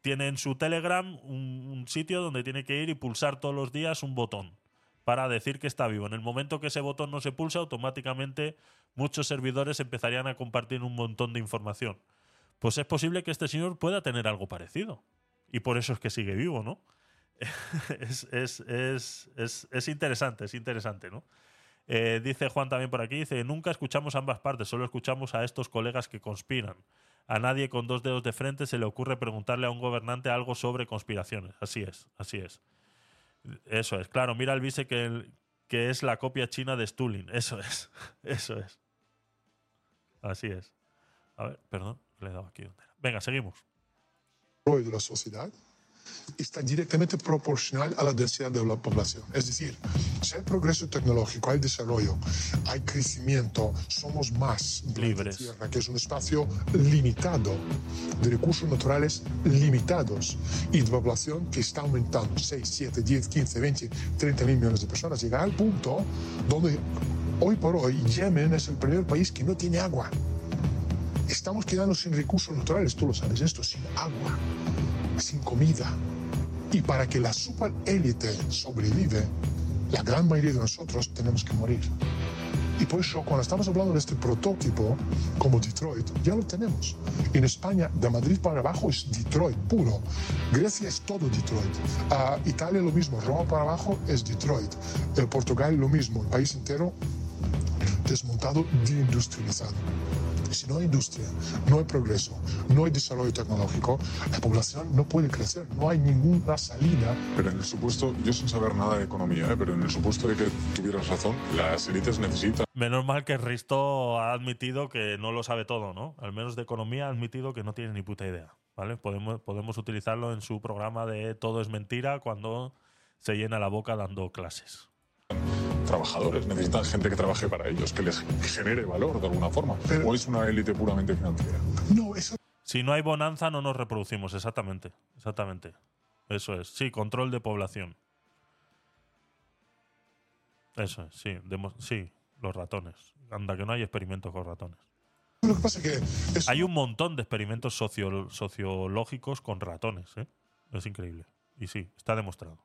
tiene en su Telegram un, un sitio donde tiene que ir y pulsar todos los días un botón para decir que está vivo. En el momento que ese botón no se pulsa, automáticamente muchos servidores empezarían a compartir un montón de información. Pues es posible que este señor pueda tener algo parecido. Y por eso es que sigue vivo, ¿no? [LAUGHS] es, es, es, es, es interesante, es interesante, ¿no? Eh, dice Juan también por aquí, dice, nunca escuchamos ambas partes, solo escuchamos a estos colegas que conspiran. A nadie con dos dedos de frente se le ocurre preguntarle a un gobernante algo sobre conspiraciones. Así es, así es. Eso es, claro, mira el vice que, que es la copia china de Stulin. Eso es, [LAUGHS] eso es. Así es. A ver, perdón, le he dado aquí. Venga, seguimos. de la sociedad está directamente proporcional a la densidad de la población. Es decir, si hay progreso tecnológico, hay desarrollo, hay crecimiento, somos más Libres. Tierra, que es un espacio limitado, de recursos naturales limitados y de población que está aumentando 6, 7, 10, 15, 20, 30 mil millones de personas. Llegar al punto donde hoy por hoy Yemen es el primer país que no tiene agua. Estamos quedando sin recursos naturales, tú lo sabes esto, sin agua, sin comida. Y para que la superélite sobrevive, la gran mayoría de nosotros tenemos que morir. Y por eso, cuando estamos hablando de este prototipo, como Detroit, ya lo tenemos. En España, de Madrid para abajo es Detroit puro. Grecia es todo Detroit. Ah, Italia lo mismo. Roma para abajo es Detroit. Eh, Portugal lo mismo. El país entero desmontado, deindustrializado. Si no hay industria, no hay progreso, no hay desarrollo tecnológico, la población no puede crecer, no hay ninguna salida. Pero en el supuesto, yo sin saber nada de economía, ¿eh? pero en el supuesto de que tuvieras razón, las élites necesitan Menos mal que Risto ha admitido que no lo sabe todo, ¿no? Al menos de economía ha admitido que no tiene ni puta idea, ¿vale? Podemos, podemos utilizarlo en su programa de Todo es mentira cuando se llena la boca dando clases. Trabajadores, necesitan gente que trabaje para ellos, que les genere valor de alguna forma. o es una élite puramente financiera. No, eso Si no hay bonanza, no nos reproducimos, exactamente. Exactamente. Eso es. Sí, control de población. Eso es, sí. demo- sí, los ratones. Anda, que no hay experimentos con ratones. Lo que pasa es que Hay un montón de experimentos socio- sociológicos con ratones, ¿eh? Es increíble. Y sí, está demostrado.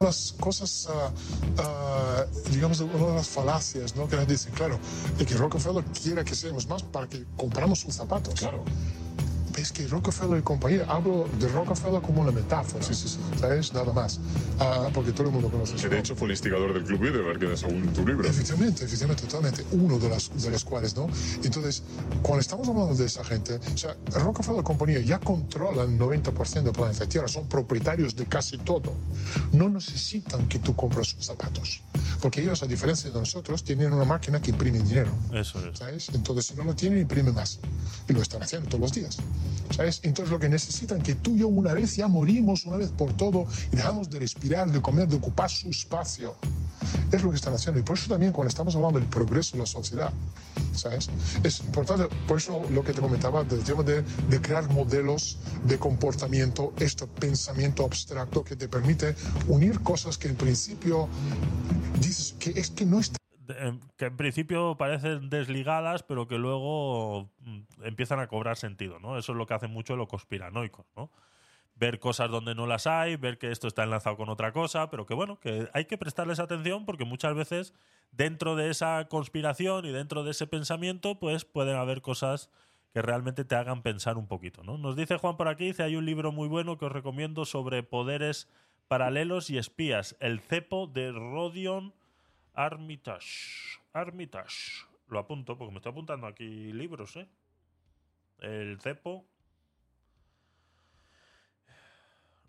Las cosas, ah, ah, digamos, una de las falacias, ¿no? Que nos dicen, claro, de que Rockefeller quiera que seamos más para que compramos sus zapatos. Claro. Es que Rockefeller y compañía, hablo de Rockefeller como una metáfora, ¿sabes? Nada más. Ah, porque todo el mundo conoce Que de hecho fue el instigador del Club Bilderberg, que según tu libro. Efectivamente, efectivamente, totalmente. Uno de, las, de los cuales, ¿no? Entonces, cuando estamos hablando de esa gente, o sea, Rockefeller compañía ya controlan el 90% del planeta Tierra, son propietarios de casi todo. No necesitan que tú compres sus zapatos, porque ellos, a diferencia de nosotros, tienen una máquina que imprime dinero. Eso es. ¿Sabes? Entonces, si no lo tienen, imprime más. Y lo están haciendo todos los días. ¿Sabes? Entonces, lo que necesitan que tú y yo una vez ya morimos una vez por todo y dejamos de respirar, de comer, de ocupar su espacio. Es lo que están haciendo. Y por eso también cuando estamos hablando del progreso de la sociedad, ¿sabes? Es importante, por eso lo que te comentaba del tema de, de crear modelos de comportamiento, este pensamiento abstracto que te permite unir cosas que en principio dices que es que no está que en principio parecen desligadas, pero que luego mm, empiezan a cobrar sentido, ¿no? Eso es lo que hacen mucho los conspiranoicos, ¿no? Ver cosas donde no las hay, ver que esto está enlazado con otra cosa, pero que bueno, que hay que prestarles atención porque muchas veces dentro de esa conspiración y dentro de ese pensamiento, pues pueden haber cosas que realmente te hagan pensar un poquito, ¿no? Nos dice Juan por aquí, dice, hay un libro muy bueno que os recomiendo sobre poderes paralelos y espías, El cepo de Rodion Armitage. Armitage. Lo apunto porque me estoy apuntando aquí libros, ¿eh? El cepo.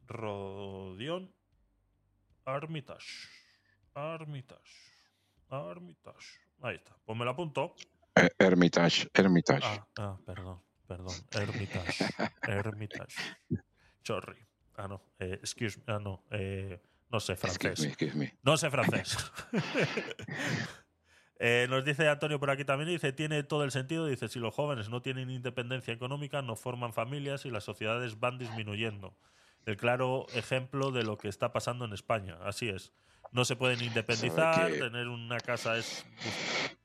Rodion Armitage. Armitage. Armitage. Ahí está. Pues me lo apunto. Eh, Hermitage, Hermitage. Ah, ah, perdón, perdón. Hermitage. Hermitage. [LAUGHS] Sorry. Ah, no. Eh, excuse me. Ah, no. Eh, no sé francés. Excuse me, excuse me. No sé francés. Eh, nos dice Antonio por aquí también, dice, tiene todo el sentido, dice, si los jóvenes no tienen independencia económica, no forman familias y las sociedades van disminuyendo. el claro ejemplo de lo que está pasando en España. Así es. No se pueden independizar, que- tener una casa es...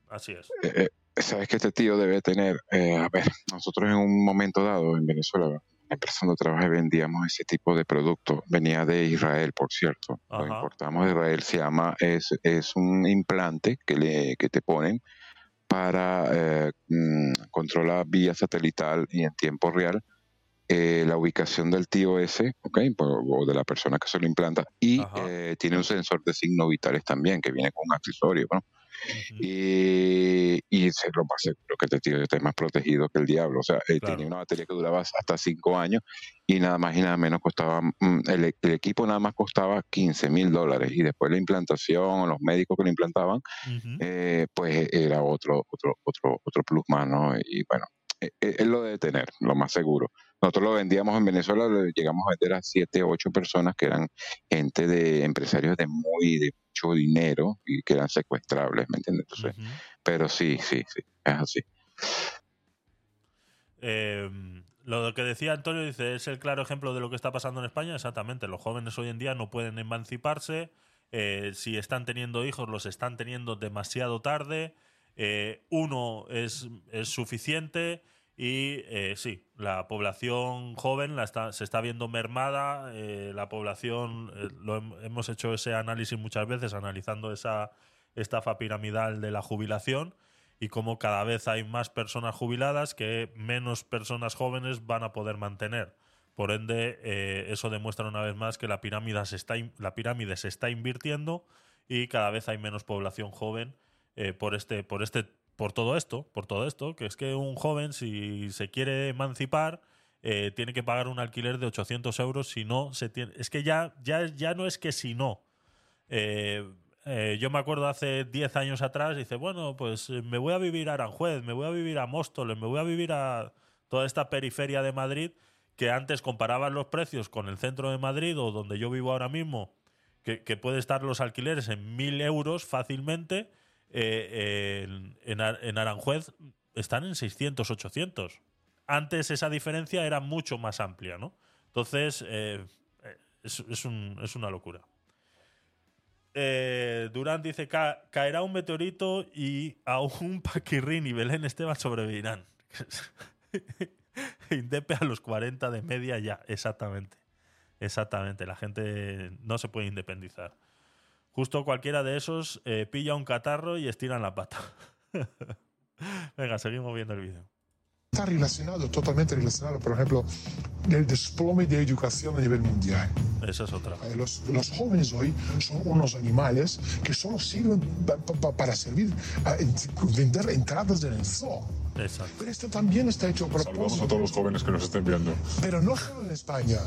así es. Eh, eh, Sabes que este tío debe tener, eh, a ver, nosotros en un momento dado en Venezuela, la empresa donde trabajé vendíamos ese tipo de producto. Venía de Israel, por cierto. Lo importamos de Israel. Se llama, es, es un implante que, le, que te ponen para eh, mm, controlar vía satelital y en tiempo real eh, la ubicación del tío ese, ¿ok? Por- o de la persona que se lo implanta. Y eh, tiene un sensor de signos vitales también, que viene con un accesorio, ¿no? Y, y se lo más seguro que este tío esté más protegido que el diablo. O sea, eh, tenía una batería que duraba hasta cinco años y nada más y nada menos costaba, mm, el, e- el equipo nada más costaba 15 mil dólares y después la implantación, los médicos que lo implantaban, eh, pues era otro, otro, otro, otro plus más, ¿no? Y bueno, eh, eh, él lo debe tener, lo más seguro. Nosotros lo vendíamos en Venezuela, lo llegamos a vender a siete, ocho personas que eran gente de empresarios de muy, de mucho dinero y que eran secuestrables, ¿me entiendes? Entonces, pero sí, sí, sí, es así. Eh, lo que decía Antonio dice, es el claro ejemplo de lo que está pasando en España. Exactamente, los jóvenes hoy en día no pueden emanciparse. eh, si están teniendo hijos, los están teniendo demasiado tarde. eh, uno es, es suficiente y eh, sí, la población joven la está, se está viendo mermada. eh, la población, eh, lo hem- hemos hecho ese análisis muchas veces, analizando esa estafa piramidal de la jubilación y cómo cada vez hay más personas jubiladas que menos personas jóvenes van a poder mantener. Por ende, eh, eso demuestra una vez más que la pirámide, se está, la pirámide se está invirtiendo y cada vez hay menos población joven eh, por este, por este, por todo esto, por todo esto, que es que un joven si se quiere emancipar eh, tiene que pagar un alquiler de 800 euros si no se tiene, es que ya, ya, ya no es que si no, eh, eh, yo me acuerdo hace 10 años atrás, dice, bueno, pues eh, me voy a vivir a Aranjuez, me voy a vivir a Móstoles, me voy a vivir a toda esta periferia de Madrid, que antes comparaban los precios con el centro de Madrid o donde yo vivo ahora mismo, que, que puede estar los alquileres en 1.000 euros fácilmente, eh, en, en Ar- en Aranjuez están en 600, 800. Antes esa diferencia era mucho más amplia, ¿no? Entonces, eh, eh, es una locura. Eh, Durán dice: "Ca- caerá un meteorito y aún [LAUGHS] Paquirrín y Belén Esteban sobrevivirán. [LAUGHS] Indepe a los 40 de media ya, exactamente. Exactamente, la gente no se puede independizar. Justo cualquiera de esos eh, pilla un catarro y estiran la pata. [LAUGHS] Venga, seguimos viendo el vídeo. Está relacionado, totalmente relacionado, por ejemplo, del desplome de educación a nivel mundial. Esa es otra. Eh, Los, los jóvenes hoy son unos animales que solo sirven pa- pa- pa- para servir a en- vender entradas en el zoo. Exacto. Pero esto también está hecho a Saludamos a propósito. todos los jóvenes que nos estén viendo. Pero no solo en España,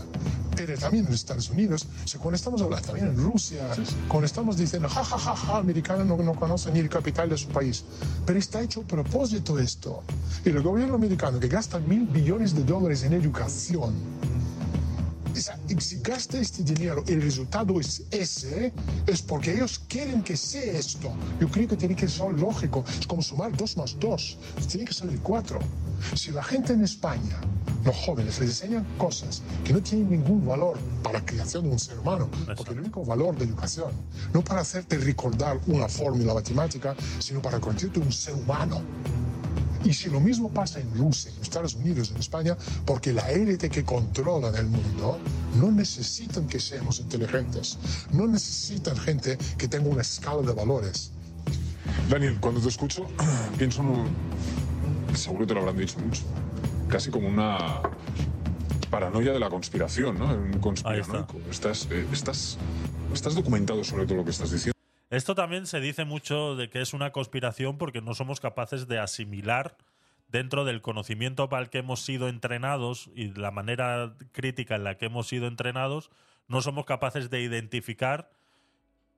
pero también en Estados Unidos. O sea, cuando estamos hablando también en Rusia, cuando estamos diciendo, ja, ja, ja, ja, americano no, no conoce ni el capital de su país. Pero está hecho a propósito esto. Y el gobierno americano que gasta mil billones de dólares en educación, si gasta este dinero el resultado es ese, es porque ellos quieren que sea esto. Yo creo que tiene que ser lógico. Es como sumar dos más dos. Tiene que salir cuatro. Si la gente en España, los jóvenes, les enseñan cosas que no tienen ningún valor para la creación de un ser humano, porque el único valor de educación, no para hacerte recordar una fórmula matemática, sino para convertirte en un ser humano. Y si lo mismo pasa en Rusia, en Estados Unidos, en España, porque la élite que controla el mundo no necesitan que seamos inteligentes, no necesitan gente que tenga una escala de valores. Daniel, cuando te escucho, [CLEARS THROAT] pienso en un... Seguro te lo habrán dicho mucho. Casi como una paranoia de la conspiración, ¿no? Un conspiranoico. Estás, eh, estás, estás documentado sobre todo lo que estás diciendo. Esto también se dice mucho de que es una conspiración porque no somos capaces de asimilar dentro del conocimiento para el que hemos sido entrenados y la manera crítica en la que hemos sido entrenados, no somos capaces de identificar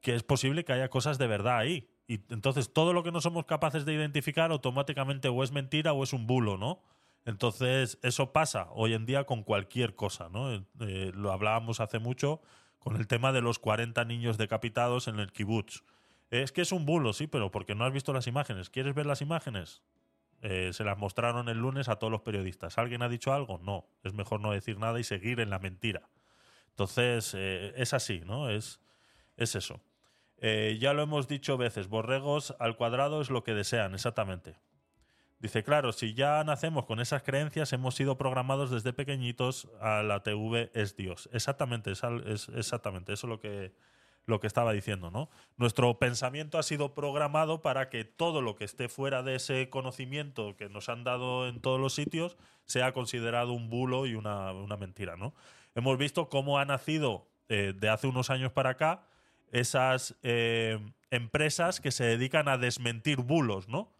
que es posible que haya cosas de verdad ahí. Y entonces todo lo que no somos capaces de identificar automáticamente o es mentira o es un bulo, ¿no? Entonces eso pasa hoy en día con cualquier cosa, ¿no? Eh, lo hablábamos hace mucho con el tema de los 40 niños decapitados en el kibutz. Es que es un bulo, sí, pero porque no has visto las imágenes. ¿Quieres ver las imágenes? Eh, se las mostraron el lunes a todos los periodistas. ¿Alguien ha dicho algo? No. Es mejor no decir nada y seguir en la mentira. Entonces, eh, es así, ¿no? Es, es eso. Eh, ya lo hemos dicho veces, borregos al cuadrado es lo que desean, exactamente. Dice, claro, si ya nacemos con esas creencias, hemos sido programados desde pequeñitos a la TV es Dios. Exactamente, es, es- exactamente, eso es lo que, lo que estaba diciendo, ¿no? Nuestro pensamiento ha sido programado para que todo lo que esté fuera de ese conocimiento que nos han dado en todos los sitios sea considerado un bulo y una, una mentira, ¿no? Hemos visto cómo ha nacido eh, de hace unos años para acá esas eh, empresas que se dedican a desmentir bulos, ¿no?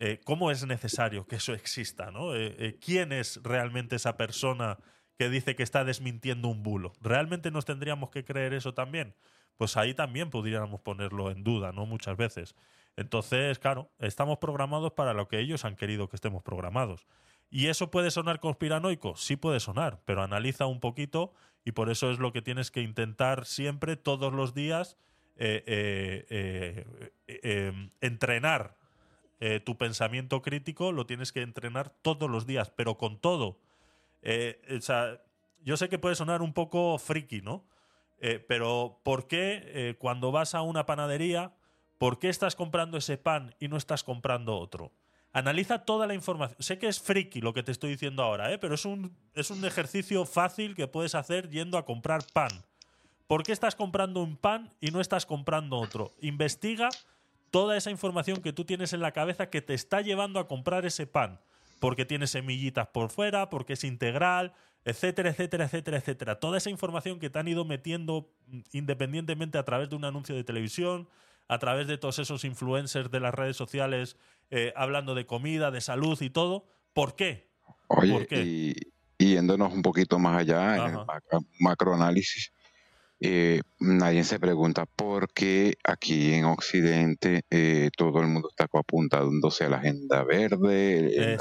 Eh, ¿Cómo es necesario que eso exista, ¿no? Eh, eh, ¿Quién es realmente esa persona que dice que está desmintiendo un bulo? ¿Realmente nos tendríamos que creer eso también? Pues ahí también podríamos ponerlo en duda, ¿no? Muchas veces. Entonces, claro, estamos programados para lo que ellos han querido que estemos programados. ¿Y eso puede sonar conspiranoico? Sí puede sonar, pero analiza un poquito y por eso es lo que tienes que intentar siempre, todos los días, entrenar eh, tu pensamiento crítico, lo tienes que entrenar todos los días, pero con todo. Eh, o sea, yo sé que puede sonar un poco friki, ¿no? Eh, pero ¿por qué cuando vas a una panadería, por qué estás comprando ese pan y no estás comprando otro? Analiza toda la información. Sé que es friki lo que te estoy diciendo ahora, ¿eh? pero es un, es un ejercicio fácil que puedes hacer yendo a comprar pan. ¿Por qué estás comprando un pan y no estás comprando otro? Investiga toda esa información que tú tienes en la cabeza que te está llevando a comprar ese pan. Porque tiene semillitas por fuera, porque es integral, etcétera, etcétera, etcétera, etcétera. Toda esa información que te han ido metiendo mm, independientemente a través de un anuncio de televisión, a través de todos esos influencers de las redes sociales eh, hablando de comida, de salud y todo. ¿Por qué? Oye, ¿Por qué? y, y yéndonos un poquito más allá en el macroanálisis, eh, nadie se pregunta por qué aquí en Occidente eh, todo el mundo está apuntándose a la agenda verde,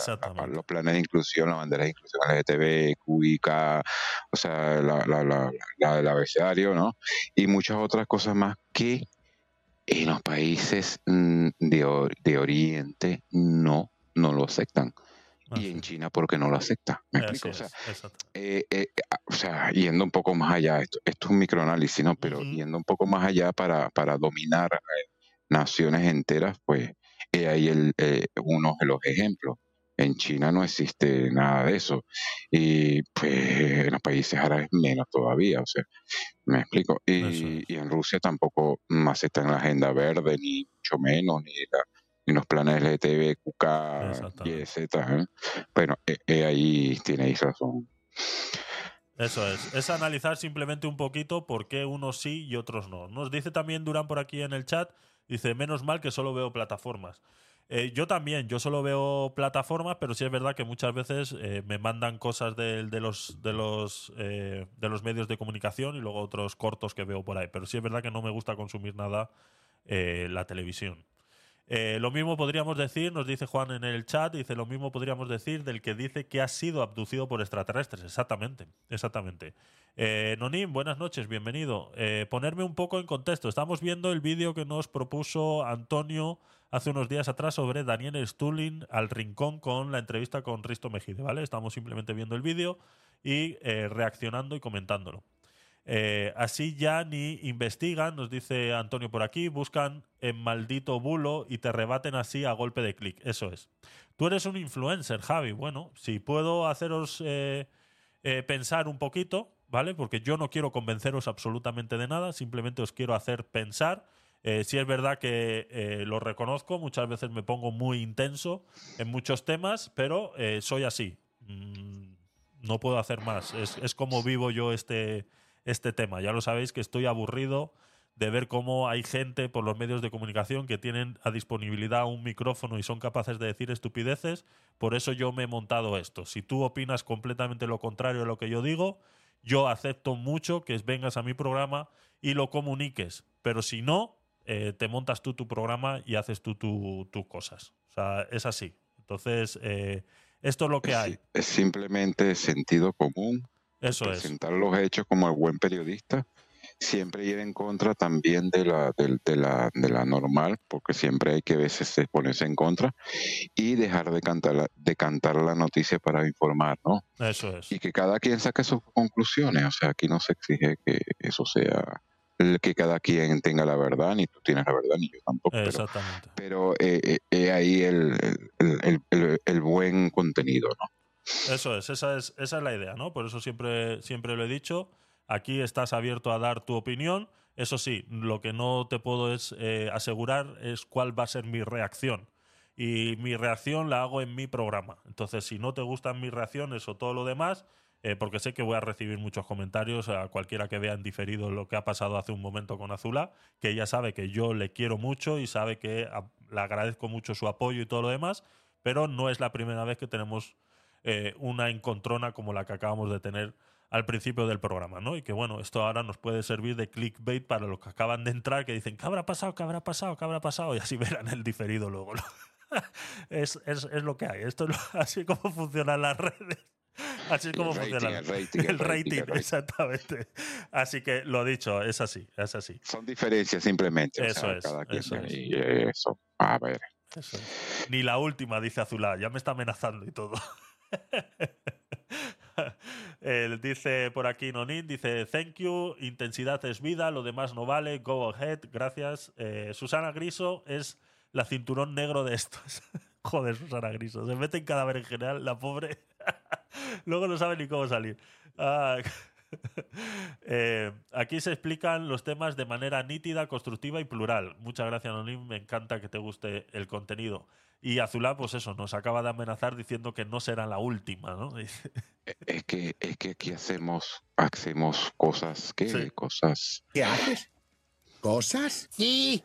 los planes de inclusión, la bandera de inclusión LGTB, QIK, o sea, la, la, del abecedario, ¿no? Y muchas otras cosas más que en los países mm, de, de Oriente no, no lo aceptan. Y en China porque no lo acepta. ¿Me explico? O sea, eh, eh, ah, o sea, yendo un poco más allá, esto, esto es un microanálisis, ¿no? Pero yendo un poco más allá para, para dominar eh, naciones enteras, pues he ahí el, eh, uno de los ejemplos. En China no existe nada de eso. Y pues en los países árabes menos todavía. O sea, me explico. Y, y en Rusia tampoco aceptan la agenda verde, ni mucho menos, ni, la- los planes LGTB, QK, y Z. ¿eh? Pero eh, eh, ahí tenéis razón. Eso es. Es analizar simplemente un poquito por qué unos sí y otros no. Nos dice también Durán por aquí en el chat, dice, menos mal que solo veo plataformas. Eh, yo también, yo solo veo plataformas, pero sí es verdad que muchas veces eh, me mandan cosas de, de los, de, los, eh, de los medios de comunicación y luego otros cortos que veo por ahí. Pero sí es verdad que no me gusta consumir nada la televisión. Eh, lo mismo podríamos decir, nos dice Juan en el chat, dice lo mismo podríamos decir del que dice que ha sido abducido por extraterrestres. Exactamente, exactamente. Eh, Nonim, buenas noches, bienvenido. Eh, ponerme un poco en contexto. Estamos viendo el vídeo que nos propuso Antonio hace unos días atrás sobre Daniel Stulin al rincón con la entrevista con Risto Mejide, ¿vale? Estamos simplemente viendo el vídeo y eh, reaccionando y comentándolo. Eh, así ya ni investigan, nos dice Antonio por aquí, buscan en maldito bulo y te rebaten así a golpe de clic. Eso es. Tú eres un influencer, Javi. Bueno, si puedo haceros eh, eh, pensar un poquito, ¿vale? Porque yo no quiero convenceros absolutamente de nada, simplemente os quiero hacer pensar. Eh, sí es verdad que lo reconozco, muchas veces me pongo muy intenso en muchos temas, pero soy así. Mm, no puedo hacer más. Es, es como vivo yo este, este tema. Ya lo sabéis que estoy aburrido de ver cómo hay gente por los medios de comunicación que tienen a disponibilidad un micrófono y son capaces de decir estupideces. Por eso yo me he montado esto. Si tú opinas completamente lo contrario de lo que yo digo, yo acepto mucho que vengas a mi programa y lo comuniques. Pero si no, eh, te montas tú tu programa y haces tú tu- tus cosas. O sea, es así. Entonces, eh, esto es lo que hay. Es simplemente sentido común. Eso es. Presentar los hechos como el buen periodista siempre ir en contra también de la, de, de la, de la normal, porque siempre hay que a veces ponerse en contra y dejar de cantar, la, de cantar la noticia para informar, ¿no? Eso es. Y que cada quien saque sus conclusiones, o sea, aquí no se exige que eso sea que cada quien tenga la verdad, ni tú tienes la verdad, ni yo tampoco. pero- Exactamente. Pero eh, eh, eh, ahí el, el, el- el- el buen contenido, ¿no? Eso es, esa es, esa es la idea, ¿no? Por eso siempre, siempre lo he dicho. Aquí estás abierto a dar tu opinión. Eso sí, lo que no te puedo es, eh, asegurar es cuál va a ser mi reacción. Y mi reacción la hago en mi programa. Entonces, si no te gustan mis reacciones o todo lo demás, eh, porque sé que voy a recibir muchos comentarios a cualquiera que vea en diferido lo que ha pasado hace un momento con Azula, que ella sabe que yo le quiero mucho y sabe que le agradezco mucho su apoyo y todo lo demás, pero no es la primera vez que tenemos eh, una encontrona como la que acabamos de tener al principio del programa, ¿no? Y que bueno, esto ahora nos puede servir de clickbait para los que acaban de entrar, que dicen, ¿qué habrá pasado? ¿Qué habrá pasado? ¿Qué habrá pasado? Y así [LAUGHS] verán el diferido luego. ¿no? [LAUGHS] es, es, es lo que hay. Esto es lo- [LAUGHS] así como funcionan las redes. Así es El como rating, funciona. el rating, el el rating, rating, el rating. exactamente. Así que lo dicho, es así, es así. Son diferencias simplemente. o Eso sea, es, cada eso es. y eso, a ver. Eso es. Ni la última, dice Azulá. Ya me está amenazando y todo. Él dice por aquí Nonin, dice thank you, intensidad es vida, lo demás no vale, go ahead, gracias. Eh, Susana Griso es la cinturón negro de estos. [LAUGHS] Joder, Susana Griso, se mete en cadáver en general, la pobre. [LAUGHS] Luego no sabe ni cómo salir. Ah, eh, aquí se explican los temas de manera nítida, constructiva y plural. Muchas gracias, Nonim. Me encanta que te guste el contenido. Y Azulá, pues eso, nos acaba de amenazar diciendo que no será la última, ¿no? [LAUGHS] Es que, es que aquí hacemos, hacemos cosas, ¿qué? Sí. Cosas. ¿Qué haces? ¿Cosas? Sí.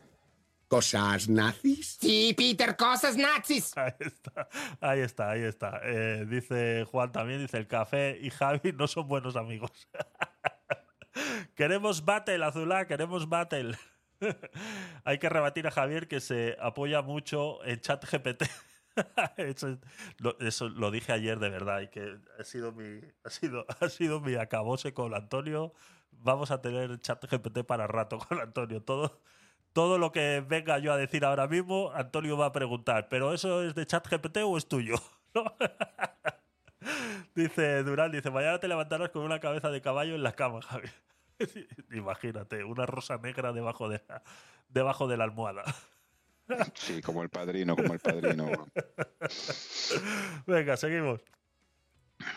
¿Cosas nazis? Sí, Peter, cosas nazis. Ahí está, ahí está, ahí está. Eh, dice Juan también, dice el café y Javi no son buenos amigos. [LAUGHS] queremos battle, Azulá, queremos battle. [LAUGHS] Hay que rebatir a Javier que se apoya mucho en chat GPT. [LAUGHS] eso, es- lo, eso lo dije ayer de verdad y que ha sido mi, ha sido, ha sido mi acabose con Antonio. Vamos a tener chat GPT para rato con Antonio. Todo, todo lo que venga yo a decir ahora mismo, Antonio va a preguntar, ¿pero eso es de chat GPT o es tuyo? [LAUGHS] ¿No? [LAUGHS] dice Durán, dice, mañana te levantarás con una cabeza de caballo en la cama, Javier. [LAUGHS] Imagínate, una rosa negra debajo de la, debajo de la almohada. Sí, como el padrino, como el padrino. Venga, seguimos.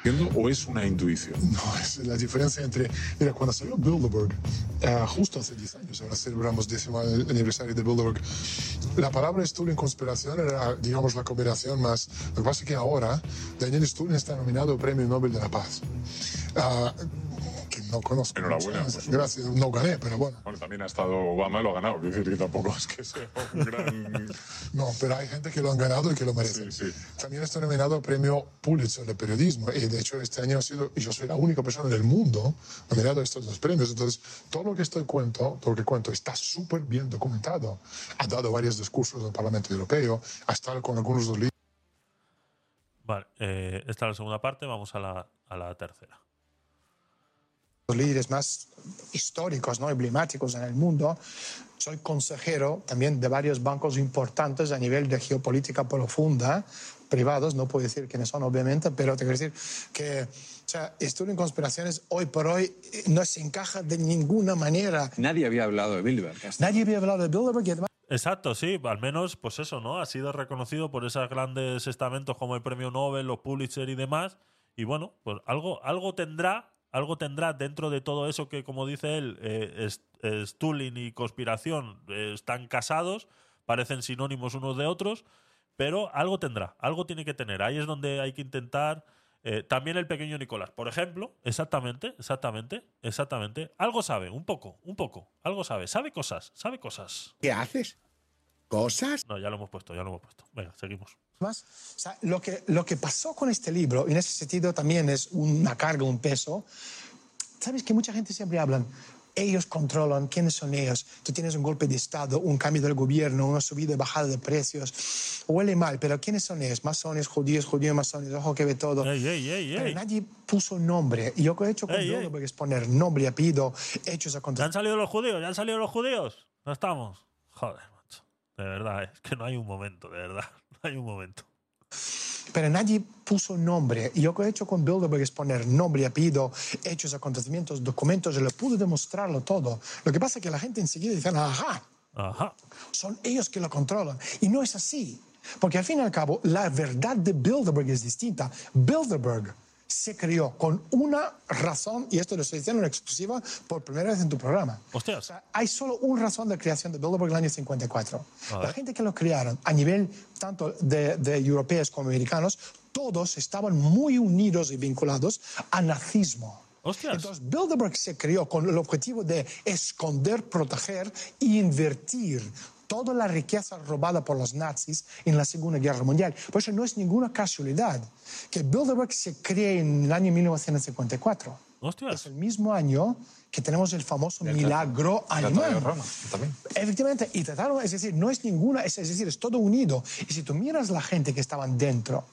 ¿Entiendo o es una intuición? [LAUGHS] No, es la diferencia entre. Mira, cuando salió Bilderberg, eh, justo hace 10 años, ahora celebramos décimo aniversario de Bilderberg, la palabra Stulin conspiración era, digamos, la combinación más. Lo que pasa es que ahora Daniel Stulin está nominado Premio Nobel de la Paz. Que no conozco. Enhorabuena. [LAUGHS] Gracias, no gané, pero bueno. Bueno, también ha estado Obama y lo ha ganado. Quiero decir que tampoco es que sea un [LAUGHS] gran. No, pero hay gente que lo han ganado y que lo merecen. También está nominado al premio Pulitzer de periodismo. Y de hecho, este año ha sido, y yo soy la única persona del mundo nominado a estos dos premios. Entonces, todo lo que estoy cuento, todo lo que cuento está súper bien documentado. Ha dado varios discursos en el Parlamento Europeo, ha estado con algunos de los líderes. Vale, eh, esta es la segunda parte, vamos a la, a la tercera. Los líderes más históricos, ¿no? emblemáticos en el mundo. Soy consejero también de varios bancos importantes a nivel de geopolítica profunda, privados, no puedo decir quiénes son obviamente, pero te quiero decir que o sea, estudio en conspiraciones hoy por hoy no se encaja de ninguna manera. Nadie había hablado de Bilderberg. Nadie había hablado de Bilderberg y además Exacto, sí, al menos, pues eso, ¿no? Ha sido reconocido por esos grandes estamentos como el Premio Nobel, los Pulitzer y demás. Y bueno, pues algo, algo tendrá, algo tendrá dentro de todo eso que, como dice él, eh, Stulin y conspiración eh, están casados, parecen sinónimos unos de otros, pero algo tendrá, algo tiene que tener. Ahí es donde hay que intentar. eh, también el pequeño Nicolás, por ejemplo, exactamente, exactamente, exactamente. Algo sabe, un poco, un poco, algo sabe, sabe cosas, sabe cosas. ¿Qué haces? ¿Cosas? No, ya lo hemos puesto, ya lo hemos puesto. Venga, seguimos. Más, o sea, lo, que, lo que pasó con este libro, y en ese sentido también es una carga, un peso, sabes que mucha gente siempre habla, Ellos controlan quiénes son ellos. Tú tienes un golpe de Estado, un cambio del gobierno, una subida y bajada de precios. Huele mal, pero ¿quiénes son ellos? Masones, judíos, judíos, masones, ojo que ve todo. Ey, ey, ey, Pero nadie puso nombre. Y yo he hecho con. Bilderberg es poner nombre apellido, hechos a ¿Ya contra. han salido los judíos? ¿Ya han salido los judíos? No estamos. Joder. De verdad, es que no hay un momento, de verdad. [LAUGHS] No hay un momento. Pero nadie puso nombre. Y yo lo que he hecho con Bilderberg es poner nombre apellido, hechos, acontecimientos, documentos, y lo pude demostrarlo todo. Lo que pasa es que la gente enseguida dice, ajá, Ajá. son ellos que lo controlan. Y no es así. Porque al fin y al cabo, la verdad de Bilderberg es distinta. Bilderberg se creó con una razón, y esto lo estoy diciendo en exclusiva por primera vez en tu programa. Hostias. Hay solo una razón de creación de Bilderberg en el año 54. A La gente que lo crearon, a nivel tanto de, de europeos como americanos, todos estaban muy unidos y vinculados al nazismo. Entonces, Bilderberg se creó con el objetivo de esconder, proteger e invertir toda la riqueza robada por los nazis en la Segunda Guerra Mundial. Por eso no es ninguna casualidad que Bilderberg se cree en el año 1954. Es el mismo año que tenemos el famoso milagro alemán. también. Efectivamente, y trataron, es decir, no es ninguna, es, es decir, es todo unido. Y si tú miras la gente que estaban dentro,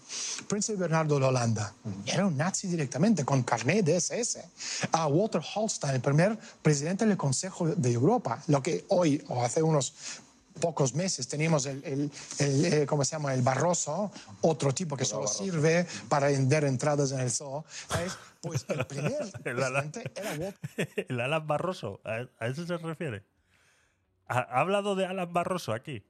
Príncipe Bernardo de Holanda era un nazi directamente, con carnet de SS. A Walter Hallstein, el primer presidente del Consejo de Europa, lo que hoy, o hace unos pocos meses teníamos el, el- el, eh, ¿cómo se llama? El Barroso, otro tipo que solo sirve para vender entradas en el zoo. ¿sabes? Pues el primer [LAUGHS] El era [LAUGHS] el Alan Barroso, ¿a, a eso se refiere? ¿Ha, ha hablado de Alan Barroso aquí?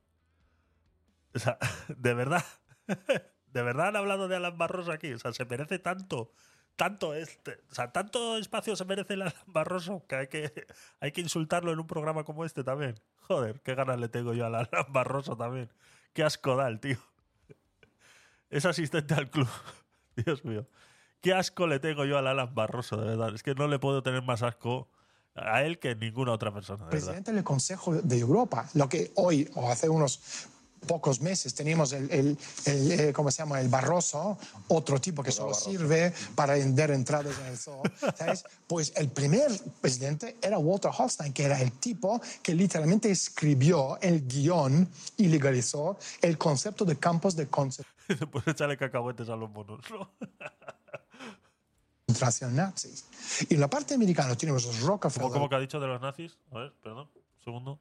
O sea, [LAUGHS] de verdad, de verdad han hablado de Alan Barroso aquí. O sea, se merece tanto, tanto este, o sea, tanto espacio se merece el Barroso que hay que, hay que insultarlo en un programa como este también. Joder, qué ganas le tengo yo al Alan Barroso también. Qué asco da el tío. Es asistente al club. [LAUGHS] Dios mío. Qué asco le tengo yo al Alan Barroso, de verdad. Es que no le puedo tener más asco a él que a ninguna otra persona, presidente del Consejo de Europa, lo que hoy o hace unos pocos meses teníamos el, el- el, eh, ¿cómo se llama? El Barroso, otro tipo que solo sirve para vender entradas en el zoo, ¿sabes? Pues el primer presidente era Walter Hallstein, que era el tipo que literalmente escribió el guion y legalizó el concepto de campos de Después [LAUGHS] echarle cacahuetes a los monos, ¿no? concentración nazis. Y en la parte americana tenemos los Rockefeller, ¿Cómo, cómo que ha dicho de los nazis? A ver, perdón, un segundo.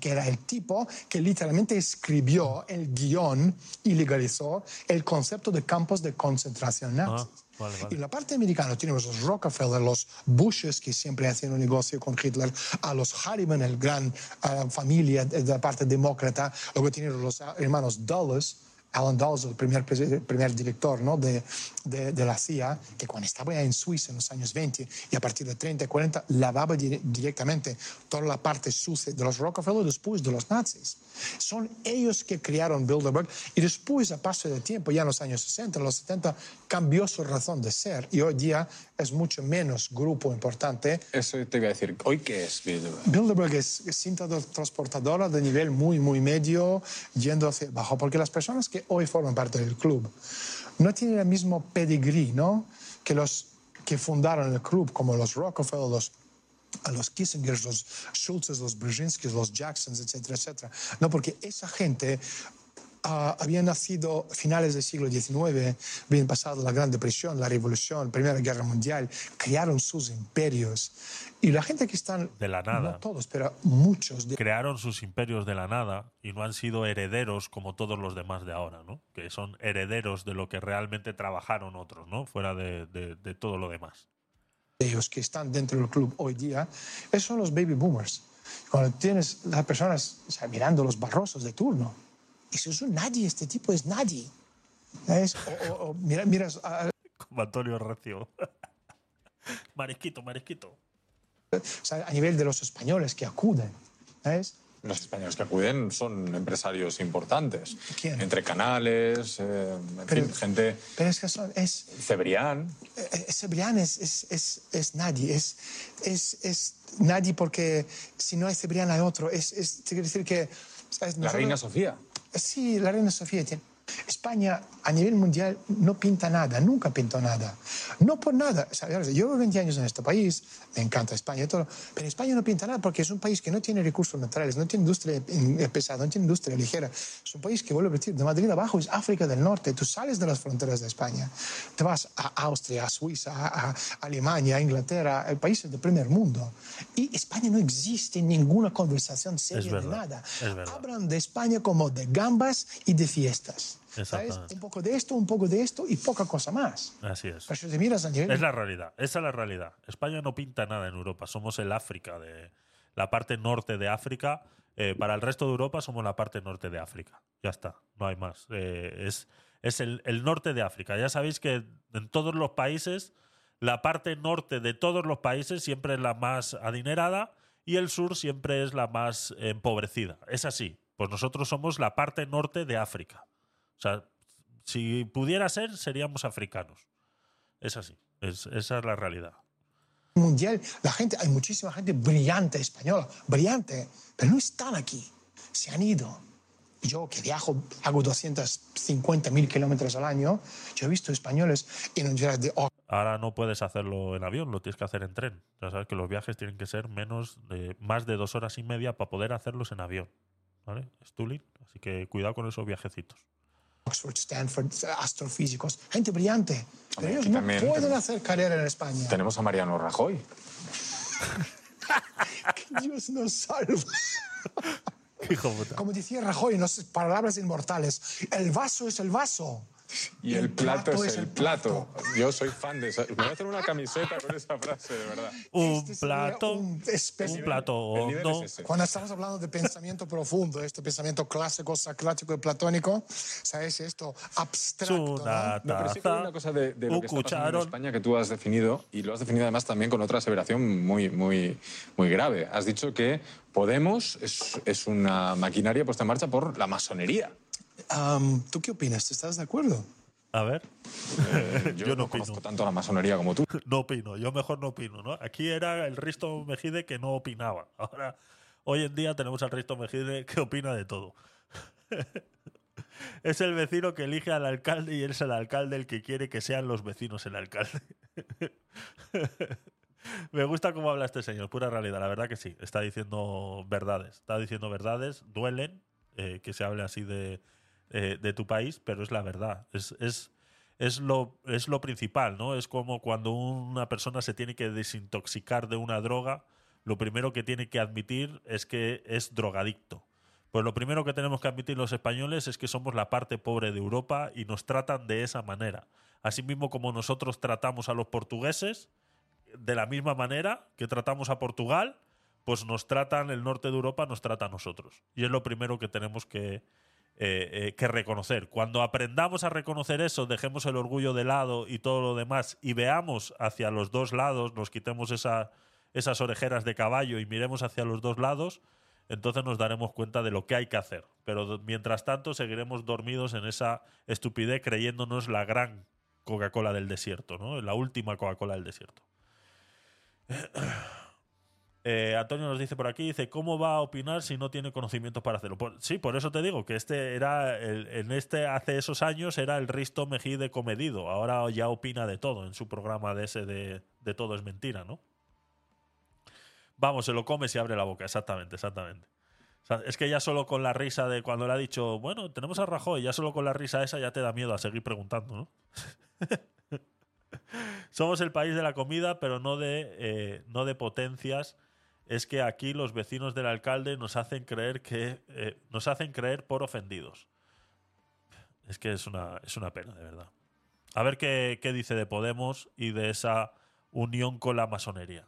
Que era el tipo que literalmente escribió el guion y legalizó el concepto de campos de concentración nazis. Ah, vale, Y vale. en la parte americana tenemos los Rockefeller, los Bushes, que siempre hacen un negocio con Hitler, a los Harriman, el gran ah, familia de la parte demócrata, luego tenemos los ah, hermanos Dulles, Alan Dulles, el primer, el primer director ¿no? de, de, de la CIA, que cuando estaba en Suiza en los años 20 y a partir de 30 y 40 lavaba dire- directamente toda la parte sucia de los Rockefeller después de los nazis. Son ellos que crearon Bilderberg y después, a paso del tiempo, ya en los años 60, en los 70, cambió su razón de ser y hoy día es mucho menos grupo importante. Eso te iba a decir. ¿Hoy qué es Bilderberg? Bilderberg es cinta de- transportadora de nivel muy, muy medio, yendo hacia abajo, porque las personas que hoy forman parte del club no tienen el mismo pedigrí ¿no? que los que fundaron el club, como los Rockefeller, los a los Kissinger, los Schultzes, los Brzezinskis, los Jacksons, etcétera, etcétera. No, porque esa gente ah, había nacido a finales del siglo XIX, habían pasado la Gran Depresión, la Revolución, Primera Guerra Mundial, crearon sus imperios. Y la gente que están, De la nada. no todos, pero muchos, de- Crearon sus imperios de la nada y no han sido herederos como todos los demás de ahora, ¿no? Que son herederos de lo que realmente trabajaron otros, ¿no? Fuera de, de- de todo lo demás. ellos que están dentro del club hoy día, esos son los baby boomers. Cuando tienes las personas o sea, mirando los barrosos de turno, eso es un nadie, este tipo es nadie. ¿Sabes? O, o- o mira- miras a, Como Antonio Recio. [LAUGHS] marisquito, marisquito. o sea, a nivel de los españoles que acuden. ¿sabes? Los españoles que acuden son empresarios importantes. ¿Quién? Entre canales, eh, en Pero- fin, gente. Pero es que son- es, Cebrián. eh, ese Cebrián es, es, es, es nadie, es, es, es nadie porque si no hay Cebrián hay otro. Es, es, te quiero decir que... ¿sabes? La Nosotros- reina Sofía. Sí, la reina Sofía tiene. España a nivel mundial no pinta nada, nunca pintó nada. No por nada. ¿sabes? Yo llevo 20 años en este país, me encanta España y todo, pero España no pinta nada porque es un país que no tiene recursos naturales, no tiene industria eh, pesada, no tiene industria ligera. Es un país que, vuelvo a repetir, de Madrid abajo es África del Norte. Tú sales de las fronteras de España, te vas a Austria, a Suiza, a, a Alemania, a Inglaterra, a países del primer mundo. Y España no existe en ninguna conversación seria de verdad, nada. es verdad. Hablan de España como de gambas y de fiestas. ¿Sabes? Un poco de esto, un poco de esto y poca cosa más. Así es. Pero si te miras a nivel... Es la realidad, esa es la realidad. España no pinta nada en Europa, somos el África, de la parte norte de África. Eh, para el resto de Europa somos la parte norte de África. Ya está, no hay más. Eh, es es el, el norte de África. Ya sabéis que en todos los países, la parte norte de todos los países siempre es la más adinerada y el sur siempre es la más empobrecida. Es así. Pues nosotros somos la parte norte de África. O sea, si pudiera ser, seríamos africanos. Es así. Es- esa es la realidad. mundial, la gente, hay muchísima gente brillante española, brillante, pero no están aquí, se han ido. Yo que viajo, hago 250 mil kilómetros al año, yo he visto españoles en un de Ahora no puedes hacerlo en avión, lo tienes que hacer en tren. Ya sabes que los viajes tienen que ser menos de más de dos horas y media para poder hacerlos en avión. ¿Vale? Stulin. Así que cuidado con esos viajecitos. Oxford, Stanford, astrofísicos, gente brillante, pero ellos no pueden hacer carrera en España. Tenemos a Mariano Rajoy. [LAUGHS] Que Dios nos salve. Hijo puta. Como decía Rajoy, no sé, palabras inmortales, el vaso es el vaso. Y el plato es el plato. Yo soy fan de esa. Me voy a hacer una camiseta con esa frase, de verdad. Un plato, un, plato hondo. es. Cuando estamos hablando de pensamiento profundo, este pensamiento clásico, sacrático y platónico, ¿sabes? Esto abstracto. Una ¿no? No, pero sí que hay taza, una cosa de, de lo que está pasando en. España que tú has definido, y lo has definido además también con otra aseveración muy, muy, muy grave. Has dicho que Podemos es, es una maquinaria puesta en marcha por la masonería. ¿Tú qué opinas? ¿Estás de acuerdo? A ver. Eh, [LAUGHS] yo, Yo no, no conozco opino. tanto la masonería como tú. [LAUGHS] No opino, yo mejor no opino, ¿no? Aquí era el Risto Mejide que no opinaba. Ahora, hoy en día tenemos al Risto Mejide que opina de todo. [LAUGHS] es el vecino que elige al alcalde y es el alcalde el que quiere que sean los vecinos el alcalde. Me gusta cómo habla este señor, pura realidad, la verdad que sí. Está diciendo verdades, está diciendo verdades, duelen eh, que se hable así de, eh, de tu país, pero es la verdad. Es, es, es, lo, es lo principal, ¿no? Es como cuando una persona se tiene que desintoxicar de una droga, lo primero que tiene que admitir es que es drogadicto. Pues lo primero que tenemos que admitir los españoles es que somos la parte pobre de Europa y nos tratan de esa manera. Asimismo como nosotros tratamos a los portugueses, de la misma manera que tratamos a Portugal, pues nos tratan, el norte de Europa nos trata a nosotros. Y es lo primero que tenemos que, eh, eh, que reconocer. Cuando aprendamos a reconocer eso, dejemos el orgullo de lado y todo lo demás y veamos hacia los dos lados, nos quitemos esa- esas orejeras de caballo y miremos hacia los dos lados, entonces nos daremos cuenta de lo que hay que hacer. Pero mientras tanto seguiremos dormidos en esa estupidez creyéndonos la gran Coca-Cola del desierto, ¿no? La última Coca-Cola del desierto. Eh, Antonio nos dice por aquí, dice, ¿cómo va a opinar si no tiene conocimientos para hacerlo? Sí, por eso te digo que este era, en este hace esos años era el Risto Mejide comedido, ahora ya opina de todo en su programa de ese de, de todo es mentira, ¿no? Vamos, se lo come y abre la boca, exactamente, exactamente. Es que ya solo con la risa de cuando le ha dicho, bueno, tenemos a Rajoy, ya solo con la risa esa ya te da miedo a seguir preguntando, ¿no? [LAUGHS] Somos el país de la comida, pero no de, eh, no de potencias. Es que aquí los vecinos del alcalde nos hacen creer que eh, nos hacen creer por ofendidos. Es que es una, es una pena, de verdad. A ver qué, qué dice de Podemos y de esa unión con la masonería.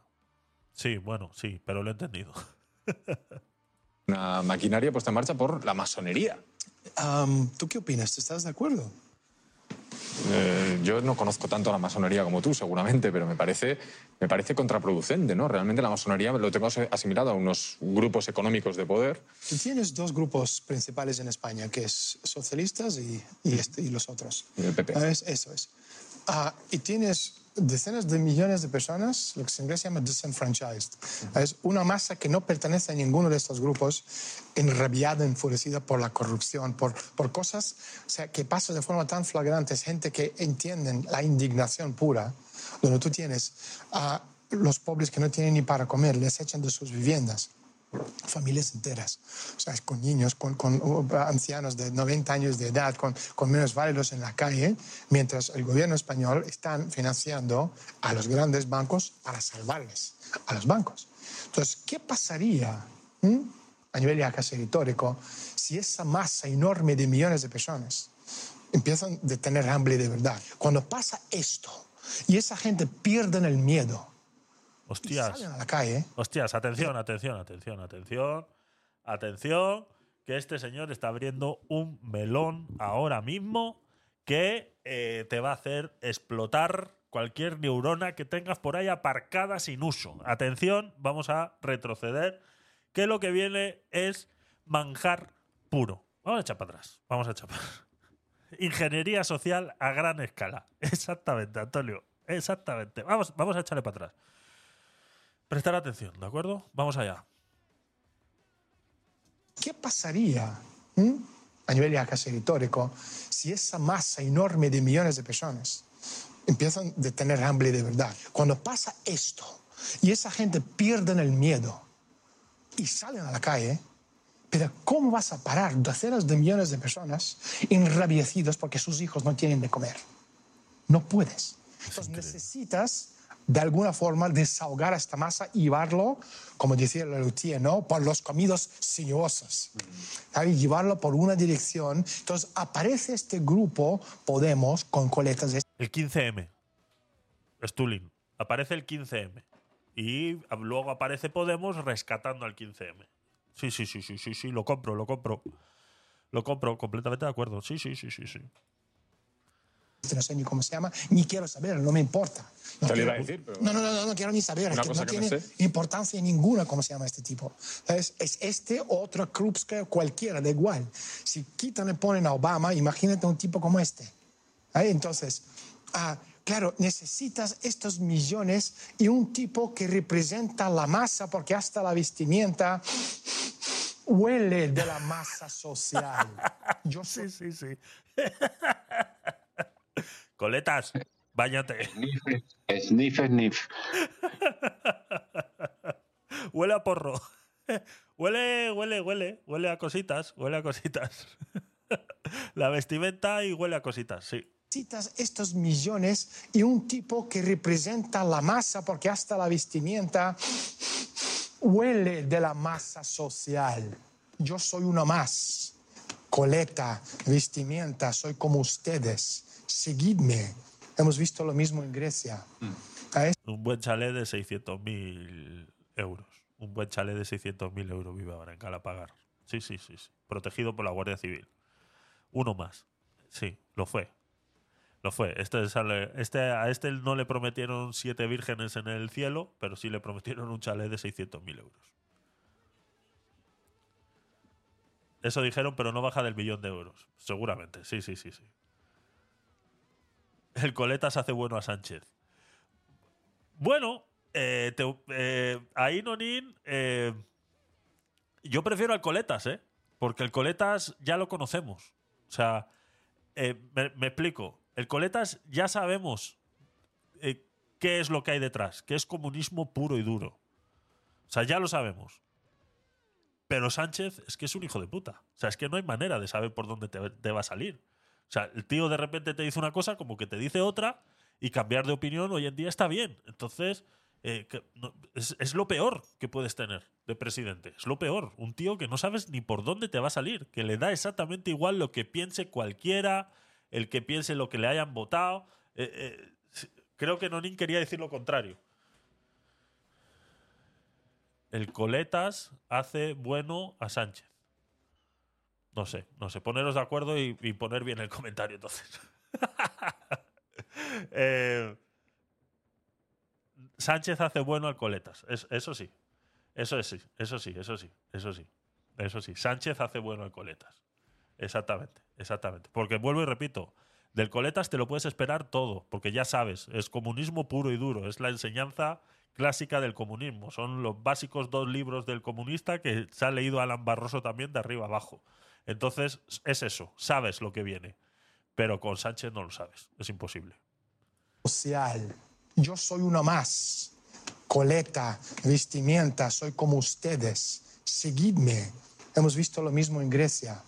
Sí, bueno, sí, pero lo he entendido. [LAUGHS] Una maquinaria puesta en marcha por la masonería. Am, ¿Tú qué opinas? ¿Estás de acuerdo? Eh, yo no conozco tanto la masonería como tú, seguramente, pero me parece, me parece contraproducente, ¿no? Realmente la masonería lo tengo asimilado a unos grupos económicos de poder. Tú tienes dos grupos principales en España, que es socialistas y, y este, y los otros. Y el PP. ¿Sabes? Eso es. Ah, y tienes decenas de millones de personas, lo que en inglés se llama disenfranchised. Es una masa que no pertenece a ninguno de estos grupos, enrabiada, enfurecida por la corrupción, por, por cosas o sea, que pasan de forma tan flagrante. Es gente que entienden la indignación pura, donde tú tienes a los pobres que no tienen ni para comer, les echan de sus viviendas familias enteras, o sea, con niños, con, con ancianos de 90 años de edad, con, con menos válidos en la calle, mientras el gobierno español está financiando a los grandes bancos para salvarles a los bancos. Entonces, ¿qué pasaría mm, a nivel ya casi retórico si esa masa enorme de millones de personas empiezan a tener hambre de verdad? Cuando pasa esto y esa gente pierde el miedo, Hostias. salen a la calle. Hostias, atención, atención, atención, atención. Atención, que este señor está abriendo un melón ahora mismo que eh, te va a hacer explotar cualquier neurona que tengas por ahí aparcada sin uso. Atención, vamos a retroceder, que lo que viene es manjar puro. Vamos a echar para atrás, vamos a echar para atrás. Ingeniería social a gran escala. [LAUGHS] Exactamente, Antonio. Exactamente. Vamos, vamos a echarle para atrás. Prestar atención, ¿de acuerdo? Vamos allá. ¿Qué pasaría a nivel ya casi retórico si esa masa enorme de millones de personas empiezan a tener hambre de verdad? Cuando pasa esto y esa gente pierde el miedo y salen a la calle, pero ¿cómo vas a parar docenas de millones de personas enrabiecidos porque sus hijos no tienen de comer? No puedes. Entonces necesitas de alguna forma desahogar esta masa y llevarlo, como decía Lelutier, ¿no? por los comidos sinuosos. ¿sabes? Llevarlo por una dirección. Entonces aparece este grupo, Podemos, con coletas de... El 15M. Stulin. Aparece el 15M. Y luego aparece Podemos rescatando al 15M. Sí, sí, sí, sí, sí, sí, lo compro, lo compro. Lo compro, completamente de acuerdo. Sí, sí, sí, sí, sí. No sé ni cómo se llama, ni quiero saber, no me importa. No, Te lo quiero, iba a decir, pero- no, no, no, no, no quiero ni saber, es Una que cosa no que tiene sé. importancia ninguna cómo se llama este tipo. Es, es este otro Krupska, cualquiera, da igual. Si quitan y ponen a Obama, imagínate un tipo como este. ¿Ahí? Entonces, ah, claro, necesitas estos millones y un tipo que representa la masa, porque hasta la vestimenta huele de la masa social. [LAUGHS] Yo soy... Sí, sí, sí. Coletas, bañate. Sniff, sniff. [LAUGHS] huele a porro. [LAUGHS] huele, huele, huele. Huele a cositas. Huele a cositas. [LAUGHS] La vestimenta y huele a cositas, sí. necesitas estos millones y un tipo que representa la masa, porque hasta la vestimenta huele de la masa social. Yo soy uno más. Coleta, vestimenta, soy como ustedes. Seguidme. Hemos visto lo mismo en Grecia. A Un buen chalet de 600.000 euros. Un buen chalet de 600.000 euros vive ahora en Calapagar. Sí, sí, sí, sí. Protegido por la Guardia Civil. Uno más. Sí, lo fue. Lo fue. Este, sale- este, a este no le prometieron siete vírgenes en el cielo, pero sí le prometieron un chalet de 600.000 euros. Eso dijeron, pero no baja del billón de euros. Seguramente. Sí, sí, sí, sí. El Coletas hace bueno a Sánchez. Bueno, eh, eh, ahí Nonin, eh, yo prefiero al Coletas, ¿eh? Porque el Coletas ya lo conocemos. O sea, me, explico. El Coletas ya sabemos qué es lo que hay detrás, que es comunismo puro y duro. O sea, ya lo sabemos. Pero Sánchez es que es un hijo de puta. O sea, es que no hay manera de saber por dónde te va a salir. O sea, el tío de repente te dice una cosa, como que te dice otra, y cambiar de opinión hoy en día está bien. Entonces, eh, es, lo peor que puedes tener de presidente. Es lo peor. Un tío que no sabes ni por dónde te va a salir, que le da exactamente igual lo que piense cualquiera, el que piense lo que le hayan votado. Eh, eh, creo que Nonin quería decir lo contrario. El Coletas hace bueno a Sánchez. No sé, no sé. Poneros de acuerdo y, poner bien el comentario entonces. [LAUGHS] Eh, Sánchez hace bueno al Coletas. Es- eso sí. Eso es sí. Eso sí, eso sí. Eso sí. Eso sí. Sánchez hace bueno al Coletas. Exactamente, exactamente. Porque vuelvo y repito, Del coletas te lo puedes esperar todo, porque ya sabes, es comunismo puro y duro, es la enseñanza clásica del comunismo. Son los básicos dos libros del comunista que se ha leído Alan Barroso también de arriba abajo. Entonces, es eso, sabes lo que viene. Pero con Sánchez no lo sabes, es imposible. Social. Yo soy uno más. Coleta, vestimenta, soy como ustedes. Seguidme. Hemos visto lo mismo en Grecia.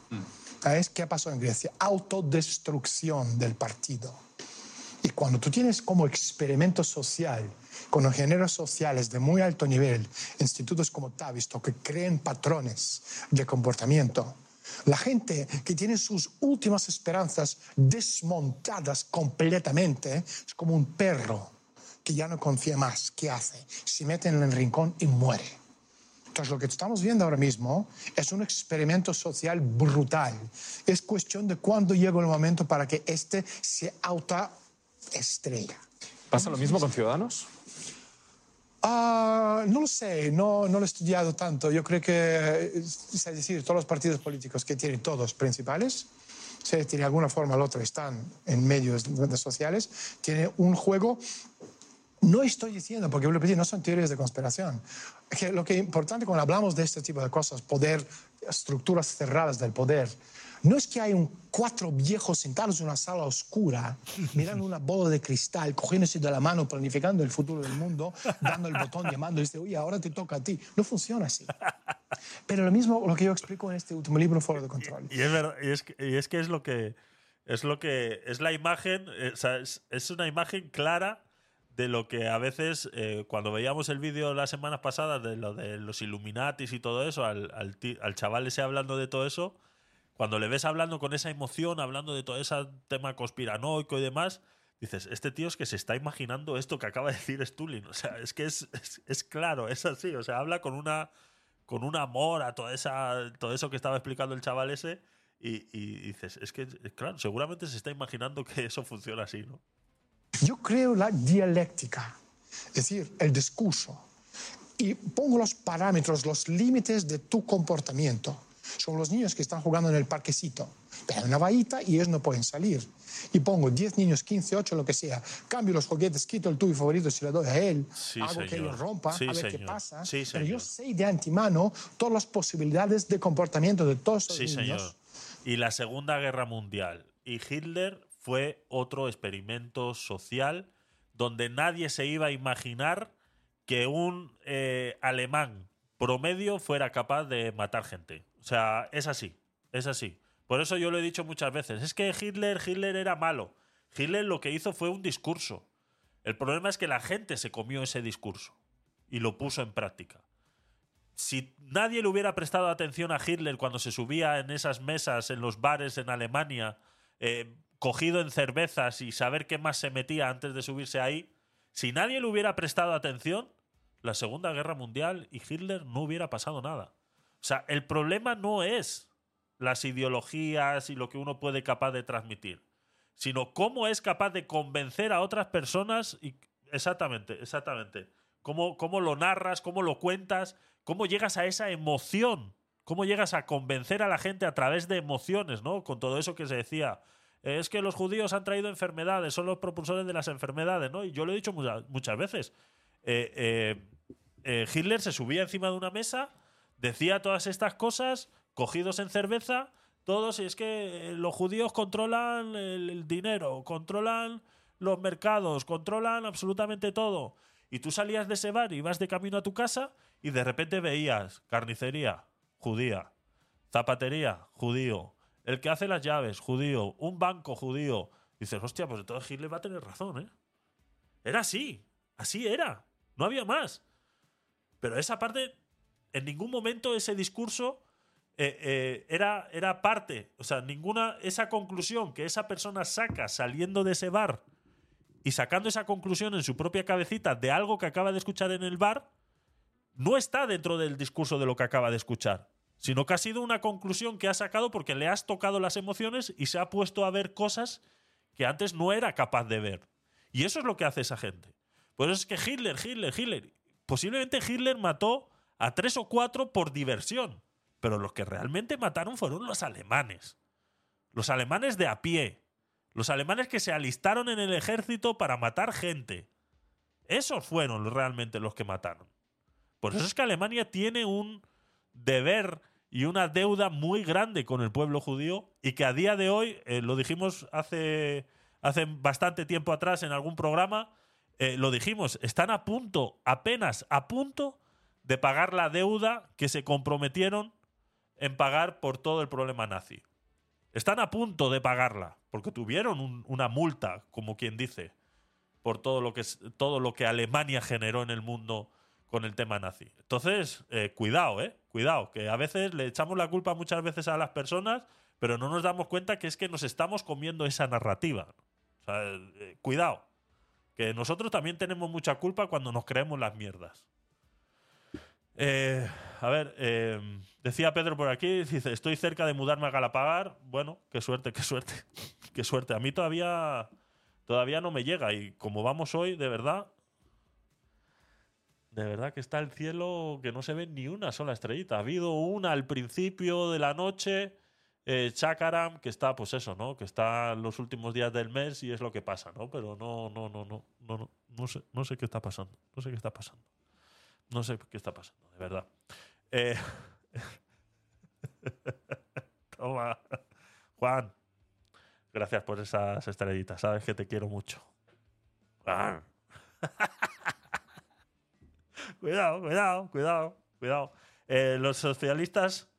¿Sabes qué pasó en Grecia? Autodestrucción del partido. Y cuando tú tienes como experimento social, con los géneros sociales de muy alto nivel, institutos como Tavistock que creen patrones de comportamiento, la gente que tiene sus últimas esperanzas desmontadas completamente es como un perro que ya no confía más. ¿Qué hace? Se mete en el rincón y muere. Entonces, lo que estamos viendo ahora mismo es un experimento social brutal. Es cuestión de cuándo llega el momento para que este se autoestrella. ¿Pasa lo mismo con Ciudadanos? Ah, no lo sé, no, no lo he estudiado tanto. Yo creo que, es decir, todos los partidos políticos que tienen todos principales, si de alguna forma o otra están en medios sociales, tienen un juego no estoy diciendo, porque no son teorías de conspiración. Lo que es importante cuando hablamos de este tipo de cosas, poder, estructuras cerradas del poder, no es que hay un, cuatro viejos sentados en una sala oscura, [LAUGHS] mirando una bola de cristal, cogiéndose de la mano, planificando el futuro del mundo, dando el botón, llamando y dice, oye, ahora te toca a ti. No funciona así. Pero lo mismo lo que yo explico en este último libro, Foro de Control. Y, es, verdad, y, es, que, y es que es lo que es lo que es la imagen, eh, o sea, es, es una imagen clara de lo que a veces, eh, cuando veíamos el vídeo las semanas pasadas de lo de los Illuminatis y todo eso, al, al, chaval ese hablando de todo eso, cuando le ves hablando con esa emoción, hablando de todo ese tema conspiranoico y demás, dices, este tío es que se está imaginando esto que acaba de decir Stulin. O sea, es que es, es, claro, es así. O sea, habla con una con un amor a toda esa, todo eso que estaba explicando el chaval ese. Y, y dices, es que, claro, seguramente se está imaginando que eso funciona así, ¿no? Yo creo la dialéctica, es decir, el discurso, y pongo los parámetros, los límites de tu comportamiento. Son los niños que están jugando en el parquecito, pero una vallita y ellos no pueden salir. Y pongo 10 niños, 15, 8, lo que sea. Cambio los juguetes, quito el tuyo favorito si le doy a él. hago que lo rompa, a ver qué pasa. pero yo sé de antemano todas las posibilidades de comportamiento de todos esos niños. Señor. Y la Segunda Guerra Mundial. Y Hitler fue otro experimento social donde nadie se iba a imaginar que un eh, alemán promedio fuera capaz de matar gente. O sea, es así, es así. Por eso yo lo he dicho muchas veces. Es que Hitler, Hitler era malo. Hitler lo que hizo fue un discurso. El problema es que la gente se comió ese discurso y lo puso en práctica. Si nadie le hubiera prestado atención a Hitler cuando se subía en esas mesas en los bares en Alemania, eh, cogido en cervezas y saber qué más se metía antes de subirse ahí, si nadie le hubiera prestado atención, la Segunda Guerra Mundial y Hitler no hubiera pasado nada. O sea, el problema no es las ideologías y lo que uno puede capaz de transmitir, sino cómo es capaz de convencer a otras personas y exactamente, exactamente. Cómo, cómo lo narras, cómo lo cuentas, cómo llegas a esa emoción, cómo llegas a convencer a la gente a través de emociones, ¿no? Con todo eso que se decía es que los judíos han traído enfermedades, son los propulsores de las enfermedades, ¿no? Y yo lo he dicho muchas, veces. Eh, eh, eh, Hitler se subía encima de una mesa, decía todas estas cosas, cogidos en cerveza, todos, y es que los judíos controlan el, dinero, controlan los mercados, controlan absolutamente todo. Y tú salías de ese bar y ibas de camino a tu casa y de repente veías carnicería, judía, zapatería, judío, el que hace las llaves, judío. Un banco, judío. dices, hostia, pues entonces Hitler va a tener razón, ¿eh? Era así. Así era. No había más. Pero esa parte, en ningún momento ese discurso eh, eh, era, era parte. O sea, ninguna. Esa conclusión que esa persona saca saliendo de ese bar y sacando esa conclusión en su propia cabecita de algo que acaba de escuchar en el bar, no está dentro del discurso de lo que acaba de escuchar sino que ha sido una conclusión que ha sacado porque le has tocado las emociones y se ha puesto a ver cosas que antes no era capaz de ver. Y eso es lo que hace esa gente. Por eso es que Hitler, Hitler, Hitler. Posiblemente Hitler mató a tres o cuatro por diversión, pero los que realmente mataron fueron los alemanes. Los alemanes de a pie. Los alemanes que se alistaron en el ejército para matar gente. Esos fueron realmente los que mataron. Por eso es que Alemania tiene un deber y una deuda muy grande con el pueblo judío y que a día de hoy, eh, lo dijimos hace, hace bastante tiempo atrás en algún programa, eh, lo dijimos, están a punto, apenas a punto de pagar la deuda que se comprometieron en pagar por todo el problema nazi. Están a punto de pagarla, porque tuvieron un- una multa, como quien dice, por todo lo, que, todo lo que Alemania generó en el mundo con el tema nazi. Entonces, eh, cuidado, ¿eh? Cuidado, que a veces le echamos la culpa muchas veces a las personas, pero no nos damos cuenta que es que nos estamos comiendo esa narrativa. O sea, eh, cuidado, que nosotros también tenemos mucha culpa cuando nos creemos las mierdas. Eh, a ver, eh, decía Pedro por aquí, dice, estoy cerca de mudarme a Galapagar. Bueno, qué suerte, qué suerte, [LAUGHS] qué suerte. A mí todavía, todavía no me llega y como vamos hoy, de verdad, de verdad que está el cielo que no se ve ni una sola estrellita. Ha habido una al principio de la noche, eh, Chakaram, que está, pues eso, ¿no? Que está los últimos días del mes y es lo que pasa, ¿no? Pero no, no, no, no, no, no, no sé, no sé qué está pasando. No sé qué está pasando. No sé qué está pasando, de verdad. Eh, [LAUGHS] Toma. Juan, gracias por esas estrellitas. Sabes que te quiero mucho. Ah. [LAUGHS] cuidado, cuidado, cuidado, cuidado. Eh, los socialistas,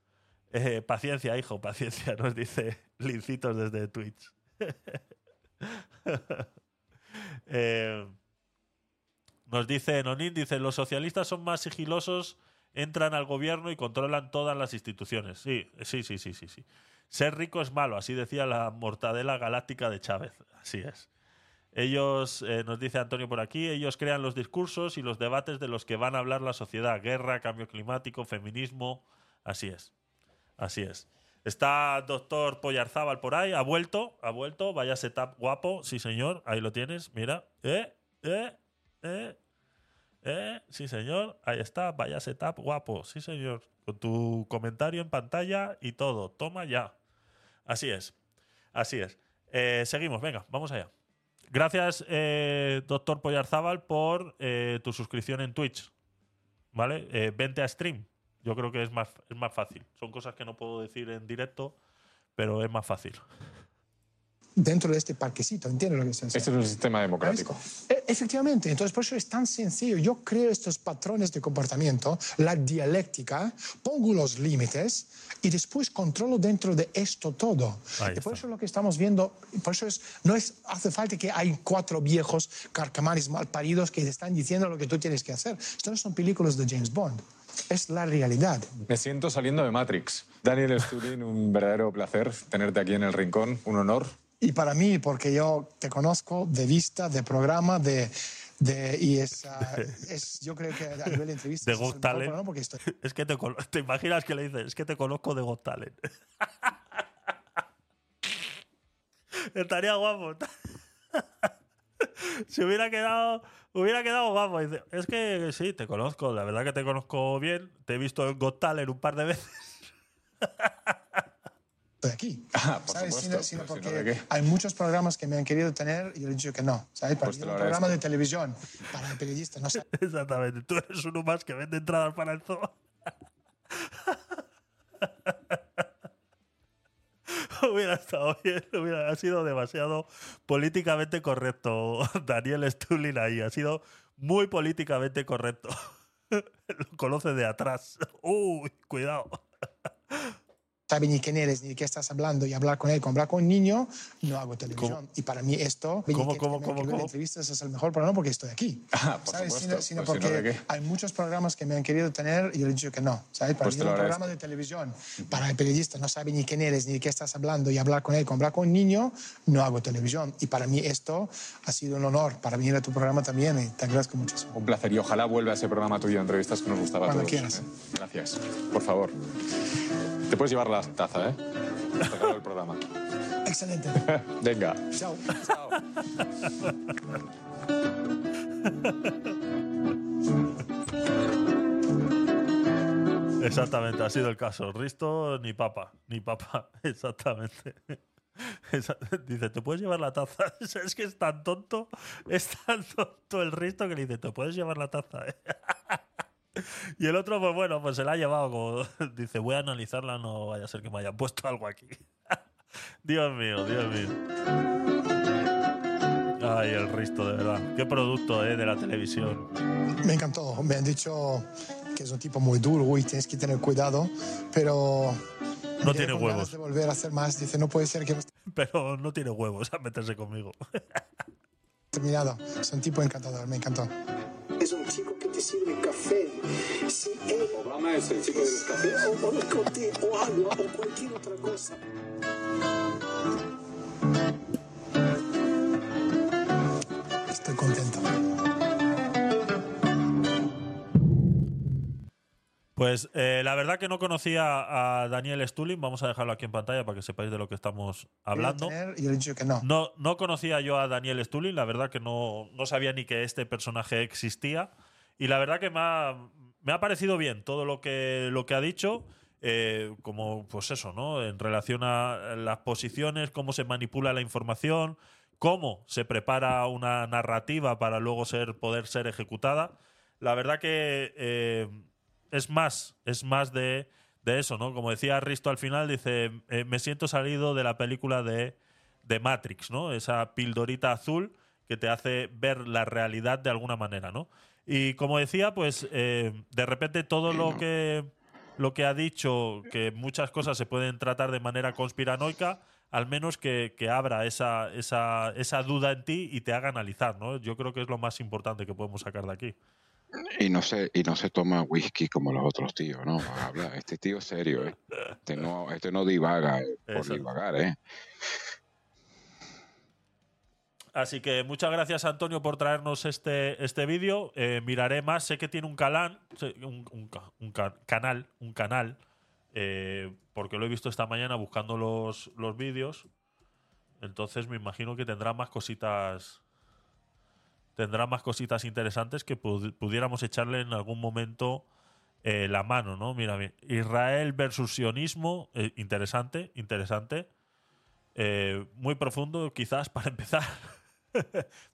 eh, paciencia, hijo, paciencia, [LAUGHS] nos dice Lincitos desde Twitch. Nos dice Nonin, dice, los socialistas son más sigilosos, entran al gobierno y controlan todas las instituciones. Sí, sí, sí, sí, sí, sí. Ser rico es malo, así decía la mortadela galáctica de Chávez. Así es. Ellos, eh, nos dice Antonio por aquí, ellos crean los discursos y los debates de los que van a hablar la sociedad. Guerra, cambio climático, feminismo. Así es. Así es. Está doctor Pollarzábal por ahí, ha vuelto, ha vuelto, vaya setup guapo, sí señor, ahí lo tienes, mira, eh, eh, eh, eh, sí señor, ahí está, vaya setup guapo, sí señor, con tu comentario en pantalla y todo, toma ya. Así es, así es. Eh, seguimos, venga, vamos allá. Gracias, doctor Pollarzábal, por tu suscripción en Twitch. ¿Vale? Vente a stream. Yo creo que es más, es más fácil. Son cosas que no puedo decir en directo, pero es más fácil. Dentro de este parquecito, ¿entiendes lo que estoy Este es un sistema democrático. E- Efectivamente, entonces por eso es tan sencillo. Yo creo estos patrones de comportamiento, la dialéctica, pongo los límites y después controlo dentro de esto todo. Y por eso lo que estamos viendo, por eso es, no es, hace falta que hay cuatro viejos carcamanes mal paridos que te están diciendo lo que tú tienes que hacer. Esto no son películas de James Bond. Es la realidad. Me siento saliendo de Matrix. Daniel Stulin, un verdadero placer tenerte aquí en el rincón, un honor. Y para mí, porque yo te conozco de vista, de programa, de... de y es, ah, [LAUGHS] es, yo creo que a nivel de entrevistas... De es Got mejor Talent. programa porque estoy- [LAUGHS] Es que te, te imaginas que le dices, es que te conozco de Got Talent. [LAUGHS] Estaría guapo. Si hubiera quedado, hubiera quedado guapo. Es que sí, te conozco, la verdad que te conozco bien. Te he visto en Got Talent un par de veces. Estoy aquí. Ah, por ¿sabes? supuesto, Sino, sino porque no, ¿de qué? hay muchos programas que me han querido tener y yo he dicho que no. ¿sabes? Para Pues un programa de televisión, para el periodista, no sé. [LAUGHS] Exactamente. Tú eres uno más que vende entradas para el zoo. [LAUGHS] hubiera estado bien, hubiera ha sido demasiado políticamente correcto Daniel Stulin ahí. Ha sido muy políticamente correcto. [LAUGHS] Lo conoce de atrás. Uy, cuidado. Sabe ni quién eres ni de qué estás hablando y hablar con él, como hablar con un niño, no hago televisión. Y para mí esto, ¿Cómo, cómo, cómo, cómo? entrevistas es el mejor programa porque estoy aquí. Ah, por ¿sabes? supuesto. Sino, sino Pues porque ¿de qué? hay muchos programas que me han querido tener y yo he dicho que no. ¿sabes? Para Pues mí un programa de televisión, para el periodista, no sabe ni quién eres ni de qué estás hablando y hablar con él, como hablar con un niño, no hago televisión. Y para mí esto ha sido un honor para venir a tu programa también y te agradezco muchísimo. Un placer y ojalá vuelva a ese programa tuyo de entrevistas que nos gustaba a Cuando todos. quieras. ¿eh? Gracias. Por favor. Te puedes llevar la taza, ¿eh? El programa. Excelente. [LAUGHS] Venga. Chao. [LAUGHS] Exactamente, ha sido el caso. Risto ni papa, ni papa. [LAUGHS] Exactamente. Esa- Dice, ¿te puedes llevar la taza? Es que es tan tonto, es tan tonto el Risto que le dice, ¿te puedes llevar la taza? Eh?". Y el otro, pues bueno, pues se la ha llevado como... [LAUGHS] Dice, voy a analizarla, no vaya a ser que me hayan puesto algo aquí. [LAUGHS] Dios mío, Dios mío. Ay, el Risto, de verdad. Qué producto, ¿eh? De la televisión. Me encantó. Me han dicho que es un tipo muy duro, uy, tienes que tener cuidado, pero... No tiene huevos. de volver a hacer más. Dice, no puede ser que [LAUGHS] Pero no tiene huevos a meterse conmigo. terminado. Es un tipo encantador, me encantó. Es un chico que te sirve café. Si él... Obama es el chico del café. O, o, o té, o agua, o cualquier otra cosa. Estoy contento. Pues eh, la verdad que no conocía a Daniel Stulin. Vamos a dejarlo aquí en pantalla para que sepáis de lo que estamos hablando. Y yo le he dicho que no. No, no conocía yo a Daniel Stulin, la verdad que no, no sabía ni que este personaje existía. Y la verdad que me ha, me ha parecido bien todo lo que, lo que ha dicho. eh, como, pues eso, ¿no? En relación a las posiciones, cómo se manipula la información, cómo se prepara una narrativa para luego ser, poder ser ejecutada. La verdad que eh, es más, es más de, de eso, ¿no? Como decía Risto al final, dice, eh, me siento salido de la película de, de Matrix, ¿no? Esa pildorita azul que te hace ver la realidad de alguna manera, ¿no? Y como decía, pues eh, de repente todo lo que, lo que ha dicho, que muchas cosas se pueden tratar de manera conspiranoica, al menos que, que abra esa, esa, esa duda en ti y te haga analizar, ¿no? Yo creo que es lo más importante que podemos sacar de aquí. Y no se, y no se toma whisky como los otros tíos, ¿no? Habla, este tío es serio, ¿eh? Este no, este no divaga eh, por divagar, ¿eh? Así que muchas gracias, Antonio, por traernos este, este vídeo. Eh, miraré más. Sé que tiene un canal, un, un ca- un ca- canal, un canal, eh, porque lo he visto esta mañana buscando los, los vídeos. Entonces me imagino que tendrá más cositas. Tendrá más cositas interesantes que pud- pudiéramos echarle en algún momento eh, la mano, ¿no? Mira, mi- Israel versus sionismo, eh, interesante, interesante. Eh, muy profundo, quizás, [LAUGHS] para empezar.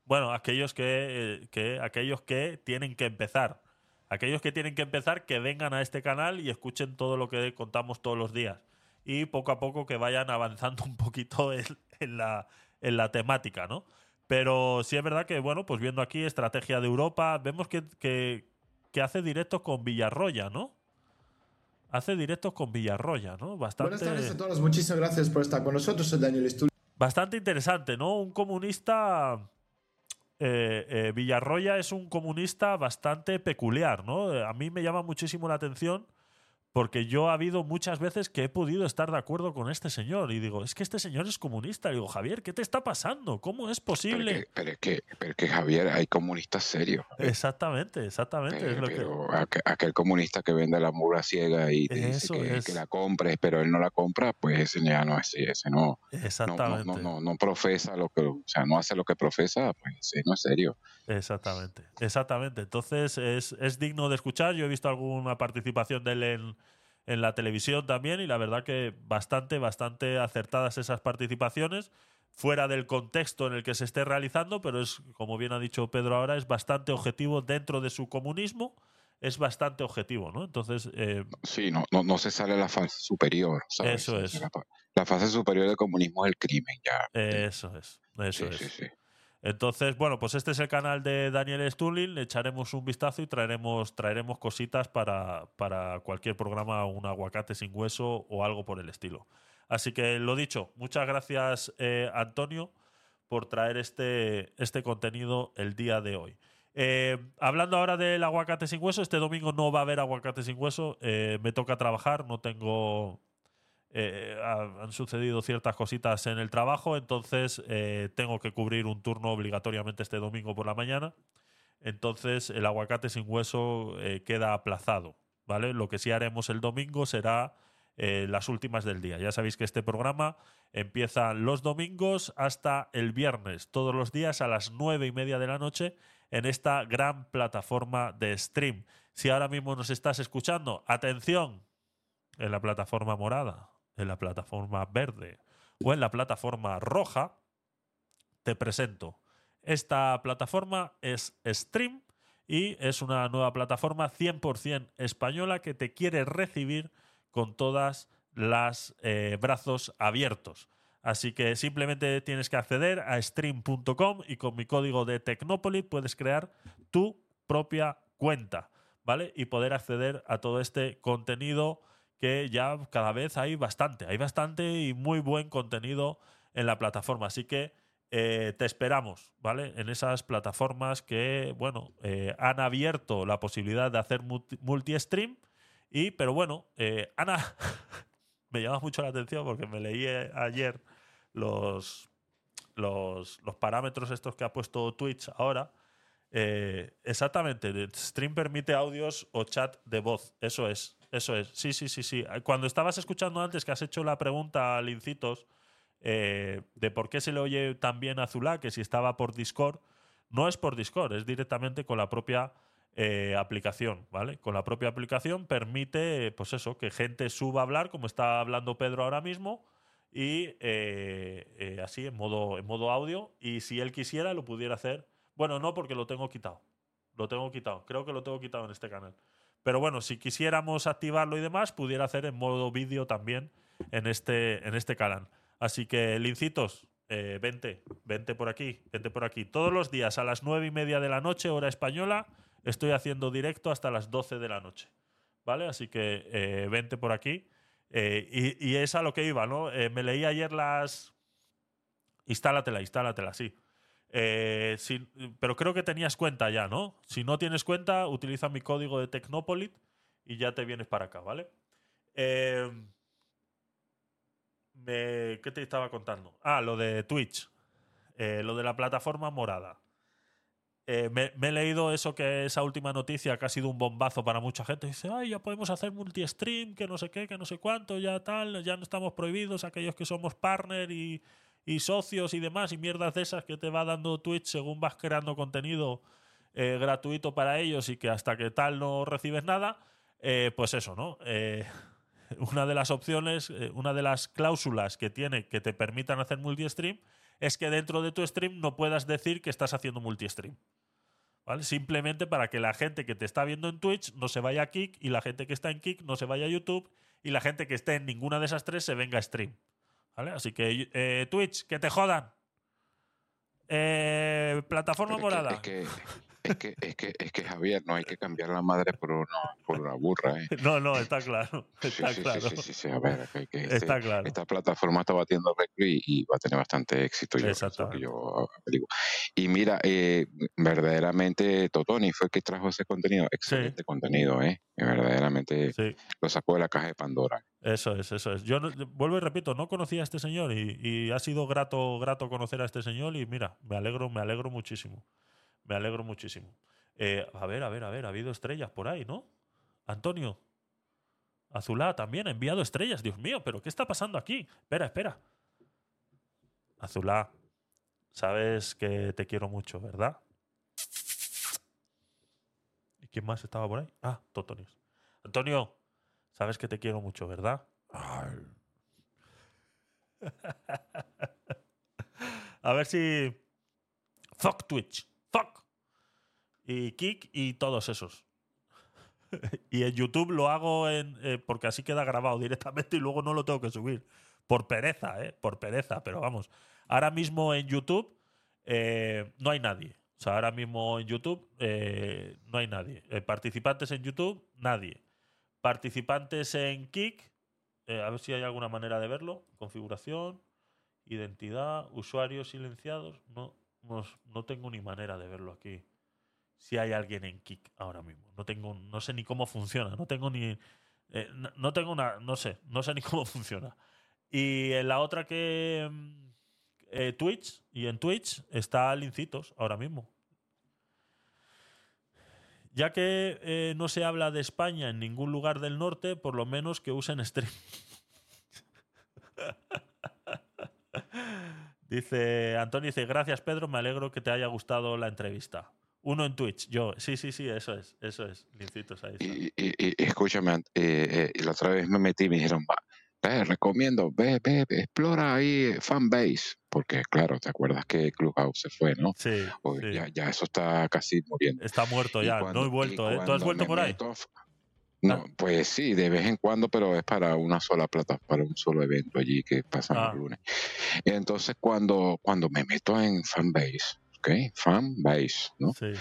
bueno, aquellos que, que, aquellos que tienen que empezar. Aquellos que tienen que empezar, que vengan a este canal y escuchen todo lo que contamos todos los días. Y poco a poco que vayan avanzando [LAUGHS] un poquito en la temática, ¿no? Pero sí es verdad que, bueno, pues viendo aquí estrategia de Europa, vemos que, que, que hace directos con Villarroya, ¿no? Hace directos con Villarroya, ¿no? Bastante... Buenas tardes a todos, muchísimas gracias por estar con nosotros. Daniel Stull. Bastante interesante, ¿no? Un comunista. eh, eh, Villarroya es un comunista bastante peculiar, ¿no? A mí me llama muchísimo la atención porque yo ha habido muchas veces que he podido estar de acuerdo con este señor y digo, es que este señor es comunista. Y digo, Javier, ¿qué te está pasando? ¿Cómo es Pero, posible? que, pero, es que, pero es que, Javier, hay comunistas serios. Exactamente, exactamente. es lo que- Pero aqu- aquel comunista que vende la mura ciega y te dice que, es. que la compres, pero él no la compra, pues ese ya no es ese no, no, no, Exactamente. no, no, no profesa lo que, o sea, no hace lo que profesa, pues ese no es serio. Exactamente, exactamente. Entonces es, es digno de escuchar. Yo he visto alguna participación de él en, en la televisión también y la verdad que bastante, bastante acertadas esas participaciones, fuera del contexto en el que se esté realizando, pero es, como bien ha dicho Pedro ahora, es bastante objetivo dentro de su comunismo, es bastante objetivo, ¿no? Entonces, eh, Sí, no, no, no se sale la fase superior, ¿sabes? Eso es. La, la fase superior del comunismo es el crimen, ya. Eso es, eso Sí, es. sí, sí. Entonces, bueno, pues este es el canal de Daniel Stulin, le echaremos un vistazo y traeremos, traeremos cositas para, para cualquier programa, un aguacate sin hueso o algo por el estilo. Así que lo dicho, muchas gracias eh, Antonio por traer este, este contenido el día de hoy. Eh, hablando ahora del aguacate sin hueso, este domingo no va a haber aguacate sin hueso, eh, me toca trabajar, no tengo eh, ha- han sucedido ciertas cositas en el trabajo, entonces eh, tengo que cubrir un turno obligatoriamente este domingo por la mañana. Entonces el aguacate sin hueso eh, queda aplazado, ¿vale? Lo que sí haremos el domingo será las últimas del día. Ya sabéis que este programa empieza los domingos hasta el viernes, todos los días a las nueve y media de la noche en esta gran plataforma de stream. Si ahora mismo nos estás escuchando, atención, en la plataforma morada, en la plataforma verde o en la plataforma roja, te presento. Esta plataforma es Stream y es una nueva plataforma 100% española que te quiere recibir con todas las eh, brazos abiertos. Así que simplemente tienes que acceder a stream.com y con mi código de Tecnopolis puedes crear tu propia cuenta, ¿vale? Y poder acceder a todo este contenido que ya cada vez hay bastante, hay bastante y muy buen contenido en la plataforma. Así que eh, te esperamos, ¿vale? En esas plataformas que, bueno, eh, han abierto la posibilidad de hacer multi-stream. Y, pero bueno, eh, Ana, [LAUGHS] me llama mucho la atención porque me leí ayer los, los, los parámetros estos que ha puesto Twitch ahora. exactamente, stream permite audios o chat de voz. Eso es, eso es. Sí, sí, sí, sí. Cuando estabas escuchando antes que has hecho la pregunta al Incitos eh, de por qué se le oye tan bien a Zula, que si estaba por Discord, no es por Discord, es directamente con la propia eh, aplicación, ¿vale? Con la propia aplicación permite, pues eso, que gente suba a hablar, como está hablando Pedro ahora mismo, y eh, así en modo, en modo audio, y si él quisiera lo pudiera hacer. Bueno, no, porque lo tengo quitado. Lo tengo quitado. Creo que lo tengo quitado en este canal. Pero bueno, si quisiéramos activarlo y demás, pudiera hacer en modo vídeo también en este, en este canal. Así que, Lincitos, eh, vente, vente por aquí, vente por aquí. Todos los días a las nueve y media de la noche, hora española, estoy haciendo directo hasta las 12 de la noche. ¿Vale? Así que eh, vente por aquí. Eh, y, es a lo que iba, ¿no? me leí ayer las. Instálatela, instálatela, sí. Pero creo que tenías cuenta ya, ¿no? Si no tienes cuenta, utiliza mi código de Tecnopolit y ya te vienes para acá, ¿vale? Eh, ¿Qué te estaba contando? Ah, lo de Twitch. Eh, lo de la plataforma morada. Eh, me, he leído eso que esa última noticia que ha sido un bombazo para mucha gente. Dice, ay, ya podemos hacer multi-stream, que no sé qué, que no sé cuánto, ya tal, ya no estamos prohibidos aquellos que somos partner y, socios y demás, y mierdas de esas que te va dando Twitch según vas creando contenido eh, gratuito para ellos y que hasta que tal no recibes nada. pues eso, ¿no? [LAUGHS] una de las opciones, eh, una de las cláusulas que tiene que te permitan hacer multi-stream es que dentro de tu stream no puedas decir que estás haciendo multi-stream. ¿Vale? Simplemente para que la gente que te está viendo en Twitch no se vaya a Kik y la gente que está en Kik no se vaya a YouTube y la gente que esté en ninguna de esas tres se venga a stream. ¿Vale? Así que eh, Twitch, que te jodan. Eh, plataforma morada. Es que, es que, es que Javier, no hay que cambiar la madre por una, por una burra, ¿eh? [LAUGHS] No, no, está claro. Está sí, claro. Sí, sí, sí, a ver, que, que está este, claro. Esta plataforma está batiendo récord y, y, va a tener bastante éxito. Yo, yo digo. Y mira, eh, verdaderamente Totoni fue el que trajo ese contenido. Excelente contenido, ¿eh? Verdaderamente lo sacó de la caja de Pandora. Eso es, eso es. Yo vuelvo y repito, no conocía a este señor y, y ha sido grato, grato conocer a este señor y mira, me alegro, me alegro muchísimo. Me alegro muchísimo. Eh, a ver, a ver, a ver, ha habido estrellas por ahí, ¿no? Antonio. Azulá también ha enviado estrellas. Dios mío, pero ¿qué está pasando aquí? Espera, espera. Azulá, sabes que te quiero mucho, ¿verdad? ¿Y quién más estaba por ahí? Ah, Totonios. Antonio, sabes que te quiero mucho, ¿verdad? [LAUGHS] A ver si. Fuck Twitch y Kik y todos esos. [LAUGHS] y en YouTube lo hago en, eh, porque así queda grabado directamente y luego no lo tengo que subir. Por pereza, ¿eh? Por pereza, pero vamos. Ahora mismo en YouTube eh, no hay nadie. O sea, ahora mismo en YouTube eh, no hay nadie. participantes en YouTube, nadie. Participantes en Kik, a ver si hay alguna manera de verlo. Configuración, identidad, usuarios silenciados. No, no, tengo ni manera de verlo aquí si hay alguien en Kik ahora mismo. No tengo, no sé ni cómo funciona, no tengo ni, eh, no, tengo una, no sé, no sé ni cómo [LAUGHS] funciona. Y en la otra que mm, eh, Twitch y en Twitch está Lincitos ahora mismo. Ya que eh, no se habla de España en ningún lugar del norte, por lo menos que usen stream. [LAUGHS] dice Antonio, dice, gracias Pedro, me alegro que te haya gustado la entrevista. Uno en Twitch, yo. Sí, sí, sí, eso es, eso es. Lincitos ahí. Y, escúchame, eh, eh, la otra vez me metí y me dijeron, va, te recomiendo, ve, ve, ve, explora ahí fanbase, porque claro, te acuerdas que Clubhouse se fue, ¿no? Sí, O sí. Ya, ya eso está casi muriendo. Está muerto ya, cuando- no he vuelto, ¿eh? ¿Tú has vuelto por ahí? meto No, pues sí, de vez en cuando, pero es para una sola plata, para un solo evento allí que pasa Ah. los lunes. Entonces, cuando, cuando me meto en fanbase, ¿ok? Fanbase, ¿no? Sí.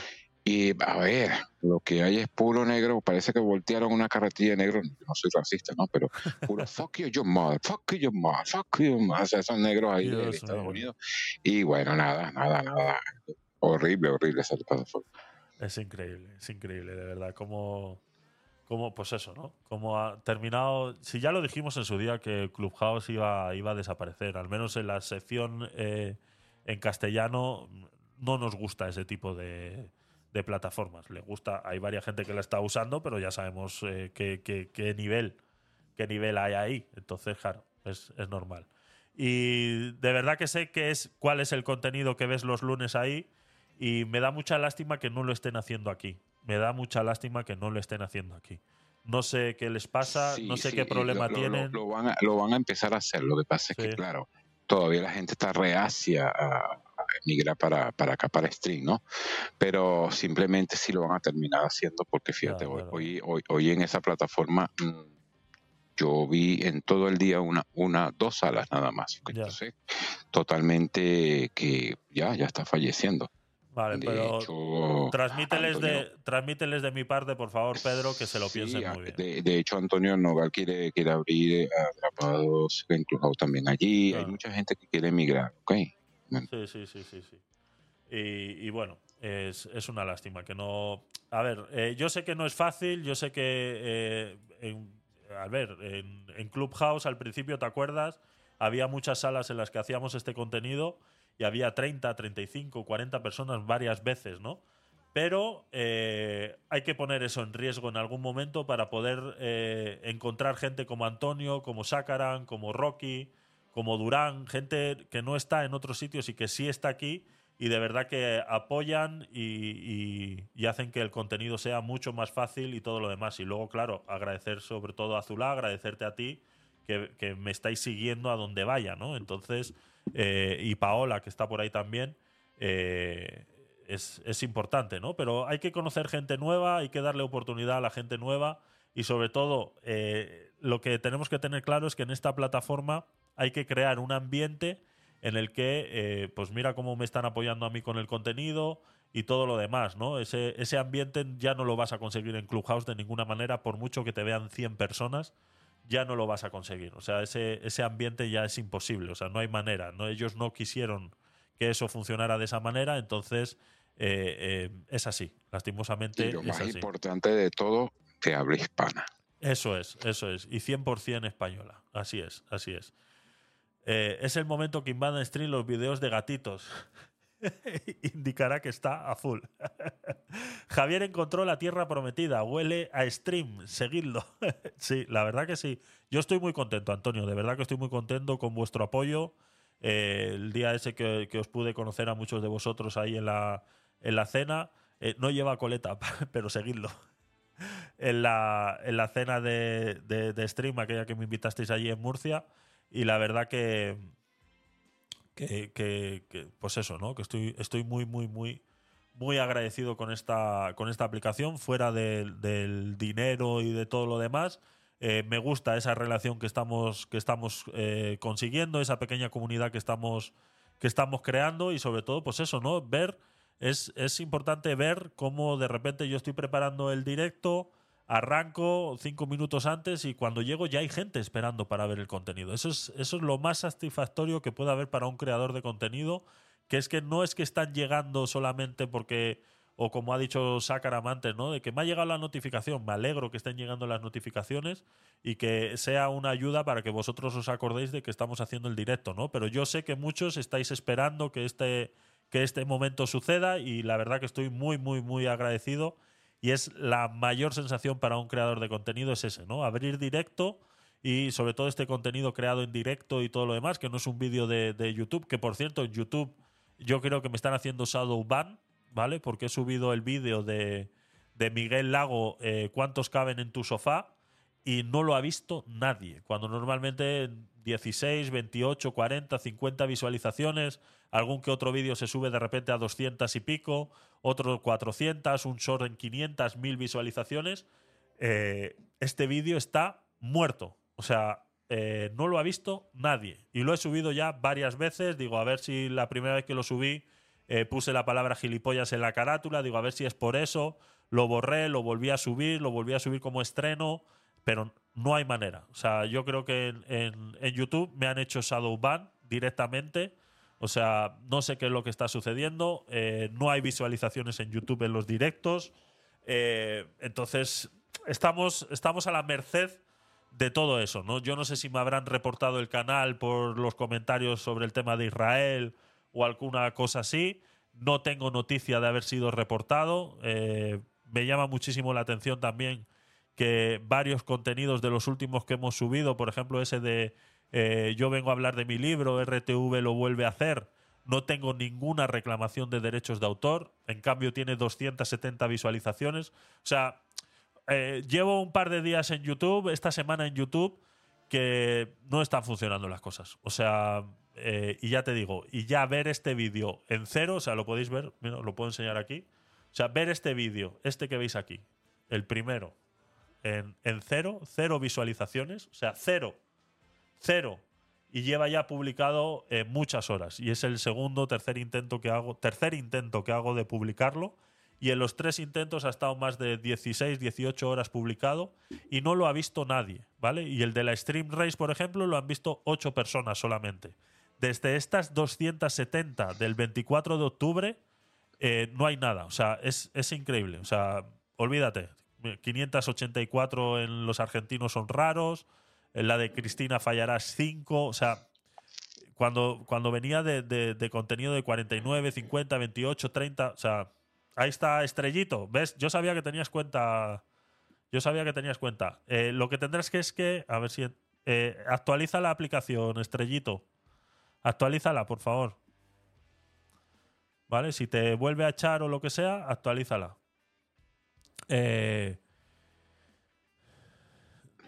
Y a ver, lo que hay es puro negro, parece que voltearon una carretilla de negro, yo no soy racista, ¿no? Pero puro [LAUGHS] fuck you, your mother, fuck you, your mother, fuck you, mother, o sea, esos negros ahí de, de Dios Estados. Unidos. Y bueno, nada, nada, nada. Horrible, horrible esa plataforma. Es increíble, es increíble, de verdad. Como, como pues eso, ¿no? Como ha terminado. Si ya lo dijimos en su día que Clubhouse iba, iba a desaparecer, al menos en la sección eh, en castellano, no nos gusta ese tipo de, plataformas. Le gusta, hay varias gente que la está usando, pero ya sabemos eh, qué, qué- qué nivel, qué nivel hay ahí. Entonces, claro, es, es normal. Y de verdad que sé que es cuál es el contenido que ves los lunes ahí. Y me da mucha lástima que no lo estén haciendo aquí. Me da mucha lástima que no lo estén haciendo aquí. No sé qué les pasa, Sí, no sé sí, qué problema lo- tienen. Lo, van a, lo van a empezar a hacer. Lo que pasa es que, claro, todavía la gente está reacia a, emigrar para, para acá, para stream, ¿no? Pero simplemente sí lo van a terminar haciendo porque, fíjate, hoy, hoy, hoy, hoy en esa plataforma mm, yo vi en todo el día una, una dos salas nada más. Entonces, totalmente que ya, ya está falleciendo. Vale, De pero hecho, transmíteles, de, Antonio- transmíteles de mi parte, por favor, Pedro, que se lo Sí, piensen muy bien. De, de hecho, Antonio Nogal quiere, quiere abrir eh, atrapados en Clubhouse también allí. Hay Ah. mucha gente que quiere emigrar, ¿ok? Sí, sí, sí, sí, sí. Y, y bueno, es, es una lástima que no. A ver, eh, yo sé que no es fácil, yo sé que. eh, en- a ver, en, en Clubhouse al principio, ¿te acuerdas? Había muchas salas en las que hacíamos este contenido y había 30, 35, 40 personas varias veces, ¿no? Pero eh, hay que poner eso en riesgo en algún momento para poder eh, encontrar gente como Antonio, como Sakaran, como Rocky, como Durán, gente que no está en otros sitios y que sí está aquí y de verdad que apoyan y, y- y hacen que el contenido sea mucho más fácil y todo lo demás. Y luego, claro, agradecer sobre todo a Zulá, agradecerte a ti que, que me estáis siguiendo a donde vaya, ¿no? Entonces, eh, y Paola, que está por ahí también, eh, es, es importante, ¿no? Pero hay que conocer gente nueva, hay que darle oportunidad a la gente nueva y sobre todo eh, lo que tenemos que tener claro es que en esta plataforma hay que crear un ambiente en el que, pues mira cómo me están apoyando a mí con el contenido y todo lo demás, ¿no? Ese, ese ambiente ya no lo vas a conseguir en Clubhouse de ninguna manera, por mucho que te vean 100 personas, ya no lo vas a conseguir. O sea, ese, ese ambiente ya es imposible, o sea, no hay manera, ¿no? Ellos no quisieron que eso funcionara de esa manera, entonces eh, eh, es así, lastimosamente Y lo es más así. importante de todo, te habla hispana. Eso es, eso es. Y 100% española. Así es, así es. Eh, es el momento que invadan stream los videos de gatitos. [LAUGHS] Indicará que está a full. [LAUGHS] Javier encontró la tierra prometida. Huele a stream. Seguidlo. [LAUGHS] sí, la verdad que sí. Yo estoy muy contento, Antonio. De verdad que estoy muy contento con vuestro apoyo. Eh, el día ese que, que os pude conocer a muchos de vosotros ahí en la, en la cena. eh, no lleva coleta, pero seguidlo en la, en la cena de, de- de stream, aquella que me invitasteis allí en Murcia. Y la verdad que, que, que- pues eso, ¿no? Que estoy, estoy muy, muy, muy, muy agradecido con esta, con esta aplicación, fuera del- del dinero y de todo lo demás. Eh, me gusta esa relación que estamos, que estamos eh, consiguiendo, esa pequeña comunidad que estamos, que estamos creando y sobre todo, pues eso, ¿no? Ver, es, es importante ver cómo de repente yo estoy preparando el directo, arranco cinco minutos antes y cuando llego ya hay gente esperando para ver el contenido. Eso es, eso es lo más satisfactorio que puede haber para un creador de contenido, que es que no es que están llegando solamente porque, o como ha dicho Sakaram antes, ¿no? De que me ha llegado la notificación, me alegro que estén llegando las notificaciones y que sea una ayuda para que vosotros os acordéis de que estamos haciendo el directo, ¿no? Pero yo sé que muchos estáis esperando que este, que este momento suceda y la verdad que estoy muy, muy, muy agradecido y es la mayor sensación para un creador de contenido es ese, ¿no? Abrir directo y sobre todo este contenido creado en directo y todo lo demás, que no es un vídeo de, de YouTube, que por cierto en YouTube yo creo que me están haciendo shadow ban, ¿vale? Porque he subido el vídeo de, de Miguel Lago, eh, ¿cuántos caben en tu sofá? y no lo ha visto nadie. Cuando normalmente 16, 28, 40, 50 visualizaciones, algún que otro vídeo se sube de repente a 200 y pico, otro 400, un short en 500, 1000 visualizaciones. Eh, este vídeo está muerto. O sea, eh, no lo ha visto nadie. Y lo he subido ya varias veces. Digo, a ver si la primera vez que lo subí eh, puse la palabra gilipollas en la carátula. Digo, a ver si es por eso. Lo borré, lo volví a subir, lo volví a subir como estreno. Pero no hay manera. O sea, yo creo que en, en, YouTube me han hecho shadow ban directamente. O sea, no sé qué es lo que está sucediendo. Eh, no hay visualizaciones en YouTube en los directos. entonces, estamos, estamos a la merced de todo eso, ¿no? Yo no sé si me habrán reportado el canal por los comentarios sobre el tema de Israel o alguna cosa así. No tengo noticia de haber sido reportado. Eh, me llama muchísimo la atención también que varios contenidos de los últimos que hemos subido, por ejemplo ese de eh, yo vengo a hablar de mi libro, RTV lo vuelve a hacer, no tengo ninguna reclamación de derechos de autor, en cambio tiene 270 visualizaciones. O sea, eh, llevo un par de días en YouTube, esta semana en YouTube, que no están funcionando las cosas. O sea, eh, y ya te digo, y ya ver este vídeo en cero, o sea, lo podéis ver, mira, lo puedo enseñar aquí. O sea, ver este vídeo, este que veis aquí, el primero, en, en cero, cero visualizaciones, o sea, cero, cero, y lleva ya publicado eh, muchas horas. Y es el segundo, tercer intento que hago, tercer intento que hago de publicarlo y en los tres intentos ha estado más de 16, 18 horas publicado y no lo ha visto nadie, ¿vale? Y el de la Stream Race, por ejemplo, lo han visto 8 personas solamente. Desde estas 270 del 24 de octubre eh, no hay nada, o sea, es, es increíble, o sea, olvídate, 584 en los argentinos son raros, la de Cristina Fallarás 5, o sea, cuando, cuando venía de, de contenido de 49, 50, 28, 30, o sea, Ahí está Estrellito. ¿Ves? Yo sabía que tenías cuenta. Yo sabía que tenías cuenta. Eh, lo que tendrás que es que. A ver si. Eh, actualiza la aplicación, Estrellito. Actualízala, por favor. ¿Vale? Si te vuelve a echar o lo que sea, actualízala. Eh,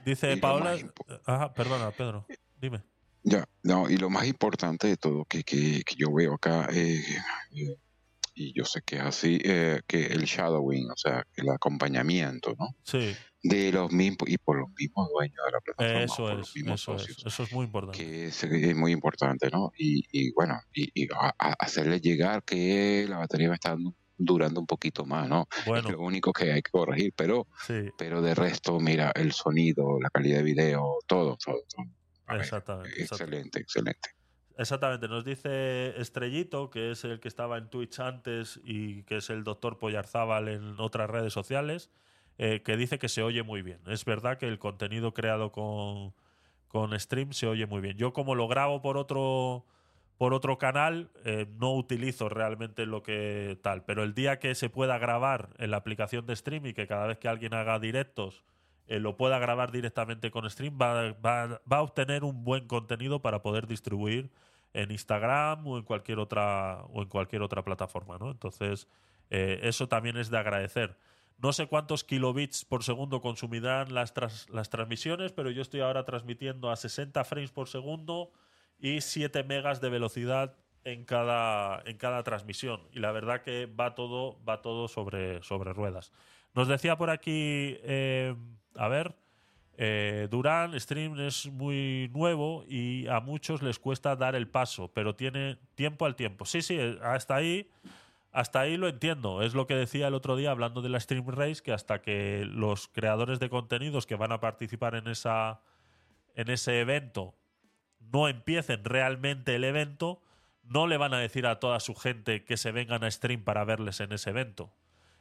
dice Paola. Ajá, perdona, Pedro. Dime. Ya, no, y lo más importante de todo que, que, que yo veo acá y yo sé que es así, eh, que el shadowing, o sea, el acompañamiento, ¿no? Sí. De los mismos, y por los mismos dueños de la plataforma. Eso es, eso es, eso es muy importante. Que es, muy importante, ¿no? Y, y bueno, y, hacerle llegar que la batería me está durando un poquito más, ¿no? Bueno. Es lo único que hay que corregir, pero, pero de resto, mira, el sonido, la calidad de video, todo, todo, todo. Exactamente. Excelente, excelente. Exactamente, nos dice Estrellito, que es el que estaba en Twitch antes y que es el doctor Pollarzábal en otras redes sociales, eh, que dice que se oye muy bien. Es verdad que el contenido creado con, con stream se oye muy bien. Yo como lo grabo por otro, por otro canal, eh, no utilizo realmente lo que tal, pero el día que se pueda grabar en la aplicación de stream y que cada vez que alguien haga directos eh, lo pueda grabar directamente con stream, va, va, a obtener un buen contenido para poder distribuir en Instagram o en cualquier otra, o en cualquier otra plataforma. ¿no? Entonces, eh, eso también es de agradecer. No sé cuántos kilobits por segundo consumirán las, las transmisiones, pero yo estoy ahora transmitiendo a 60 frames por segundo y 7 megas de velocidad en cada, en cada transmisión. Y la verdad que va todo, va todo sobre, sobre ruedas. Nos decía por aquí, eh, a ver, eh, Durán Stream es muy nuevo y a muchos les cuesta dar el paso, pero tiene tiempo al tiempo. Sí, sí, hasta ahí, hasta ahí lo entiendo. Es lo que decía el otro día hablando de la Stream Race, que hasta que los creadores de contenidos que van a participar en, esa, en ese evento no empiecen realmente el evento, no le van a decir a toda su gente que se vengan a stream para verles en ese evento.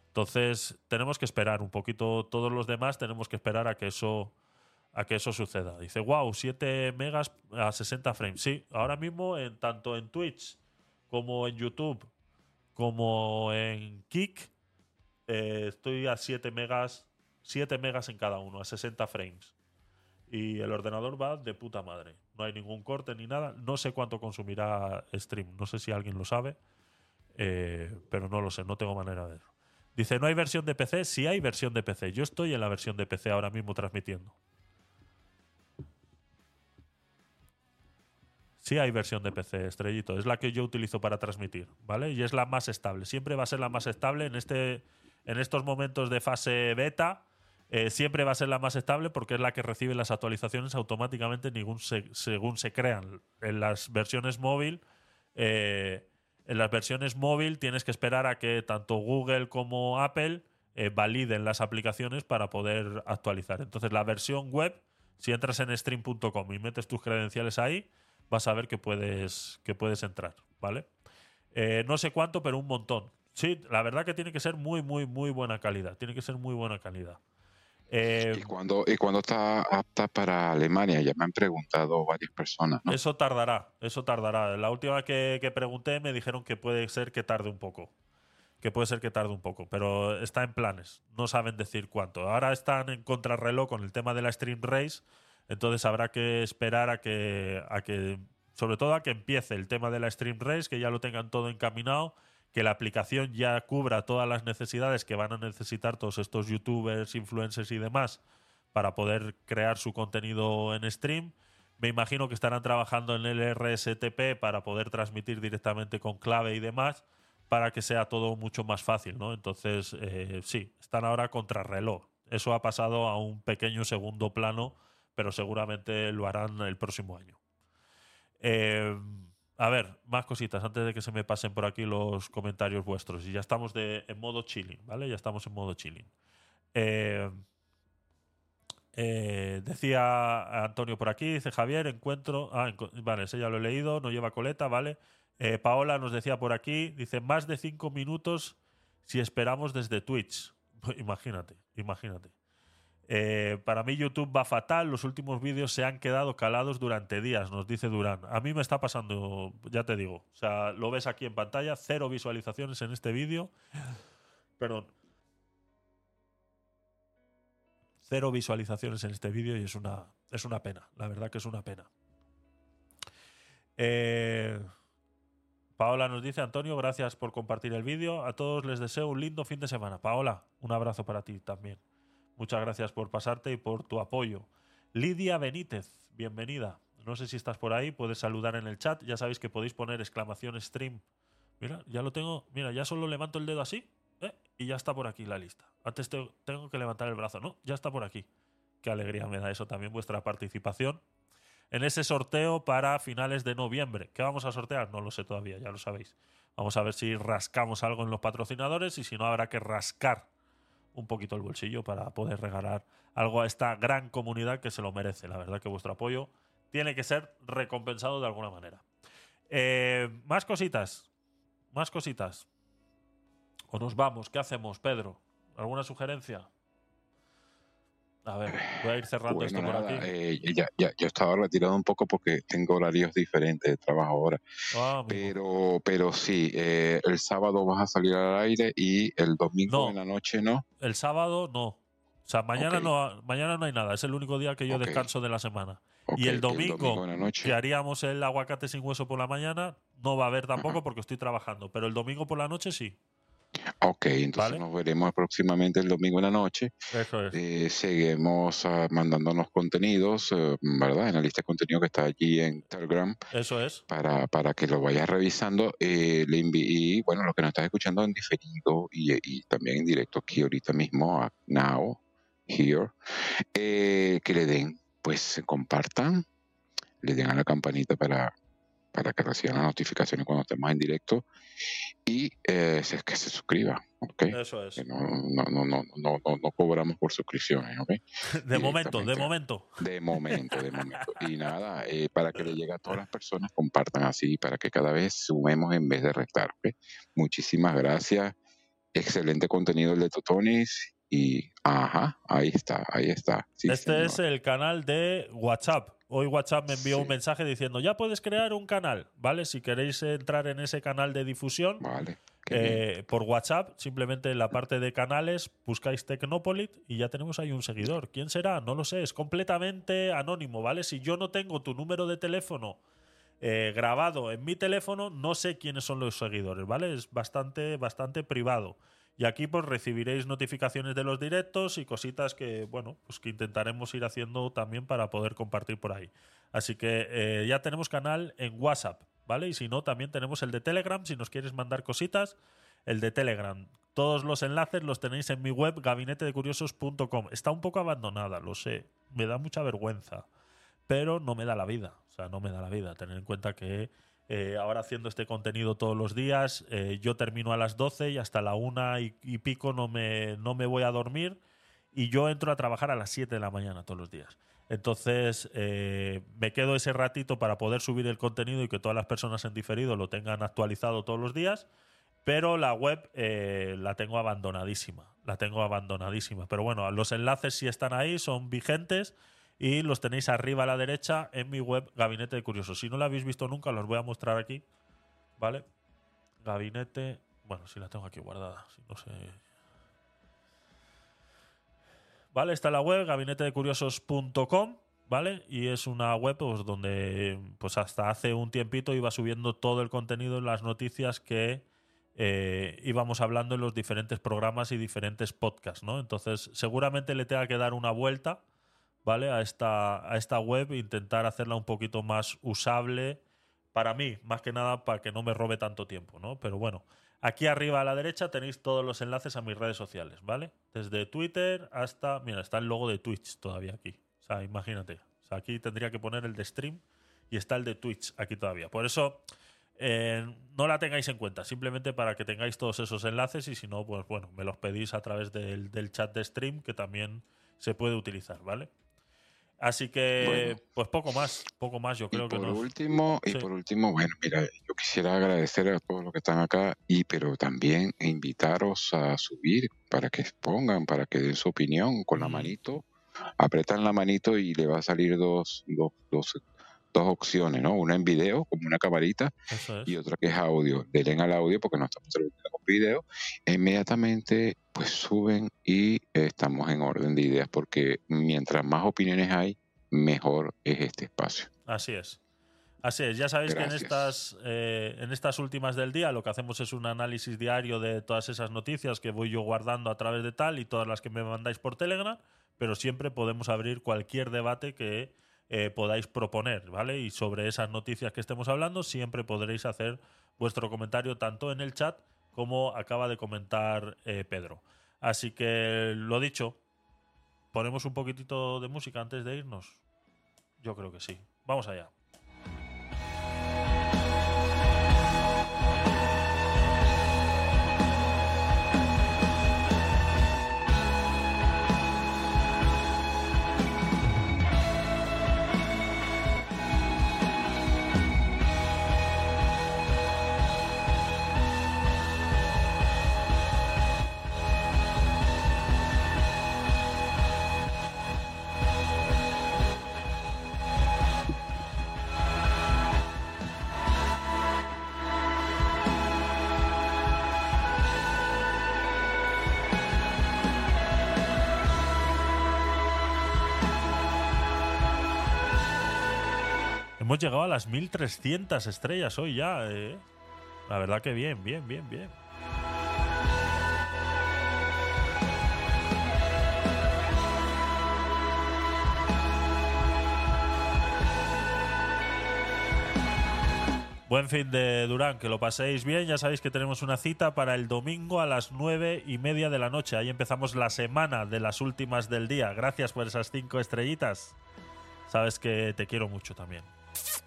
Entonces, tenemos que esperar un poquito, todos los demás tenemos que esperar a que eso a que eso suceda. Dice, wow, 7 megas a 60 frames. Sí, ahora mismo en, tanto en Twitch como en YouTube como en Kik eh, estoy a 7 megas, 7 megas en cada uno, a 60 frames y el ordenador va de puta madre. No hay ningún corte ni nada. No sé cuánto consumirá stream, no sé si alguien lo sabe, eh, pero no lo sé, no tengo manera de verlo. Dice, no hay versión de PC, sí hay versión de PC. Yo estoy en la versión de PC ahora mismo transmitiendo. Sí hay versión de PC, estrellito. Es la que yo utilizo para transmitir, ¿vale? Y es la más estable. Siempre va a ser la más estable en, este, en estos momentos de fase beta eh, siempre va a ser la más estable porque es la que recibe las actualizaciones automáticamente ningún se- según se crean. En las versiones móvil, eh, en las versiones móvil tienes que esperar a que tanto Google como Apple eh, validen las aplicaciones para poder actualizar. Entonces, la versión web, si entras en stream.com y metes tus credenciales ahí, vas a ver que puedes, que puedes entrar, ¿vale? No sé cuánto, pero un montón. Sí, la verdad que tiene que ser muy, muy, muy buena calidad. Tiene que ser muy buena calidad. Eh, ¿Y cuándo, ¿Y cuándo está apta para Alemania? Ya me han preguntado varias personas. ¿no? Eso tardará, eso tardará. La última que, que pregunté me dijeron que puede ser que tarde un poco. Que puede ser que tarde un poco, pero está en planes. No saben decir cuánto. Ahora están en contrarreloj con el tema de la Stream Race, entonces habrá que esperar a que, a que, sobre todo a que empiece el tema de la Stream Race, que ya lo tengan todo encaminado, que la aplicación ya cubra todas las necesidades que van a necesitar todos estos youtubers, influencers y demás para poder crear su contenido en stream. Me imagino que estarán trabajando en el RSTP para poder transmitir directamente con clave y demás para que sea todo mucho más fácil, ¿no? Entonces, eh, sí, están ahora contra reloj. Eso ha pasado a un pequeño segundo plano, pero seguramente lo harán el próximo año. Eh, a ver, más cositas antes de que se me pasen por aquí los comentarios vuestros. Y ya estamos de, en modo chilling, ¿vale? Ya estamos en modo chilling. Eh, eh, decía Antonio por aquí, dice Javier, encuentro. Ah, vale, ese ya lo he leído, no lleva coleta, vale. Eh, Paola nos decía por aquí, dice más de cinco minutos si esperamos desde Twitch. [LAUGHS] imagínate, imagínate. Eh, para mí YouTube va fatal, los últimos vídeos se han quedado calados durante días, nos dice Durán. A mí me está pasando, ya te digo, o sea, lo ves aquí en pantalla, cero visualizaciones en este vídeo. Perdón. Cero visualizaciones en este vídeo y es una, es una pena, la verdad que es una pena. Eh, Paola nos dice, Antonio, gracias por compartir el vídeo. A todos les deseo un lindo fin de semana. Paola, un abrazo para ti también. Muchas gracias por pasarte y por tu apoyo. Lidia Benítez, bienvenida. No sé si estás por ahí, puedes saludar en el chat. Ya sabéis que podéis poner exclamación stream. Mira, ya lo tengo. Mira, ya solo levanto el dedo así ¿eh? y ya está por aquí la lista. Antes te- tengo que levantar el brazo. No, ya está por aquí. Qué alegría me da eso también vuestra participación en ese sorteo para finales de noviembre. ¿Qué vamos a sortear? No lo sé todavía, ya lo sabéis. Vamos a ver si rascamos algo en los patrocinadores y si no habrá que rascar un poquito el bolsillo para poder regalar algo a esta gran comunidad que se lo merece. La verdad que vuestro apoyo tiene que ser recompensado de alguna manera. Eh, más cositas. Más cositas. O nos vamos. ¿Qué hacemos, Pedro? ¿Alguna sugerencia? A ver, voy a ir cerrando Bueno, esto por nada, aquí. eh, ya, ya, yo estaba retirado un poco porque tengo horarios diferentes de trabajo ahora. Ah, pero, pero sí, eh, el sábado vas a salir al aire y el domingo No. en la noche no. El sábado no. O sea, mañana, no, mañana no hay nada. Es el único día que yo descanso de la semana. Y el domingo, que haríamos el aguacate sin hueso por la mañana, no va a haber tampoco porque estoy trabajando. Pero el domingo por la noche sí. Ok, entonces nos veremos próximamente el domingo en la noche. Eso es. Eh, seguimos ah, mandándonos contenidos, eh, ¿verdad? En la lista de contenido que está allí en Telegram. Eso es. Para, para que lo vayas revisando. Eh, le y bueno, lo que nos estás escuchando en diferido y, y también en directo aquí ahorita mismo, a Now, Here, eh, que le den, pues compartan, le den a la campanita para, para que reciban las notificaciones cuando estemos en directo y eh, se- que se suscriban, ¿ok? Eso es. No, no, no, no, no, no, no cobramos por suscripciones, ¿ok? [LAUGHS] De momento, de momento. De momento, de momento. Y [LAUGHS] nada, eh, para que le llegue a todas las personas, compartan así, para que cada vez sumemos en vez de restar. ¿ok? Muchísimas gracias. Excelente contenido el de Totonis. Y, ajá, ahí está, ahí está. Sí, este señor. es el canal de WhatsApp. Hoy WhatsApp me envió un mensaje diciendo, ya puedes crear un canal, ¿vale? Si queréis entrar en ese canal de difusión, eh, por WhatsApp, simplemente en la parte de canales buscáis Tecnopolit y ya tenemos ahí un seguidor. ¿Quién será? No lo sé, es completamente anónimo, ¿vale? Si yo no tengo tu número de teléfono eh, grabado en mi teléfono, no sé quiénes son los seguidores, ¿vale? Es bastante, bastante privado. Y aquí pues recibiréis notificaciones de los directos y cositas que, bueno, pues que intentaremos ir haciendo también para poder compartir por ahí. Así que eh, ya tenemos canal en WhatsApp, ¿vale? Y si no, también tenemos el de Telegram, si nos quieres mandar cositas, el de Telegram. Todos los enlaces los tenéis en mi web gabinetedecuriosos.com. Está un poco abandonada, lo sé. Me da mucha vergüenza, pero no me da la vida. O sea, no me da la vida. Tener en cuenta que eh, ahora haciendo este contenido todos los días, eh, yo termino a las 12 y hasta la una y, y pico no me, no me voy a dormir y yo entro a trabajar a las 7 de la mañana todos los días. Entonces, eh, me quedo ese ratito para poder subir el contenido y que todas las personas en diferido lo tengan actualizado todos los días. Pero la web eh, la tengo abandonadísima. La tengo abandonadísima. Pero bueno, los enlaces sí están ahí, son vigentes y los tenéis arriba a la derecha en mi web Gabinete de Curiosos. Si no la habéis visto nunca, los voy a mostrar aquí. ¿Vale? Gabinete. Bueno, si la tengo aquí guardada. Si no sé. ¿Vale? Está la web, gabinetedecuriosos.com, ¿vale? Y es una web pues, donde pues hasta hace un tiempito iba subiendo todo el contenido, las noticias que eh, íbamos hablando en los diferentes programas y diferentes podcasts, ¿no? Entonces, seguramente le tenga que dar una vuelta, ¿vale? A esta, a esta web intentar hacerla un poquito más usable para mí, más que nada para que no me robe tanto tiempo, ¿no? Pero bueno, aquí arriba a la derecha tenéis todos los enlaces a mis redes sociales, ¿vale? Desde Twitter hasta, mira, está el logo de Twitch todavía aquí. O sea, imagínate. O sea, aquí tendría que poner el de stream y está el de Twitch aquí todavía. Por eso eh, no la tengáis en cuenta, simplemente para que tengáis todos esos enlaces y si no, pues bueno, me los pedís a través del, del chat de stream que también se puede utilizar, ¿vale? Así que, Bueno. pues poco más, poco más, yo creo y que por nos- último, y Sí. por último, bueno, mira, yo quisiera agradecer a todos los que están acá y pero también invitaros a subir para que expongan, para que den su opinión con la manito. Apretan la manito y le va a salir dos, dos, dos, dos opciones, ¿no? Una en video, como una camarita, es. y otra que es audio. Denle al audio porque no estamos transmitiendo con video. E inmediatamente, pues suben y eh, estamos en orden de ideas porque mientras más opiniones hay, mejor es este espacio. Así es. Así es, ya sabéis que en estas, eh, en estas últimas del día lo que hacemos es un análisis diario de todas esas noticias que voy yo guardando a través de tal y todas las que me mandáis por Telegram, pero siempre podemos abrir cualquier debate que eh, podáis proponer, ¿vale? Y sobre esas noticias que estemos hablando, siempre podréis hacer vuestro comentario tanto en el chat como acaba de comentar eh, Pedro. Así que lo dicho, ponemos un poquitito de música antes de irnos. Yo creo que sí. Vamos allá. Hemos llegado a las 1300 estrellas hoy ya, ¿eh? La verdad que bien, bien, bien, bien. Buen fin de Durán, que lo paséis bien. Ya sabéis que tenemos una cita para el domingo a las nueve y media de la noche. Ahí empezamos la semana de las últimas del día. Gracias por esas cinco estrellitas. Sabes que te quiero mucho también. Pfft. [LAUGHS]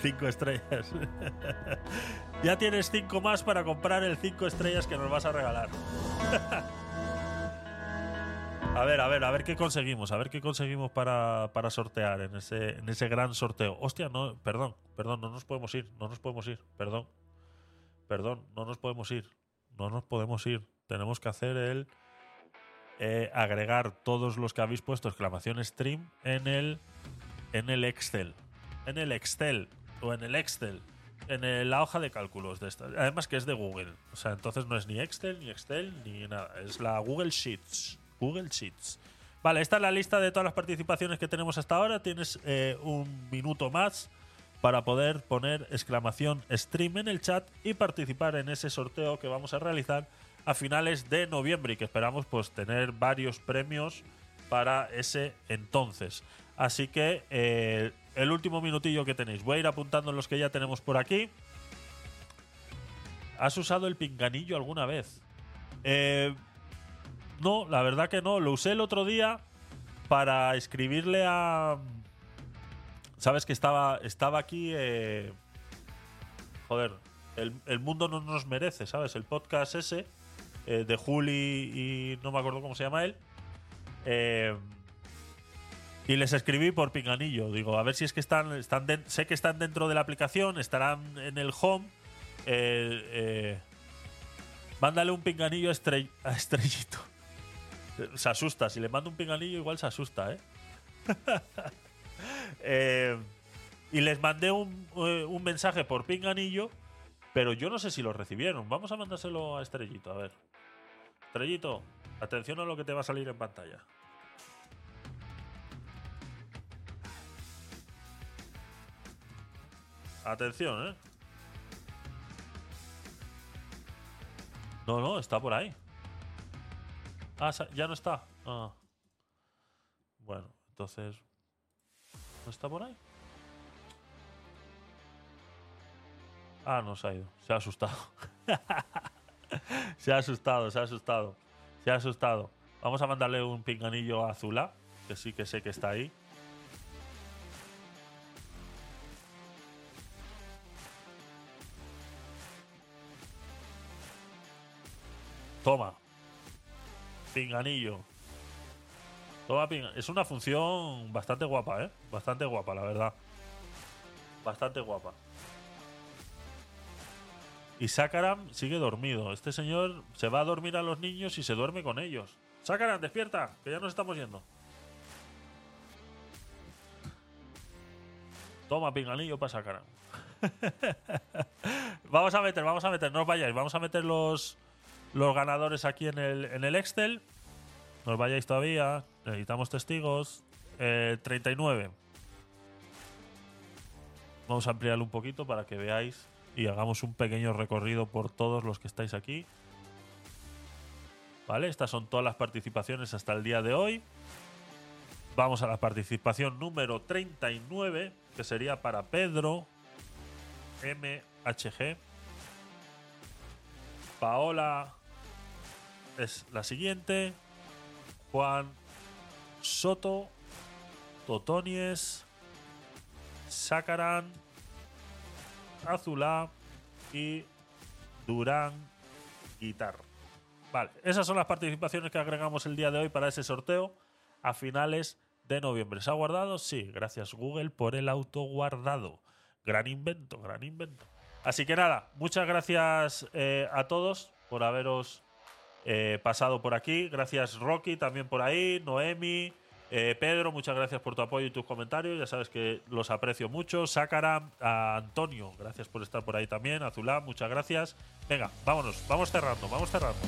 5 estrellas. [LAUGHS] ya tienes 5 más para comprar el 5 estrellas que nos vas a regalar. [LAUGHS] a ver, a ver, a ver qué conseguimos. A ver qué conseguimos para, para sortear en ese, en ese gran sorteo. Hostia, no, perdón, perdón, no nos podemos ir. No nos podemos ir, perdón. Perdón, no nos podemos ir. No nos podemos ir. Tenemos que hacer el eh, agregar todos los que habéis puesto exclamación stream en el, en el Excel. En el Excel o en el Excel. En el- la hoja de cálculos de esta. Además que es de Google. O sea, entonces no es ni Excel, ni Excel, ni nada. Es la Google Sheets. Google Sheets. Vale, esta es la lista de todas las participaciones que tenemos hasta ahora. Tienes eh, un minuto más para poder poner exclamación stream en el chat y participar en ese sorteo que vamos a realizar a finales de noviembre y que esperamos pues tener varios premios para ese entonces. Así que eh, el último minutillo que tenéis. Voy a ir apuntando los que ya tenemos por aquí. ¿Has usado el pinganillo alguna vez? Eh, no, la verdad que no. Lo usé el otro día para escribirle a. Sabes que estaba, estaba aquí. eh, joder, el, el mundo no nos merece, ¿sabes? El podcast ese eh, de Juli y no me acuerdo cómo se llama él. Eh, y les escribí por pinganillo. Digo, a ver si es que están. sé que están dentro de la aplicación, estarán en el home. Eh, eh, mándale un pinganillo a, a Estrellito. [LAUGHS] Se asusta. Si le mando un pinganillo, igual se asusta, ¿eh? [LAUGHS] Eh, y les mandé un, un mensaje por pinganillo, pero yo no sé si lo recibieron. Vamos a mandárselo a Estrellito, a ver. Estrellito, atención a lo que te va a salir en pantalla. Atención, ¿eh? No, no, está por ahí. Ah, ya no está. Ah. Bueno, entonces. ¿No está por ahí? Ah, no se ha ido. Se ha asustado. [LAUGHS] se ha asustado, se ha asustado. Se ha asustado. Vamos a mandarle un pinganillo a Azula, que sí que sé que está ahí. Toma. Pinganillo. Toma pinga- Es una función bastante guapa, ¿eh? Bastante guapa, la verdad. Bastante guapa. Y Sakaram sigue dormido. Este señor se va a dormir a los niños y se duerme con ellos. Sakaram, despierta, que ya nos estamos yendo. Toma, pinganillo para Sakaram. [LAUGHS] vamos a meter, vamos a meter, no os vayáis. Vamos a meter los, los ganadores aquí en el, en el Excel. No os vayáis todavía. Necesitamos testigos. Eh, 39. Vamos a ampliarlo un poquito para que veáis y hagamos un pequeño recorrido por todos los que estáis aquí. Vale, estas son todas las participaciones hasta el día de hoy. Vamos a la participación número 39, que sería para Pedro MHG. Paola es la siguiente. Juan Soto, Totonies, Sacaran, Azulá y Durán Guitar. Vale, esas son las participaciones que agregamos el día de hoy para ese sorteo a finales de noviembre. ¿Se ha guardado? Sí, gracias Google por el autoguardado. Gran invento, gran invento. Así que nada, muchas gracias eh, a todos por haberos eh, pasado por aquí. Gracias Rocky también por ahí, Noemi, eh, Pedro, muchas gracias por tu apoyo y tus comentarios. Ya sabes que los aprecio mucho. Sácara, Antonio, gracias por estar por ahí también. Azulá, muchas gracias. Venga, vámonos, vamos cerrando, vamos cerrando.